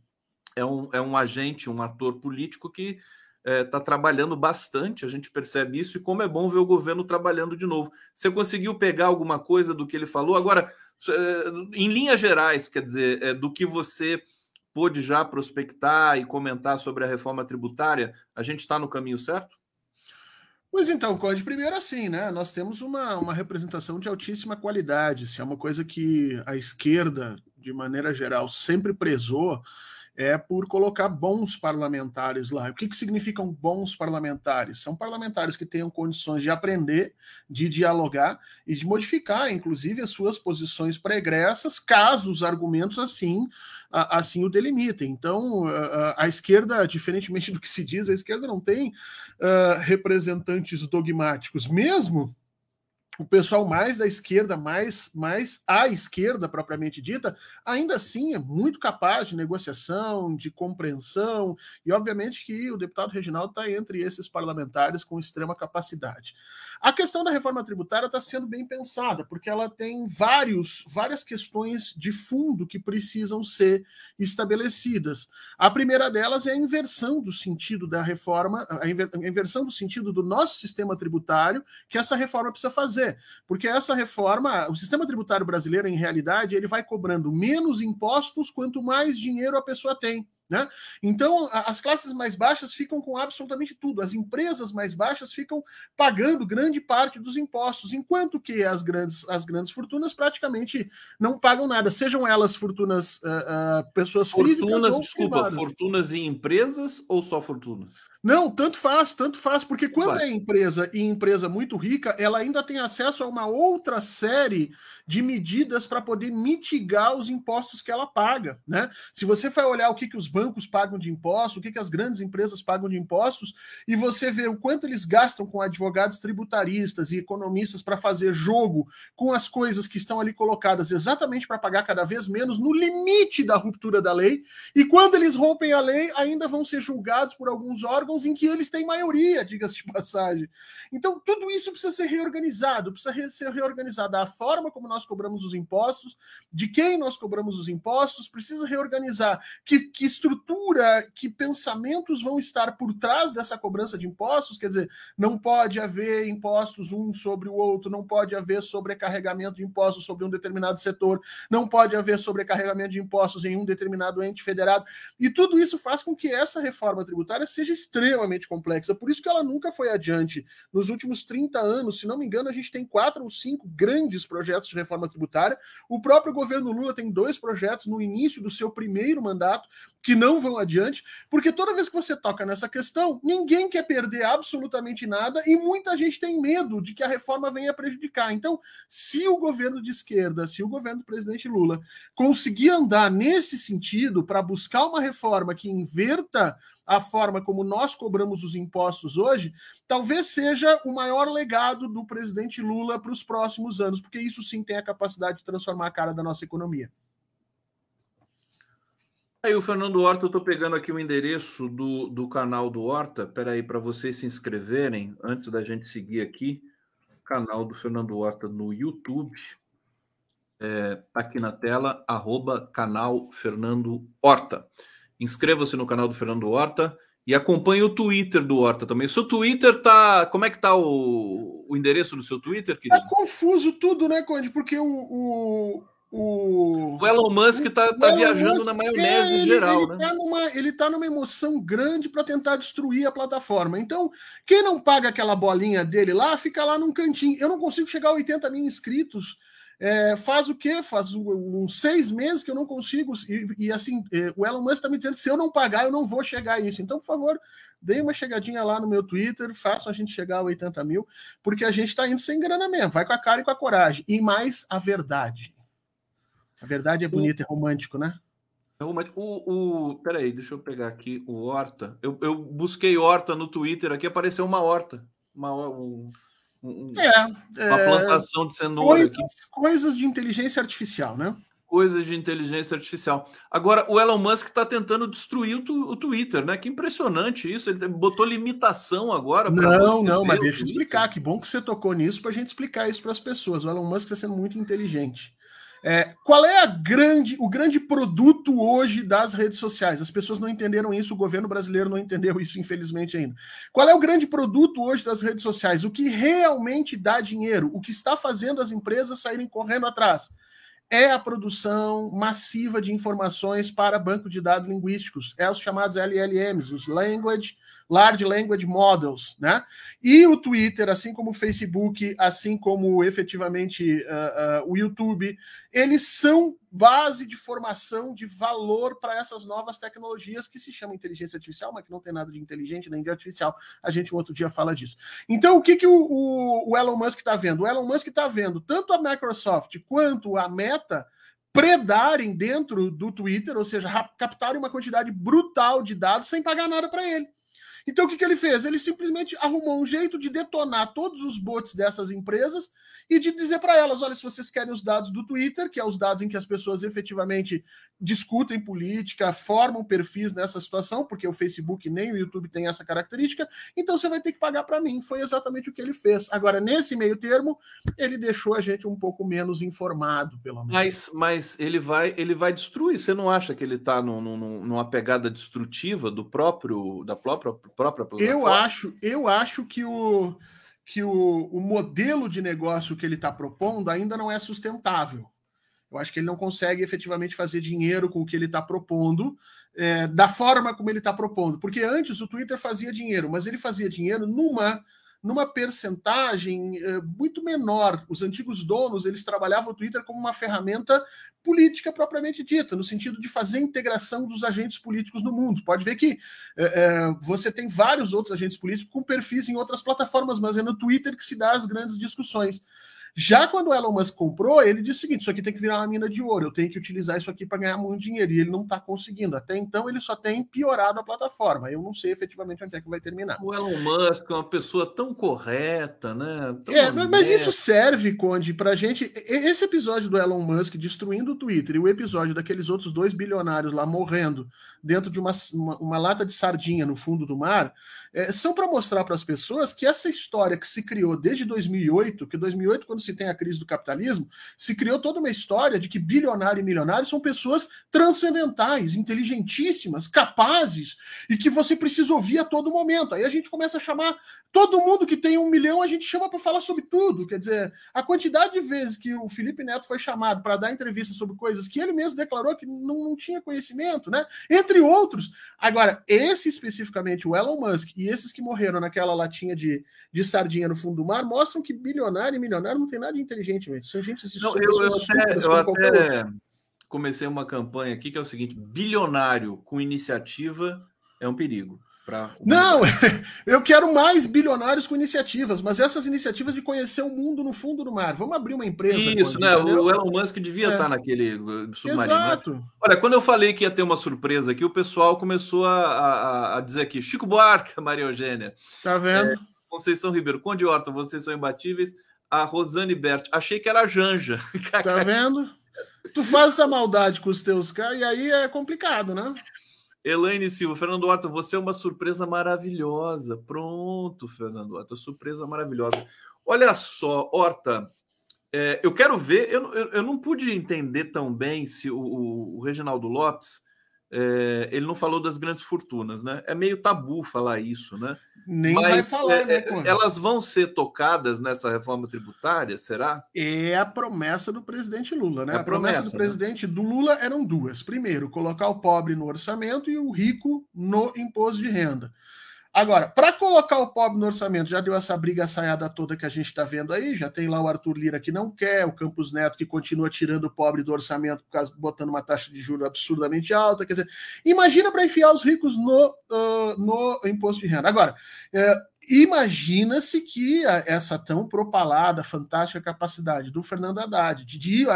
é um, é um agente, um ator político que está é, tá trabalhando bastante, a gente percebe isso, e como é bom ver o governo trabalhando de novo. Você conseguiu pegar alguma coisa do que ele falou? Agora, é, em linhas gerais, quer dizer, é, do que você pôde já prospectar e comentar sobre a reforma tributária, a gente está no caminho certo? Pois então, Conde, primeiro assim, né? Nós temos uma, uma representação de altíssima qualidade. Se é uma coisa que a esquerda, de maneira geral, sempre prezou, é por colocar bons parlamentares lá. O que, que significam bons parlamentares? São parlamentares que tenham condições de aprender, de dialogar e de modificar, inclusive, as suas posições pregressas, caso os argumentos assim, assim o delimitem. Então, a, esquerda, diferentemente do que se diz, a esquerda não tem uh, representantes dogmáticos, mesmo o pessoal mais da esquerda, mais, mais à esquerda propriamente dita, ainda assim é muito capaz de negociação, de compreensão, e obviamente que o deputado Reginaldo está entre esses parlamentares com extrema capacidade. A questão da reforma tributária está sendo bem pensada, porque ela tem vários, várias questões de fundo que precisam ser estabelecidas. A primeira delas é a inversão do sentido da reforma, a inversão do sentido do nosso sistema tributário que essa reforma precisa fazer, porque essa reforma, o sistema tributário brasileiro, em realidade, ele vai cobrando menos impostos quanto mais dinheiro a pessoa tem. Né? Então, as classes mais baixas ficam com absolutamente tudo, as empresas mais baixas ficam pagando grande parte dos impostos, enquanto que as grandes, as grandes fortunas praticamente não pagam nada, sejam elas fortunas, uh, uh, pessoas fortunas, físicas ou desculpa, privadas. fortunas em empresas ou só fortunas? Não, tanto faz, tanto faz, porque quando Vai. é empresa e empresa muito rica, ela ainda tem acesso a uma outra série de medidas para poder mitigar os impostos que ela paga, né? Se você vai olhar o que, que os bancos pagam de impostos, o que, que as grandes empresas pagam de impostos, e você vê o quanto eles gastam com advogados tributaristas e economistas para fazer jogo com as coisas que estão ali colocadas exatamente para pagar cada vez menos no limite da ruptura da lei, e quando eles rompem a lei, ainda vão ser julgados por alguns órgãos órgãos em que eles têm maioria, diga-se de passagem. Então, tudo isso precisa ser reorganizado, precisa re ser reorganizada a forma como nós cobramos os impostos, de quem nós cobramos os impostos, precisa reorganizar que, que estrutura, que pensamentos vão estar por trás dessa cobrança de impostos, quer dizer, não pode haver impostos um sobre o outro, não pode haver sobrecarregamento de impostos sobre um determinado setor, não pode haver sobrecarregamento de impostos em um determinado ente federado, e tudo isso faz com que essa reforma tributária seja extremamente extremamente complexa, por isso que ela nunca foi adiante. Nos últimos 30 anos, se não me engano, a gente tem quatro ou cinco grandes projetos de reforma tributária. O próprio governo Lula tem dois projetos no início do seu primeiro mandato que não vão adiante, porque toda vez que você toca nessa questão, ninguém quer perder absolutamente nada e muita gente tem medo de que a reforma venha prejudicar. Então, se o governo de esquerda, se o governo do presidente Lula conseguir andar nesse sentido para buscar uma reforma que inverta a forma como nós cobramos os impostos hoje, talvez seja o maior legado do presidente Lula para os próximos anos, porque isso sim tem a capacidade de transformar a cara da nossa economia. Aí, o Fernando Horta, eu estou pegando aqui o endereço do, do canal do Horta. Espera aí, para vocês se inscreverem, antes da gente seguir aqui, canal do Fernando Horta no YouTube. É, tá aqui na tela, arroba canal Fernando Horta. Inscreva-se no canal do Fernando Horta e acompanhe o Twitter do Horta também. Seu Twitter tá. Como é que tá o, o endereço do seu Twitter, querido? Tá confuso tudo, né, Conde? Porque o. o... O... o Elon Musk tá, tá viajando Musk, na maionese é, geral, ele, né? Tá numa, ele tá numa emoção grande para tentar destruir a plataforma. Então, quem não paga aquela bolinha dele lá, fica lá num cantinho. Eu não consigo chegar a 80 mil inscritos é, faz o quê? Faz uns seis meses que eu não consigo. E, e assim, é, o Elon Musk está me dizendo que se eu não pagar, eu não vou chegar a isso. Então, por favor, dê uma chegadinha lá no meu Twitter, façam a gente chegar a 80 mil, porque a gente está indo sem grana mesmo. Vai com a cara e com a coragem. E mais a verdade. A verdade é bonita e romântico, né? É o, o, peraí, deixa eu pegar aqui o Horta. Eu, eu busquei Horta no Twitter aqui, apareceu uma horta. Uma, um, um, é, uma é, plantação de cenoura. Coisas, coisas de inteligência artificial, né? Coisas de inteligência artificial. Agora, o Elon Musk está tentando destruir o, tu, o, Twitter, né? Que impressionante isso. Ele botou limitação agora. Não, não, mas deixa eu explicar. Que bom que você tocou nisso para a gente explicar isso para as pessoas. O Elon Musk está sendo muito inteligente. É, qual é grande, o grande produto hoje das redes sociais? As pessoas não entenderam isso, o governo brasileiro não entendeu isso, infelizmente, ainda. Qual é o grande produto hoje das redes sociais? O que realmente dá dinheiro? O que está fazendo as empresas saírem correndo atrás? É a produção massiva de informações para banco de dados linguísticos, é os chamados LLMs, os Language Large Language Models, né? E o Twitter, assim como o Facebook, assim como efetivamente uh, uh, o YouTube, eles são base de formação de valor para essas novas tecnologias que se chamam inteligência artificial, mas que não tem nada de inteligente nem de artificial. A gente um outro dia fala disso. Então, o que, que o, o, o Elon Musk está vendo? O Elon Musk está vendo tanto a Microsoft quanto a Meta predarem dentro do Twitter, ou seja, captarem uma quantidade brutal de dados sem pagar nada para ele. Então o que, que ele fez? Ele simplesmente arrumou um jeito de detonar todos os bots dessas empresas e de dizer para elas: olha, se vocês querem os dados do Twitter, que é os dados em que as pessoas efetivamente discutem política, formam perfis nessa situação, porque o Facebook nem o YouTube tem essa característica, então você vai ter que pagar para mim. Foi exatamente o que ele fez. Agora, nesse meio termo, ele deixou a gente um pouco menos informado, pelo menos. Mas, mas ele vai ele vai destruir. Você não acha que ele está numa pegada destrutiva do próprio da própria própria plataforma? Eu acho, eu acho que o que o, o modelo de negócio que ele está propondo ainda não é sustentável. Eu acho que ele não consegue efetivamente fazer dinheiro com o que ele está propondo, é, da forma como ele está propondo. Porque antes o Twitter fazia dinheiro, mas ele fazia dinheiro numa numa percentagem eh, muito menor. Os antigos donos eles trabalhavam o Twitter como uma ferramenta política propriamente dita, no sentido de fazer integração dos agentes políticos no mundo. Pode ver que eh, você tem vários outros agentes políticos com perfis em outras plataformas, mas é no Twitter que se dá as grandes discussões. Já quando o Elon Musk comprou, ele disse o seguinte: isso aqui tem que virar uma mina de ouro, eu tenho que utilizar isso aqui para ganhar muito dinheiro. E ele não está conseguindo. Até então, ele só tem piorado a plataforma. Eu não sei efetivamente onde é que vai terminar. O Elon Musk é uma pessoa tão correta, né? Tão é, mas isso serve, Conde, para gente. Esse episódio do Elon Musk destruindo o Twitter e o episódio daqueles outros dois bilionários lá morrendo dentro de uma, uma, uma lata de sardinha no fundo do mar é, são para mostrar para as pessoas que essa história que se criou desde 2008, que 2008, quando se tem a crise do capitalismo, se criou toda uma história de que bilionário e milionário são pessoas transcendentais, inteligentíssimas, capazes e que você precisa ouvir a todo momento. Aí a gente começa a chamar todo mundo que tem um milhão, a gente chama para falar sobre tudo. Quer dizer, a quantidade de vezes que o Felipe Neto foi chamado para dar entrevista sobre coisas que ele mesmo declarou que não, não tinha conhecimento, né? Entre outros. Agora, esse especificamente, o Elon Musk e esses que morreram naquela latinha de, de sardinha no fundo do mar, mostram que bilionário e milionário não tem nada de inteligente, mesmo. São gente não, eu, eu até, eu até comecei uma campanha aqui que é o seguinte: bilionário com iniciativa é um perigo. Não, eu quero mais bilionários com iniciativas, mas essas iniciativas de conhecer o mundo no fundo do mar. Vamos abrir uma empresa. Isso, né? O Elon Musk devia é. estar naquele uh, submarino. Né? Exato. Né? Olha, quando eu falei que ia ter uma surpresa aqui, o pessoal começou a, a, a dizer aqui: Chico Buarque, Maria Eugênia. Tá vendo? É, Conceição Ribeiro, Conde Horta, vocês são imbatíveis. A Rosane Bert, achei que era a Janja. Tá vendo? Tu faz essa maldade com os teus caras e aí é complicado, né? Elaine Silva, Fernando Horta, você é uma surpresa maravilhosa. Pronto, Fernando Horta, surpresa maravilhosa. Olha só, Horta, é, eu quero ver, eu, eu, eu, não pude entender tão bem se o, o, o Reginaldo Lopes é, ele não falou das grandes fortunas, né? É meio tabu falar isso, né? Nem Mas, vai falar, é, né, é, Elas vão ser tocadas nessa reforma tributária, será? É a promessa do presidente Lula, né? É a, a promessa, promessa, do né? presidente do Lula eram duas. Primeiro, colocar o pobre no orçamento e o rico no imposto de renda. Agora, para colocar o pobre no orçamento, já deu essa briga saiada toda que a gente está vendo aí, já tem lá o Arthur Lira que não quer, o Campos Neto que continua tirando o pobre do orçamento, por causa, botando uma taxa de juros absurdamente alta. Quer dizer, imagina para enfiar os ricos no, uh, no imposto de renda. Agora, uh, Imagina-se que essa tão propalada, fantástica capacidade do Fernando Haddad de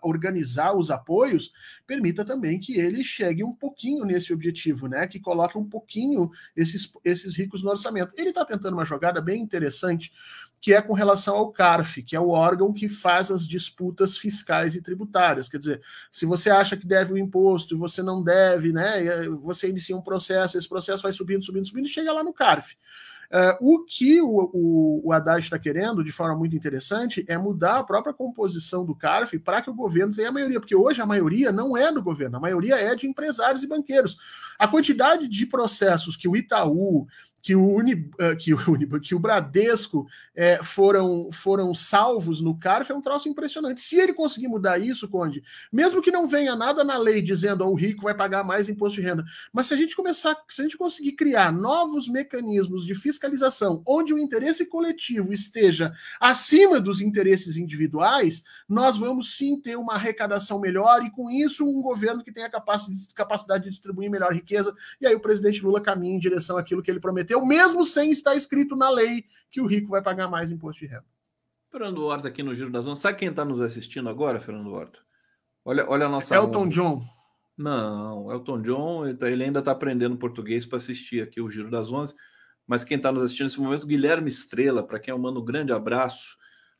organizar os apoios permita também que ele chegue um pouquinho nesse objetivo, né? Que coloque um pouquinho esses, esses ricos no orçamento. Ele está tentando uma jogada bem interessante, que é com relação ao CARF, que é o órgão que faz as disputas fiscais e tributárias. Quer dizer, se você acha que deve o imposto e você não deve, né? Você inicia um processo, esse processo vai subindo, subindo, subindo e chega lá no CARF. Uh, o que o, o, o Haddad está querendo, de forma muito interessante, é mudar a própria composição do CARF para que o governo tenha a maioria, porque hoje a maioria não é do governo, a maioria é de empresários e banqueiros. A quantidade de processos que o Itaú, que o, Uni, eh, que o, Uni, que o Bradesco é, foram, foram salvos no CARF é um troço impressionante. Se ele conseguir mudar isso, Conde, mesmo que não venha nada na lei dizendo oh, o rico vai pagar mais imposto de renda, mas se a gente começar, se a gente conseguir criar novos mecanismos de fiscalização onde o interesse coletivo esteja acima dos interesses individuais, nós vamos sim ter uma arrecadação melhor e com isso um governo que tenha capacidade de distribuir melhor riqueza. E aí o presidente Lula caminha em direção àquilo que ele prometeu prometeu, mesmo sem estar escrito na lei que o rico vai pagar mais imposto de renda. Fernando Horta aqui no Giro das Onze. Sabe quem está nos assistindo agora, Fernando Horta? Olha, olha a nossa. Elton onda. John. Não, Elton John, ele tá, ainda está aprendendo português para assistir aqui o Giro das Onze. Mas quem está nos assistindo nesse momento, Guilherme Estrela, para quem eu mando um grande abraço,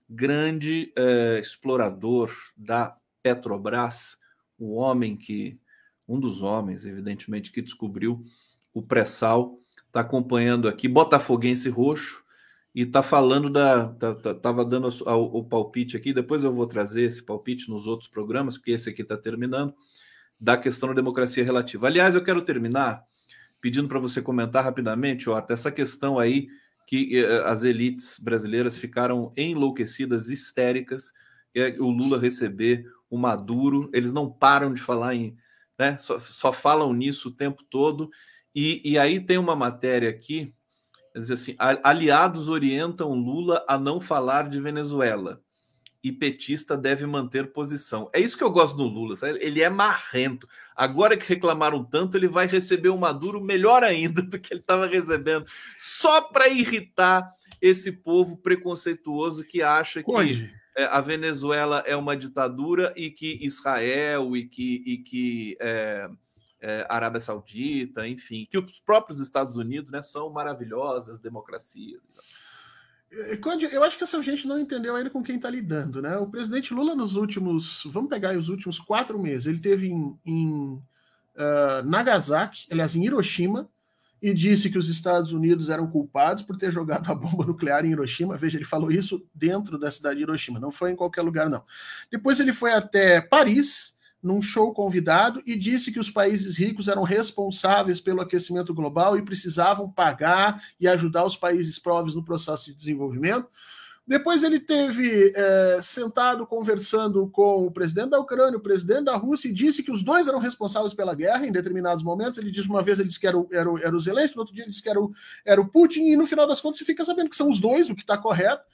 grande é, explorador da Petrobras, o homem que, um dos homens, evidentemente, que descobriu o pré-sal está acompanhando aqui, Botafoguense Roxo, e está falando da. Tá, tá, tava dando o, o palpite aqui, depois eu vou trazer esse palpite nos outros programas, porque esse aqui está terminando, da questão da democracia relativa. Aliás, eu quero terminar pedindo para você comentar rapidamente, Horta, essa questão aí que eh, as elites brasileiras ficaram enlouquecidas, histéricas, é o Lula receber o Maduro, eles não param de falar em. Né, só, só falam nisso o tempo todo e, e aí tem uma matéria aqui, diz assim: aliados orientam Lula a não falar de Venezuela e petista deve manter posição. É isso que eu gosto do Lula, sabe? ele é marrento. Agora que reclamaram tanto, ele vai receber o Maduro melhor ainda do que ele estava recebendo, só para irritar esse povo preconceituoso que acha que é, a Venezuela é uma ditadura e que Israel e que, e que é, é, Arábia Saudita, enfim, que os próprios Estados Unidos né, são maravilhosas democracias. Eu acho que essa gente não entendeu ainda com quem está lidando, né? O presidente Lula nos últimos, vamos pegar os últimos quatro meses, ele teve em, em uh, Nagasaki, aliás, em Hiroshima, e disse que os Estados Unidos eram culpados por ter jogado a bomba nuclear em Hiroshima. Veja, ele falou isso dentro da cidade de Hiroshima, não foi em qualquer lugar, não. Depois ele foi até Paris, num show convidado, e disse que os países ricos eram responsáveis pelo aquecimento global e precisavam pagar e ajudar os países pobres no processo de desenvolvimento. Depois ele teve é, sentado conversando com o presidente da Ucrânia, o presidente da Rússia, e disse que os dois eram responsáveis pela guerra em determinados momentos. Ele disse uma vez ele disse que era o, era o, era o Zelensky, no outro dia ele disse que era o, era o Putin, e no final das contas você fica sabendo que são os dois, o que está correto.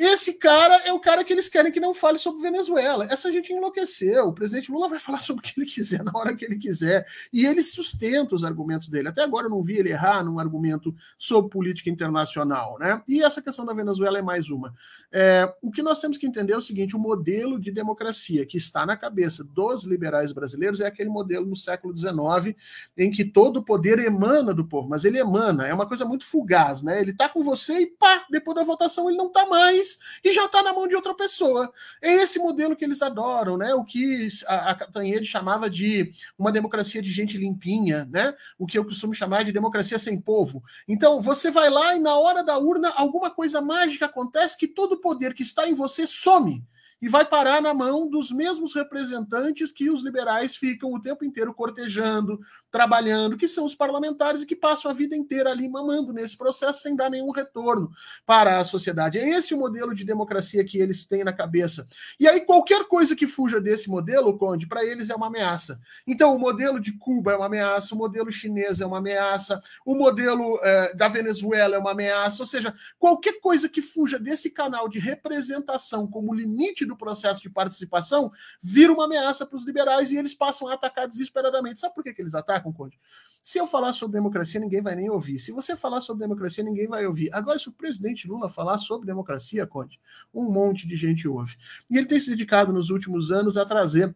Esse cara é o cara que eles querem que não fale sobre Venezuela. Essa gente enlouqueceu. O presidente Lula vai falar sobre o que ele quiser, na hora que ele quiser. E ele sustenta os argumentos dele. Até agora eu não vi ele errar num argumento sobre política internacional. Né? E essa questão da Venezuela é mais uma. É, o que nós temos que entender é o seguinte: o modelo de democracia que está na cabeça dos liberais brasileiros é aquele modelo no século XIX, em que todo o poder emana do povo, mas ele emana, é uma coisa muito fugaz, né? Ele está com você e pá, depois da votação ele não está mais e já está na mão de outra pessoa. É esse modelo que eles adoram, né? O que a, a Catanhede chamava de uma democracia de gente limpinha, né? O que eu costumo chamar de democracia sem povo. Então, você vai lá e na hora da urna alguma coisa mágica acontece que todo o poder que está em você some e vai parar na mão dos mesmos representantes que os liberais ficam o tempo inteiro cortejando, trabalhando, que são os parlamentares e que passam a vida inteira ali mamando nesse processo sem dar nenhum retorno para a sociedade. É esse o modelo de democracia que eles têm na cabeça. E aí, qualquer coisa que fuja desse modelo, Conde, para eles é uma ameaça. Então, o modelo de Cuba é uma ameaça, o modelo chinês é uma ameaça, o modelo eh, da Venezuela é uma ameaça, ou seja, qualquer coisa que fuja desse canal de representação como limite do processo de participação vira uma ameaça para os liberais e eles passam a atacar desesperadamente. Sabe por que, que eles atacam? Conde. Se eu falar sobre democracia, ninguém vai nem ouvir. Se você falar sobre democracia, ninguém vai ouvir. Agora, se o presidente Lula falar sobre democracia, Conde, um monte de gente ouve. E ele tem se dedicado nos últimos anos a trazer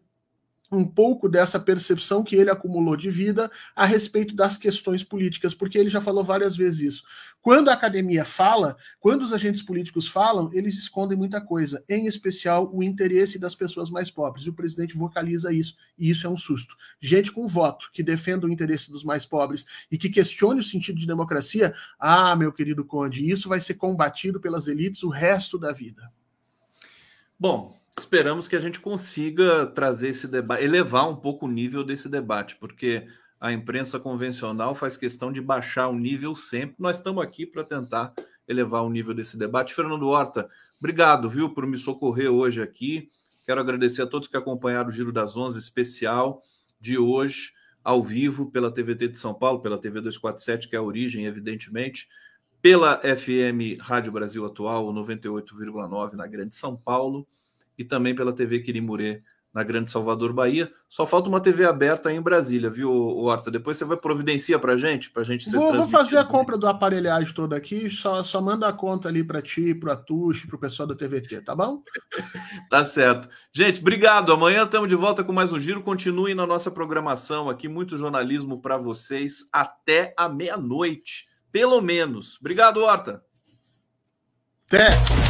um pouco dessa percepção que ele acumulou de vida a respeito das questões políticas, porque ele já falou várias vezes isso. Quando a academia fala, quando os agentes políticos falam, eles escondem muita coisa, em especial o interesse das pessoas mais pobres. E o presidente vocaliza isso, e isso é um susto. Gente com voto que defenda o interesse dos mais pobres e que questione o sentido de democracia, ah, meu querido Conde, isso vai ser combatido pelas elites o resto da vida. Bom, esperamos que a gente consiga trazer esse debate, elevar um pouco o nível desse debate, porque a imprensa convencional faz questão de baixar o nível sempre. Nós estamos aqui para tentar elevar o nível desse debate. Fernando Horta, obrigado, viu, por me socorrer hoje aqui. Quero agradecer a todos que acompanharam o Giro das Onze especial de hoje, ao vivo, pela TVT de São Paulo, pela TV 247, que é a origem, evidentemente, pela FM Rádio Brasil Atual, 98,9 na Grande São Paulo e também pela TV Quirimurê, na Grande Salvador, Bahia. Só falta uma TV aberta aí em Brasília, viu, Horta? Depois você vai providenciar para gente, para gente vou, vou, fazer a compra do aparelhagem toda aqui, só, só manda a conta ali para ti, para Atush, para o pessoal da TVT, tá bom? tá certo. Gente, obrigado. Amanhã estamos de volta com mais um giro. Continuem na nossa programação aqui, muito jornalismo para vocês até a meia-noite, pelo menos. Obrigado, Horta. Até.